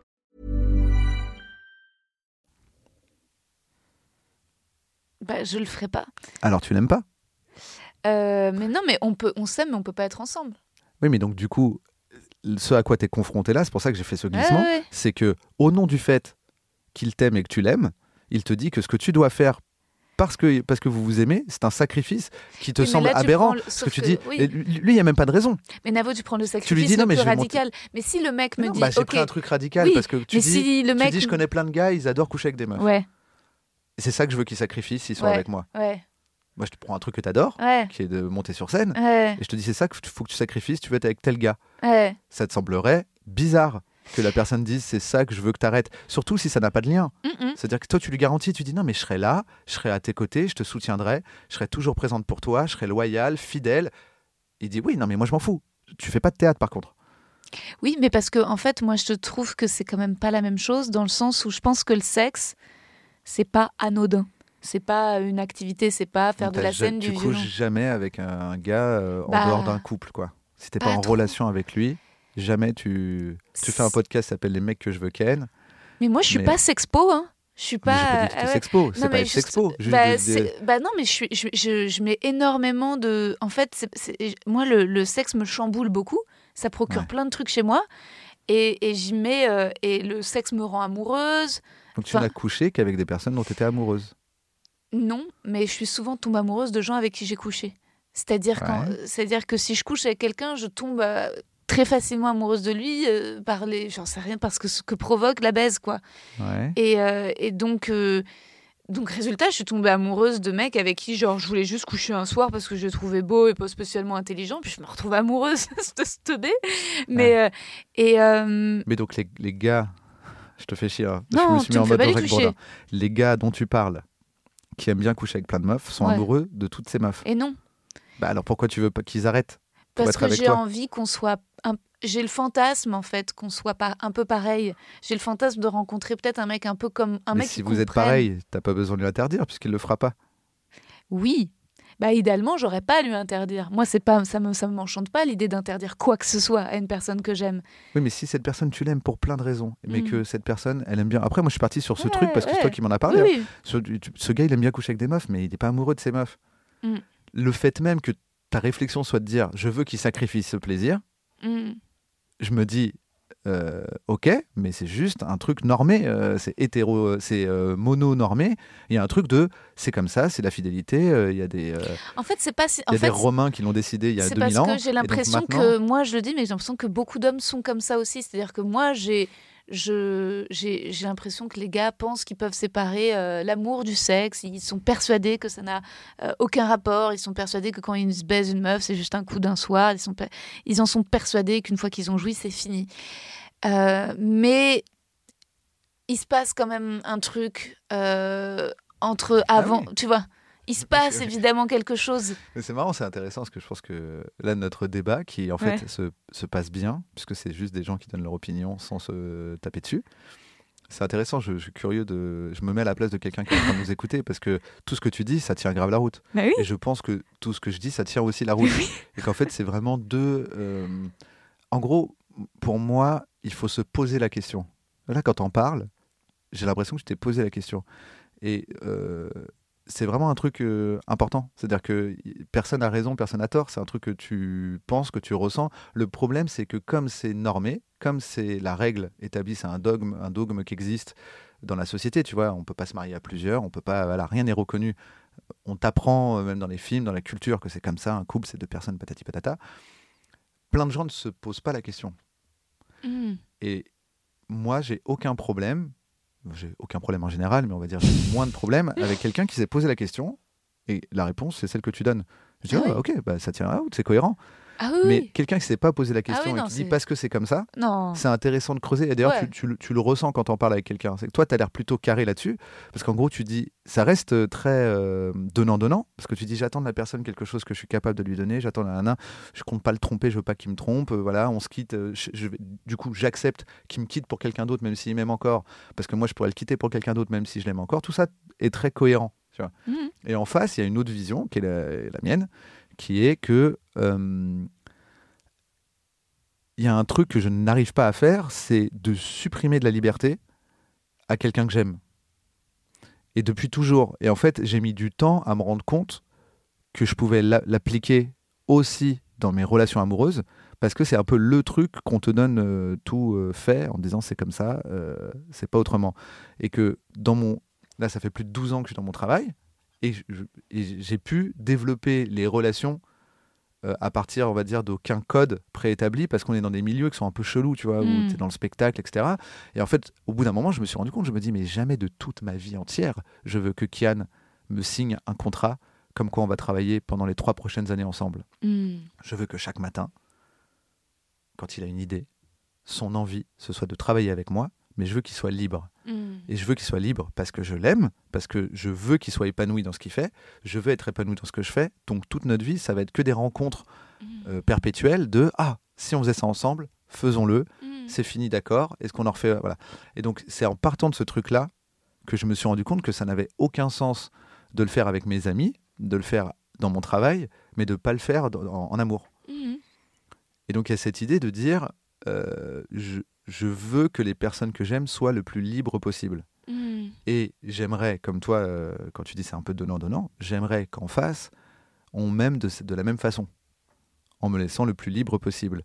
Bah, je le ferai pas. Alors tu l'aimes pas? Euh, mais non, mais on peut, on s'aime, mais on peut pas être ensemble. Oui, mais donc du coup, ce à quoi tu es confronté là, c'est pour ça que j'ai fait ce glissement, Ouais, ouais. c'est que au nom du fait qu'il t'aime et que tu l'aimes, il te dit que ce que tu dois faire parce que, parce que vous vous aimez, c'est un sacrifice qui te Oui, semble là, tu aberrant. le- que tu dis, oui. lui, il n'y a même pas de raison. Mais Navo, tu prends le sacrifice Tu lui dis, non, le mais plus monter- radical. Mais si le mec me Non, dit, bah, j'ai pris un truc radical Oui, parce que tu dis, si le tu mec, dis, je connais plein de gars, ils adorent coucher avec des meufs. ouais, c'est ça que je veux qu'ils sacrifient s'ils sont Ouais. avec moi. ouais, Moi, je te prends un truc que tu adores, ouais, qui est de monter sur scène, et je te dis, c'est ça qu'il faut que tu sacrifies si tu veux être avec tel gars. Ça te semblerait bizarre que la personne dise, c'est ça que je veux que tu arrêtes. Surtout si ça n'a pas de lien. Mm-mm. C'est-à-dire que toi, tu lui garantis, tu dis non, mais je serai là, je serai à tes côtés, je te soutiendrai, je serai toujours présente pour toi, je serai loyale, fidèle. Il dit oui, non, mais moi, je m'en fous. Tu fais pas de théâtre, par contre. Oui, mais parce que en fait, moi, je te trouve que c'est quand même pas la même chose dans le sens où je pense que le sexe, c'est pas anodin. C'est pas une activité, c'est pas faire Donc, de la scène, tu du couches violon. jamais avec un gars euh, en Bah, dehors d'un couple, quoi. Si t'es pas, pas en trop. relation avec lui, jamais tu. Tu fais un podcast qui s'appelle Les mecs que je veux ken. Mais moi, je suis Mais- pas sexpo, hein. Je suis pas. Pas ah ouais. sexpo, c'est pas juste- sexpo. juste bah, de- de- c'est- bah non, mais je, suis, je, je, je mets énormément de. En fait, moi, le, le sexe me chamboule beaucoup. Ça procure Ouais. plein de trucs chez moi. Et, et j'y mets. euh, et le sexe me rend amoureuse. Donc tu enfin- n'as couché qu'avec des personnes dont tu étais amoureuse. Non, mais je suis souvent tombée amoureuse de gens avec qui j'ai couché. C'est-à-dire Ouais. que si je couche avec quelqu'un, je tombe euh, très facilement amoureuse de lui euh, par les, j'en sais rien, parce que ce que provoque la baise, quoi. Ouais. Et, euh, et donc, donc résultat, je suis tombée amoureuse de mecs avec qui, genre, je voulais juste coucher un soir parce que je le trouvais beau et pas spécialement intelligent, puis je me retrouve amoureuse de ce teubé. Mais euh, et euh, Mais donc les, les gars, je te fais chier, hein. je Non, me suis mis en mode pas les. Bourdin. Gars dont tu parles, qui aiment bien coucher avec plein de meufs, sont Ouais. amoureux de toutes ces meufs. et non, Bah alors pourquoi tu veux pas qu'ils arrêtent parce que j'ai envie qu'on soit un- j'ai le fantasme en fait qu'on soit pas un peu pareil. J'ai le fantasme de rencontrer peut-être un mec un peu comme un Mais mec si vous êtes pareil, t'as pas besoin de lui interdire puisqu'il le fera pas. Oui. Bah idéalement, j'aurais pas à lui interdire. Moi, c'est pas ça me ça m'enchante pas l'idée d'interdire quoi que ce soit à une personne que j'aime. Oui, mais si cette personne, tu l'aimes pour plein de raisons, mais Mm. que cette personne, elle aime bien. Après, moi, je suis parti sur ce Ouais, truc parce que c'est toi qui m'en as parlé. oui, hein. oui. Ce, tu- ce gars, il aime bien coucher avec des meufs, mais il n'est pas amoureux de ces meufs. Mm. Le fait même que ta réflexion soit de dire je veux qu'il sacrifie ce plaisir, Mm. je me dis euh, ok, mais c'est juste un truc normé, euh, c'est hétéro, c'est euh, mono-normé. Il y a un truc de c'est comme ça, c'est la fidélité. Il y a des, En fait, c'est pas si- y en a fait, des Romains qui l'ont décidé il y a c'est 2000 parce ans. que j'ai et donc l'impression maintenant- que moi je le dis mais j'ai l'impression que beaucoup d'hommes sont comme ça aussi c'est-à-dire que moi j'ai j'ai l'impression que les gars pensent qu'ils peuvent séparer euh, l'amour du sexe. Ils sont persuadés que ça n'a euh, aucun rapport. Ils sont persuadés que quand ils se baisent une meuf c'est juste un coup d'un soir. Ils sont ils en sont persuadés qu'une fois qu'ils ont joui c'est fini. Euh, mais il se passe quand même un truc entre avant oui. tu vois il se passe évidemment quelque chose c'est marrant, c'est intéressant parce que je pense que là, notre débat qui en fait Ouais. se, se passe bien, puisque c'est juste des gens qui donnent leur opinion sans se taper dessus. C'est intéressant, je, je suis curieux de. Je me mets à la place de quelqu'un qui est en train de nous écouter parce que tout ce que tu dis, ça tient grave la route. bah oui Et je pense que tout ce que je dis, ça tient aussi la route. Et qu'en fait, c'est vraiment deux. euh, En gros, pour moi, il faut se poser la question. Là, quand on parle, j'ai l'impression que je t'ai posé la question. Et euh, c'est vraiment un truc euh, important. C'est-à-dire que personne n'a raison, personne n'a tort. C'est un truc que tu penses, que tu ressens. Le problème, c'est que comme c'est normé, comme c'est la règle établie, c'est un dogme, un dogme qui existe dans la société. Tu vois, on peut pas se marier à plusieurs, on peut pas. Voilà, rien n'est reconnu. On t'apprend euh, même dans les films, dans la culture, que c'est comme ça. Un couple, c'est deux personnes, patati patata. Plein de gens ne se posent pas la question. Mm. Et moi, j'ai aucun problème, j'ai aucun problème en général, mais on va dire j'ai moins de problèmes avec quelqu'un qui s'est posé la question et la réponse, c'est celle que tu donnes. Je dis, Ah ok, bah, ça tient la route, c'est cohérent. Ah oui, Mais oui. quelqu'un qui s'est pas posé la question oui, et qui dit parce que c'est comme ça, c'est intéressant de creuser. Et d'ailleurs, Ouais. tu, tu le- tu le ressens quand on parle avec quelqu'un. C'est que toi, tu as l'air plutôt carré là-dessus. Parce qu'en gros, tu dis, ça reste très euh, donnant-donnant. Parce que tu dis, j'attends de la personne quelque chose que je suis capable de lui donner. J'attends un nain. Je compte pas le tromper, je veux pas qu'il me trompe. euh, voilà, on se quitte. euh, je- je vais- du coup, j'accepte qu'il me quitte pour quelqu'un d'autre, même s'il m'aime encore. Parce que moi, je pourrais le quitter pour quelqu'un d'autre, même si je l'aime encore. Tout ça est très cohérent. Tu vois. Mhm. Et en face, il y a une autre vision, qui est la, la mienne, qui est que. euh, il y a un truc que je n'arrive pas à faire, c'est de supprimer de la liberté à quelqu'un que j'aime. Et depuis toujours. Et en fait, j'ai mis du temps à me rendre compte que je pouvais l'a- l'appliquer aussi dans mes relations amoureuses, parce que c'est un peu le truc qu'on te donne euh, tout euh, fait en disant c'est comme ça, c'est pas autrement. Et que dans mon. Là, ça fait plus de 12 ans que je suis dans mon travail. Et j'ai pu développer les relations euh, à partir, on va dire, d'aucun code préétabli, parce qu'on est dans des milieux qui sont un peu chelous, tu vois, où Mm. tu es dans le spectacle, etc. Et en fait, au bout d'un moment, je me suis rendu compte, je me dis, mais jamais de toute ma vie entière, je veux que Kian me signe un contrat comme quoi on va travailler pendant les trois prochaines années ensemble. Hmm. Je veux que chaque matin, quand il a une idée, son envie, ce soit de travailler avec moi, mais je veux qu'il soit libre. Hmm. Et je veux qu'il soit libre parce que je l'aime, parce que je veux qu'il soit épanoui dans ce qu'il fait, je veux être épanoui dans ce que je fais. Donc toute notre vie, ça va être que des rencontres euh, perpétuelles de Ah, si on faisait ça ensemble, faisons-le, Hmm. c'est fini, d'accord, est-ce qu'on en refait Voilà. Et donc c'est en partant de ce truc-là que je me suis rendu compte que ça n'avait aucun sens de le faire avec mes amis, de le faire dans mon travail, mais de ne pas le faire en- en amour. Et donc il y a cette idée de dire euh, je, je veux que les personnes que j'aime soient le plus libres possible. Hmm. Et j'aimerais, comme toi, euh, quand tu dis c'est un peu donnant-donnant, j'aimerais qu'en face, on m'aime de, la même façon, en me laissant le plus libre possible.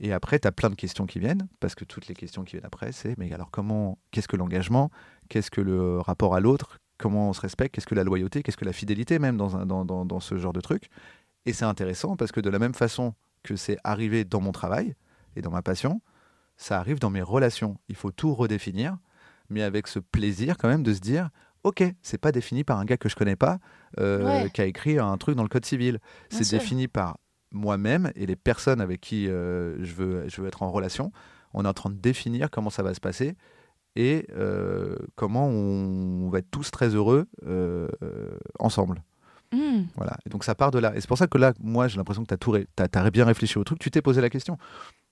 Et après, tu as plein de questions qui viennent, parce que toutes les questions qui viennent après, c'est mais alors comment, qu'est-ce que l'engagement, qu'est-ce que le rapport à l'autre, comment on se respecte, qu'est-ce que la loyauté, qu'est-ce que la fidélité même dans, un- dans, dans- dans ce genre de truc. Et c'est intéressant parce que de la même façon que c'est arrivé dans mon travail et dans ma passion, ça arrive dans mes relations. Il faut tout redéfinir, mais avec ce plaisir quand même de se dire, ok, c'est pas défini par un gars que je connais pas, euh, Ouais. qui a écrit un truc dans le code civil. C'est défini par moi-même et les personnes avec qui euh, je, veux, je veux être en relation. On est en train de définir comment ça va se passer et euh, comment on, on va être tous très heureux ensemble. Hmm. Voilà. Et donc ça part de là. Et c'est pour ça que là, moi, j'ai l'impression que tu as, t'as- t'as bien réfléchi au truc, tu t'es posé la question.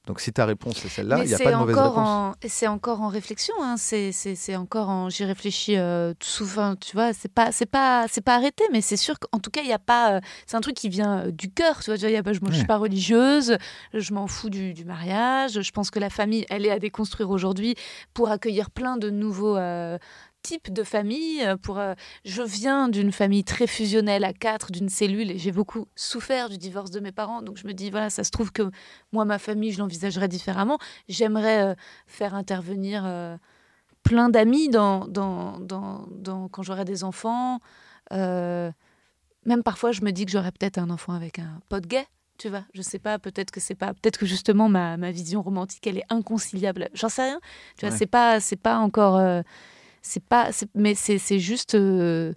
Donc si ta réponse c'est celle-là, il n'y a pas de mauvaise encore réponse. en- C'est encore en réflexion. Hein. C'est encore en. J'y réfléchis euh, souvent. Tu vois, c'est pas, c'est pas, c'est pas arrêté, mais c'est sûr qu'en tout cas, il y a pas. euh, c'est un truc qui vient euh, du cœur. Tu vois, y a pas, je, je suis pas religieuse. Je m'en fous du, du mariage. Je pense que la famille, elle est à déconstruire aujourd'hui pour accueillir plein de nouveaux. euh, types de familles euh, pour euh, je viens d'une famille très fusionnelle à quatre d'une cellule et j'ai beaucoup souffert du divorce de mes parents donc je me dis voilà ça se trouve que moi ma famille je l'envisagerais différemment j'aimerais euh, faire intervenir euh, plein d'amis dans, dans, dans, dans- quand j'aurai des enfants. Même parfois, je me dis que j'aurais peut-être un enfant avec un pote gay. Tu vois, je sais pas, peut-être que c'est pas, peut-être que justement ma, ma vision romantique elle est inconciliable. J'en sais rien. Tu vois, Ouais. c'est pas, c'est pas encore, euh, c'est pas, mais c'est, juste, euh,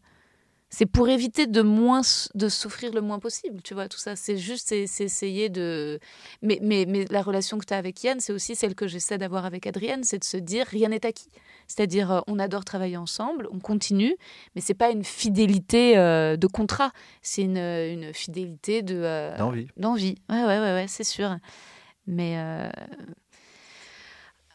c'est pour éviter de moins, de souffrir le moins possible. Tu vois, tout ça, c'est juste, c'est, essayer de, mais, mais, mais la relation que tu as avec Yann, c'est aussi celle que j'essaie d'avoir avec Adrienne, c'est de se dire rien n'est acquis. C'est-à-dire, euh, on adore travailler ensemble, on continue, mais c'est pas une fidélité euh, de contrat, c'est une, une fidélité de euh, D'envie. d'envie. Ouais, ouais, ouais, ouais, c'est sûr. Mais euh,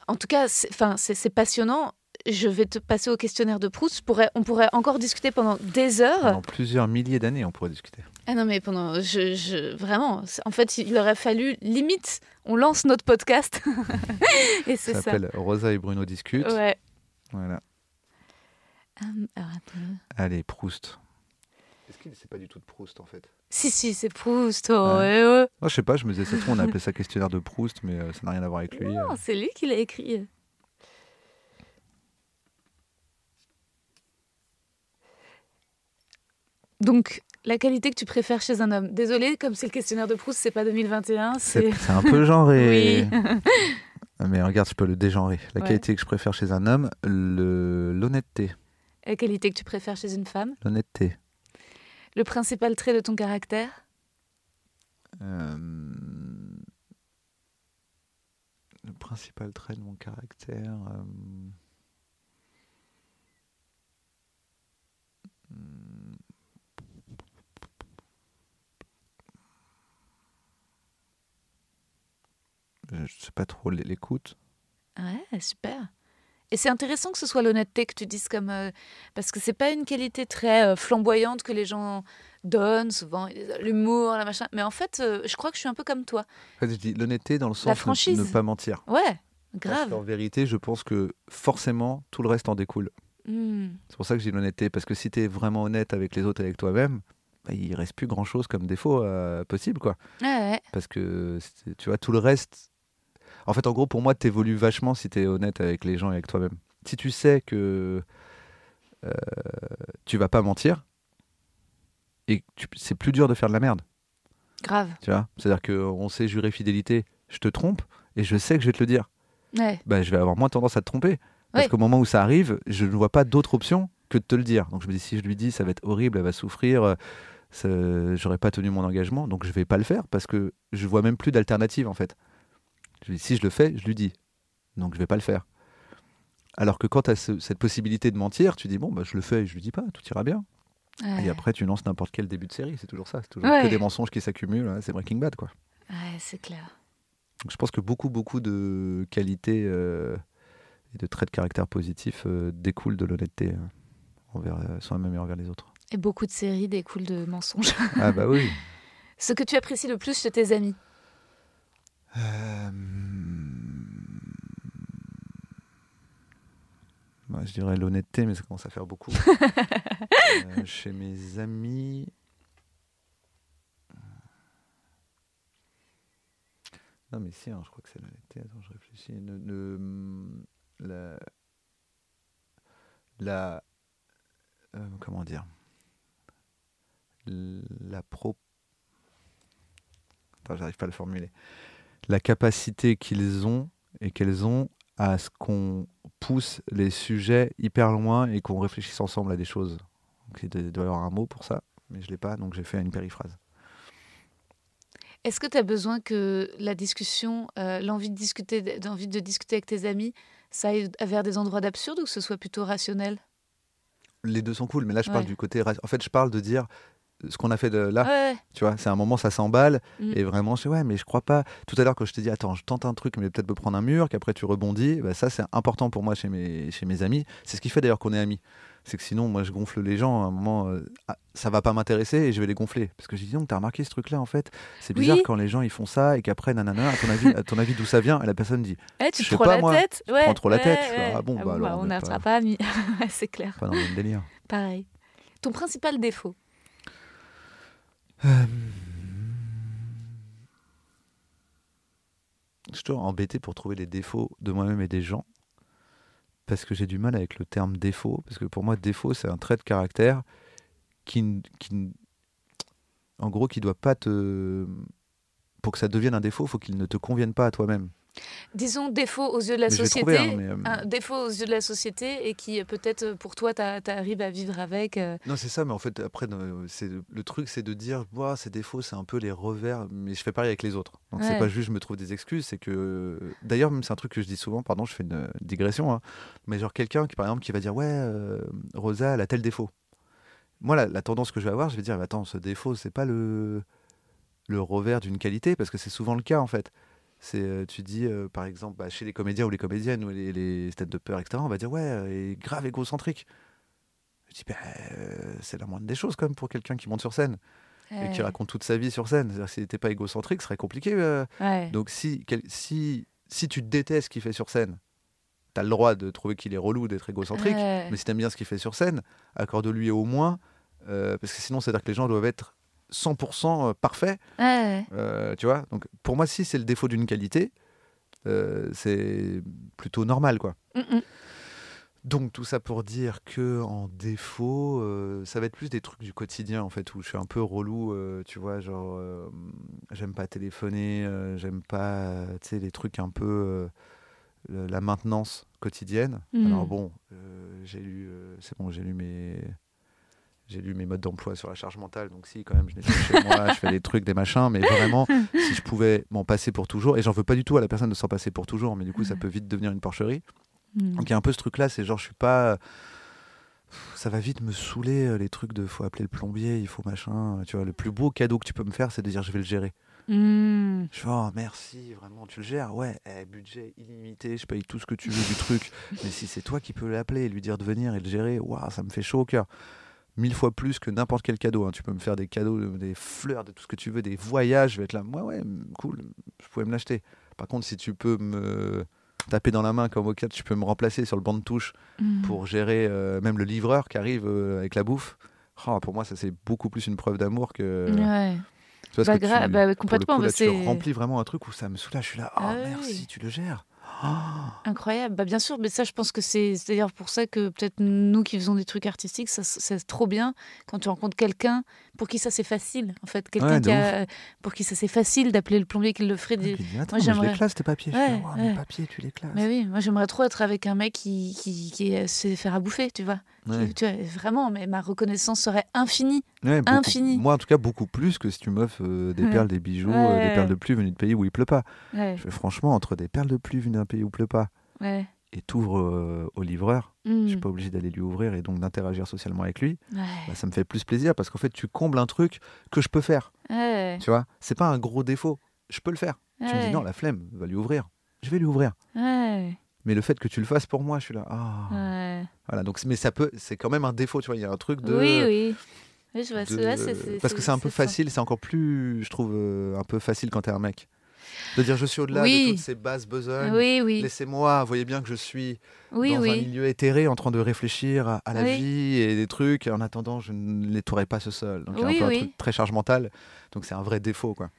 en tout cas, enfin, c'est passionnant. Je vais te passer au questionnaire de Proust. Je pourrais- on pourrait encore discuter pendant des heures. Pendant plusieurs milliers d'années, on pourrait discuter. Ah non, mais pendant. Je, je- vraiment, en fait, il aurait fallu, limite, on lance notre podcast. Et c'est Ça s'appelle Rosa et Bruno discutent. Ouais. Voilà. Hum, alors, attends. Allez, Proust. Est-ce que c'est pas du tout de Proust en fait? Si, si, c'est Proust. Oh, Ouais. ouais, ouais. Moi, je sais pas, je me disais, ça on a appelé ça questionnaire de Proust, mais euh, ça n'a rien à voir avec lui. Non, euh. c'est lui qui l'a écrit. Donc, la qualité que tu préfères chez un homme. Désolée, comme c'est le questionnaire de Proust, c'est pas 2021, C'est un peu genré. Oui. mais regarde, je peux le dégenrer. La Ouais. qualité que je préfère chez un homme, le- l'honnêteté. La qualité que tu préfères chez une femme. L'honnêteté. Le principal trait de ton caractère. Euh, Le principal trait de mon caractère. euh, Je je sais pas trop l'écoute. Ouais, super. Et c'est intéressant que ce soit l'honnêteté que tu dises comme euh, parce que c'est pas une qualité très euh, flamboyante que les gens donnent souvent l'humour la machin mais en fait euh, je crois que je suis un peu comme toi En fait, je dis l'honnêteté dans le sens de franchise. ne pas mentir. ouais grave qu'en vérité, je pense que forcément, tout le reste en découle. Hmm. C'est pour ça que j'ai l'honnêteté, parce que si tu es vraiment honnête avec les autres et avec toi-même, bah, il reste plus grand-chose comme défaut euh, possible, quoi. Ouais, ouais. Parce que, tu vois, tout le reste... En fait, en gros, pour moi, tu évolues vachement si tu es honnête avec les gens et avec toi-même. Si tu sais que euh, tu vas pas mentir, et c'est plus dur de faire de la merde. Grave. Tu vois? C'est-à-dire qu'on sait jurer fidélité, je te trompe, et je sais que je vais te le dire. Ouais. Bah, je vais avoir moins tendance à te tromper. Parce Ouais. qu'au moment où ça arrive, je ne vois pas d'autre option que de te le dire. Donc je me dis, si je lui dis, ça va être horrible, elle va souffrir, euh, j'aurais pas tenu mon engagement, donc je vais pas le faire parce que je vois même plus d'alternative en fait. Je dis, si je le fais, je lui dis. Donc je vais pas le faire. Alors que quand tu as cette possibilité de mentir, tu dis, bon, bah, je le fais et je lui dis pas, tout ira bien. Ouais. Et après, tu lances n'importe quel début de série, c'est toujours ça. C'est toujours Ouais. que des mensonges qui s'accumulent, hein, c'est Breaking Bad quoi. Ouais, c'est clair. Donc, je pense que beaucoup, beaucoup de qualités euh, et de traits de caractère positifs euh, découlent de l'honnêteté euh, envers euh, soi-même et envers les autres. Et beaucoup de séries découlent de mensonges. ah bah oui. Ce que tu apprécies le plus chez tes amis? Euh, bah, je dirais l'honnêteté, mais ça commence à faire beaucoup. Euh, chez mes amis. Non, mais si, hein, je crois que c'est l'honnêteté. Attends, je réfléchis. Ne- ne- la. La. euh, comment dire La pro. Attends, j'arrive pas à le formuler. La capacité qu'ils ont et qu'elles ont à ce qu'on pousse les sujets hyper loin et qu'on réfléchisse ensemble à des choses. Donc, il doit y avoir un mot pour ça, mais je l'ai pas, donc j'ai fait une périphrase. Est-ce que tu as besoin que la discussion, euh, l'envie de discuter, d'envie de discuter avec tes amis, ça aille vers des endroits d'absurde ou que ce soit plutôt rationnel? Les deux sont cool, mais là je parle du côté. En fait, je parle de dire ce qu'on a fait de là. Ouais. Tu vois, c'est un moment, ça s'emballe. Mm. Et vraiment, je dis, ouais, mais je crois pas. Tout à l'heure, quand je t'ai dit, attends, je tente un truc, mais peut-être me prendre un mur, qu'après tu rebondis, bah, ça, c'est important pour moi chez mes, chez mes amis. C'est ce qui fait d'ailleurs qu'on est amis. C'est que sinon, moi, je gonfle les gens. À un moment, euh, ah, ça va pas m'intéresser et je vais les gonfler. Parce que je dis, donc, t'as remarqué ce truc-là, en fait? C'est bizarre Oui. quand les gens ils font ça et qu'après, nanana, à ton avis, à ton avis d'où ça vient? Et la personne dit, Eh, tu Je te sais prends pas, la moi. tête ouais, prends trop la tête. Fais, ah bon, bah alors, on ne sera pas- amis. C'est clair. pas dans le délire. Pareil. Ton principal défaut Je suis toujours embêté pour trouver les défauts de moi-même et des gens. Parce que j'ai du mal avec le terme défaut. Parce que pour moi, défaut, c'est un trait de caractère qui, en gros, qui doit pas te. Pour que ça devienne un défaut, faut qu'il ne te convienne pas à toi-même. Disons défaut aux yeux de la Mais société. hein, mais, euh, Un défaut aux yeux de la société et qui euh, peut-être euh, pour toi, tu arrives à vivre avec. euh, Non, c'est ça, mais en fait, après, c'est le truc, c'est de dire, ces défauts, c'est un peu les revers, mais je fais pareil avec les autres. Donc, Ouais. c'est pas juste, je me trouve des excuses, c'est que. D'ailleurs, même, c'est un truc que je dis souvent, pardon, je fais une digression, hein, mais genre quelqu'un qui, par exemple, qui va dire, ouais, euh, Rosa, elle a tel défaut. Moi, la, la tendance que je vais avoir, je vais dire, attends, ce défaut, c'est pas le, le revers d'une qualité, parce que c'est souvent le cas, en fait. C'est, euh, tu dis, euh, par exemple, bah, chez les comédiens ou les comédiennes ou les, les stand-uppers, etc., on va dire, ouais, euh, est grave égocentrique. Je dis, bah, euh, c'est la moindre des choses, quand même, pour quelqu'un qui monte sur scène et qui raconte toute sa vie sur scène. C'est-à-dire, s'il n'était pas égocentrique, ce serait compliqué. euh. Ouais. Donc, si, quel- si, si tu détestes ce qu'il fait sur scène, tu as le droit de trouver qu'il est relou, d'être égocentrique. Ouais. Mais si tu aimes bien ce qu'il fait sur scène, accorde-lui au moins, parce que sinon, c'est-à-dire que les gens doivent être 100% parfaits. Ouais. euh, tu vois Donc, pour moi, si c'est le défaut d'une qualité, euh, c'est plutôt normal, quoi. Mm, mm. Donc tout ça pour dire que en défaut, euh, ça va être plus des trucs du quotidien en fait où je suis un peu relou, euh, tu vois, genre euh, j'aime pas téléphoner, euh, j'aime pas, euh, tu sais, les trucs un peu euh, la maintenance quotidienne. Mhm. Alors bon, euh, j'ai lu, euh, c'est bon, j'ai lu mes j'ai lu mes modes d'emploi sur la charge mentale, donc si quand même je nettoie chez moi, je fais des trucs, des machins, mais vraiment si je pouvais m'en passer pour toujours, et j'en veux pas du tout à la personne de s'en passer pour toujours, mais du coup ça peut vite devenir une porcherie. Mm. Donc il y a un peu ce truc-là, c'est genre je suis pas. Ça va vite me saouler euh, les trucs de faut appeler le plombier, il faut machin. euh, Tu vois, le plus beau cadeau que tu peux me faire, c'est de dire je vais le gérer. Mm. Je fais oh merci, vraiment, tu le gères. Ouais, eh, budget illimité, je paye tout ce que tu veux du truc. Mais si c'est toi qui peux l'appeler et lui dire de venir et le gérer, waouh, ça me fait chaud au cœur. Mille fois plus que n'importe quel cadeau. hein. Tu peux me faire des cadeaux, euh, des fleurs, de tout ce que tu veux, des voyages. Je vais être là, ouais, ouais, cool, je pouvais me l'acheter. Par contre, si tu peux me taper dans la main comme au cas, tu peux me remplacer sur le banc de touche Mm. pour gérer euh, même le livreur qui arrive euh, avec la bouffe. Oh, pour moi, ça c'est beaucoup plus une preuve d'amour que. Ouais. Tu vois, Bah, que tu- bah, complètement, coup, bah, là, tu c'est- remplis vraiment un truc où ça me soulage. Je suis là, oh Ah merci, oui. tu le gères. Incroyable. Bah, bien sûr, mais ça, je pense que c'est c'est d'ailleurs pour ça que peut-être nous qui faisons des trucs artistiques, ça, c'est trop bien quand tu rencontres quelqu'un pour qui ça c'est facile en fait. Quelqu'un Ouais, de qui a- pour qui ça c'est facile d'appeler le plombier qui le ferait. Et des- dit, attends, Moi, je j'aimerais- les classe tes papiers. Ouais, Oh, mes papiers, tu les classes. Mais oui, moi j'aimerais trop être avec un mec qui, qui, qui sait faire à bouffer, tu vois. Qui- Ouais. tu vois. Vraiment, mais ma reconnaissance serait infinie. Ouais, beaucoup- infini. Moi, en tout cas, beaucoup plus que si tu m'offres euh, des perles, des bijoux, euh, des perles de pluie venues de pays où il pleut pas. Franchement, entre des perles de pluie venues d'un pays où il pleut pas ouais. Et t'ouvres euh, au livreur, je suis pas obligé d'aller lui ouvrir et donc d'interagir socialement avec lui, Ouais. bah, ça me fait plus plaisir parce qu'en fait, tu combles un truc que je peux faire. Ouais. Tu vois, c'est pas un gros défaut. Je peux le faire. Tu me dis non, la flemme, va lui ouvrir. Je vais lui ouvrir. Mais le fait que tu le fasses pour moi, je suis là. Ah. Voilà. Donc, mais ça peut, c'est quand même un défaut. Tu vois, il y a un truc de. Oui, oui. Oui, je vois. de- là, c'est- c'est- Parce que c'est un peu facile, c'est encore plus, je trouve, euh, un peu facile quand t'es un mec. De dire je suis au-delà Oui. de toutes ces basses besognes. Oui, oui. Laissez-moi, voyez bien que je suis Oui, dans un milieu éthéré en train de réfléchir à, la vie et des trucs. Et en attendant, je ne les tournerai pas ce seul. Donc il y a Oui, un peu un truc très charge mentale. Donc c'est un vrai défaut, quoi.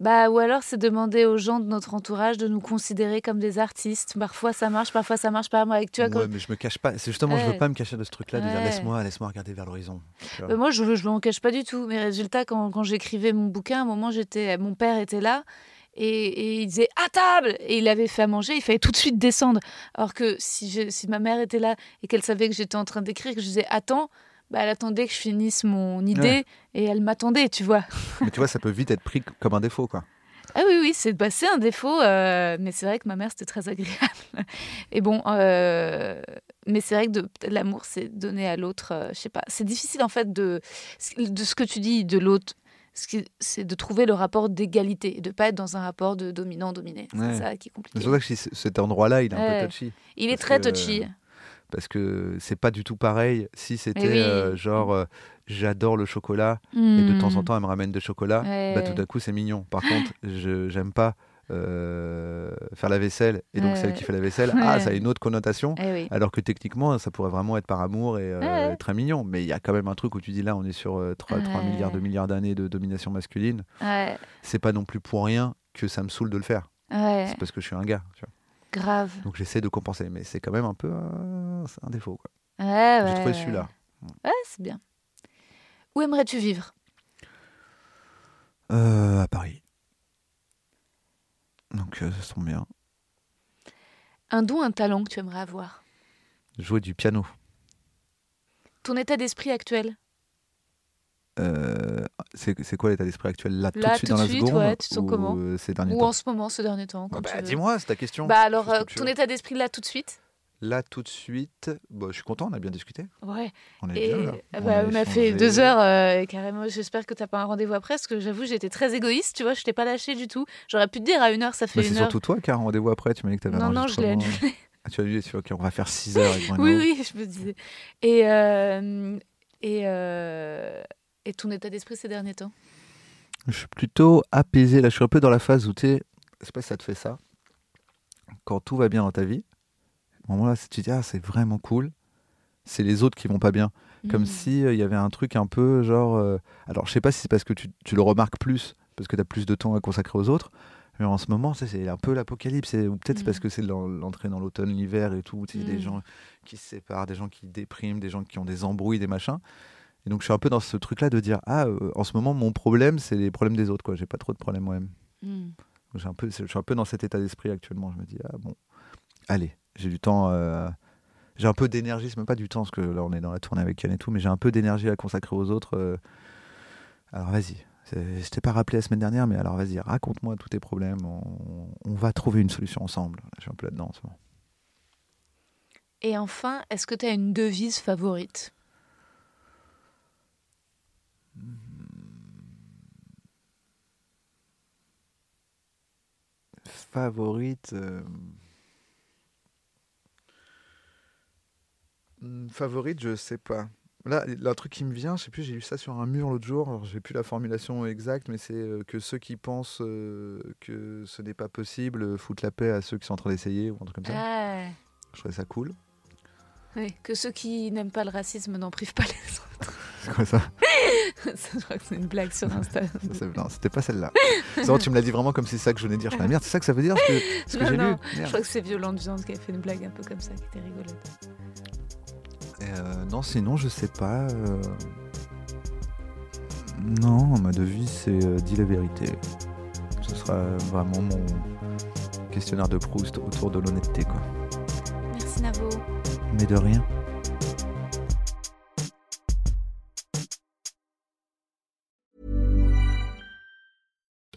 Bah, ou alors, c'est demander aux gens de notre entourage de nous considérer comme des artistes. Parfois, ça marche, parfois, ça marche pas. Moi, avec, tu vois, Ouais, quand- mais je me cache pas. C'est justement, je veux Ouais. pas me cacher de ce truc-là, de dire Ouais. laisse-moi, laisse-moi regarder vers l'horizon. Euh, moi, je ne m'en cache pas du tout. Mais résultat, quand, quand j'écrivais mon bouquin, à un moment, j'étais, mon père était là et, et il disait à table et il avait fait à manger, il fallait tout de suite descendre. Alors que si, je- si ma mère était là et qu'elle savait que j'étais en train d'écrire, que je disais attends, bah, elle attendait que je finisse mon idée Ouais. et elle m'attendait, tu vois. Mais tu vois, ça peut vite être pris comme un défaut, quoi. Ah oui, oui, c'est bah, un défaut, euh, mais c'est vrai que ma mère, c'était très agréable. Et bon, euh, mais c'est vrai que l'amour, c'est donner à l'autre, euh, je sais pas, c'est difficile en fait de, de ce que tu dis de l'autre, c'est de trouver le rapport d'égalité, et de pas être dans un rapport de dominant-dominé. Ouais. C'est ça qui est C'est compliqué. pour ça que cet endroit-là, il est un Ouais. peu touchy. Il est très que, touchy. Parce que c'est pas du tout pareil si c'était oui. euh, genre euh, j'adore le chocolat et de temps en Hmm. temps elle me ramène de chocolat, Ouais. bah, tout d'un coup c'est mignon. Par contre, je j'aime pas euh, faire la vaisselle et donc Ouais. celle qui fait la vaisselle, ah ça a une autre connotation. Eh oui. Alors que techniquement, ça pourrait vraiment être par amour et euh, Ouais. très mignon. Mais il y a quand même un truc où tu dis là, on est sur euh, 3, Ouais. milliards, 2 milliards d'années de domination masculine. C'est pas non plus pour rien que ça me saoule de le faire. C'est parce que je suis un gars. tu vois. grave. Donc j'essaie de compenser. Mais c'est quand même un peu euh, c'est un défaut. Quoi. J'ai trouvé celui-là. Ouais, c'est bien. Où aimerais-tu vivre? Euh, à Paris. Donc euh, ça tombe bien. Un don, un talent que tu aimerais avoir Jouer du piano. Ton état d'esprit actuel? Euh, c'est quoi l'état d'esprit actuel? Là, tout de suite tout dans la suite, seconde ouais, tu te sens ou, comment? ces derniers Ou temps? en ce moment, ce dernier temps Ah bah, tu. Dis-moi, c'est ta question. Bah alors, euh, ton état d'esprit là tout de suite? Là, tout de suite, bon, je suis content, on a bien discuté. Ouais. On est Et bien là. ah bah, on, a fait échangé. deux heures euh, carrément. J'espère que t'as pas un rendez-vous après, parce que j'avoue, j'étais très égoïste, tu vois, je t'ai pas lâché du tout. J'aurais pu te dire à une heure, ça fait Bah, c'est une heure. surtout toi qui as un rendez-vous après. Tu m'as dit que tu avais Non, un non, je l'ai annulé. Ah, tu as dit, ok, on va faire 6 heures avec. Oui, oui, je me disais. Et, euh, et, euh, et ton état d'esprit ces derniers temps? Je suis plutôt apaisé. Là, je suis un peu dans la phase où tu sais, je sais pas si ça te fait ça. Quand tout va bien dans ta vie, au moment là, tu te dis, ah, c'est vraiment cool. C'est les autres qui vont pas bien. Comme Mm. si il y avait un truc un peu genre. euh, Alors, je sais pas si c'est parce que tu, tu le remarques plus, parce que tu as plus de temps à consacrer aux autres. Mais en ce moment, c'est un peu l'apocalypse. Ou peut-être c'est Mm. parce que c'est l'en- l'entrée dans l'automne, l'hiver et tout. Tu sais, Mm. des gens qui se séparent, des gens qui dépriment, des gens qui ont des embrouilles, des machins. Et donc, je suis un peu dans ce truc-là de dire Ah, euh, en ce moment, mon problème, c'est les problèmes des autres. quoi. J'ai pas trop de problèmes moi-même. Mm. Peu, je suis un peu dans cet état d'esprit actuellement. Je me dis, ah bon, allez, j'ai du temps. euh, j'ai un peu d'énergie, c'est même pas du temps, parce que là on est dans la tournée avec Yann et tout, mais j'ai un peu d'énergie à consacrer aux autres. euh. alors vas-y. Je t'ai pas rappelé la semaine dernière, mais alors vas-y, raconte-moi tous tes problèmes. On, on va trouver une solution ensemble. Je suis un peu là-dedans en ce moment. Et enfin, est-ce que tu as une devise favorite? Favorite. euh, Favorite, je sais pas. Là, un truc qui me vient, je sais plus, j'ai lu ça sur un mur l'autre jour. Alors, j'ai plus la formulation exacte, mais c'est euh, que ceux qui pensent euh, que ce n'est pas possible euh, foutent la paix à ceux qui sont en train d'essayer ou un truc comme ça. Ah, Je trouvais ça cool. oui, Que ceux qui n'aiment pas le racisme n'en privent pas les autres. C'est quoi ça, Ça, je crois que c'est une blague sur Insta. Non, c'était pas celle-là. Tu me l'as dit vraiment comme c'est ça que je venais de dire. Je merde, c'est ça que ça veut dire ce que, ce que Non, j'ai. Je crois que c'est Violente Viande qui a fait une blague un peu comme ça, qui était rigolote. Euh, non, sinon, je sais pas. euh, Non, ma devise, c'est euh, dis la vérité. Ce sera vraiment mon questionnaire de Proust autour de l'honnêteté, quoi. Merci Navo. Mais de rien.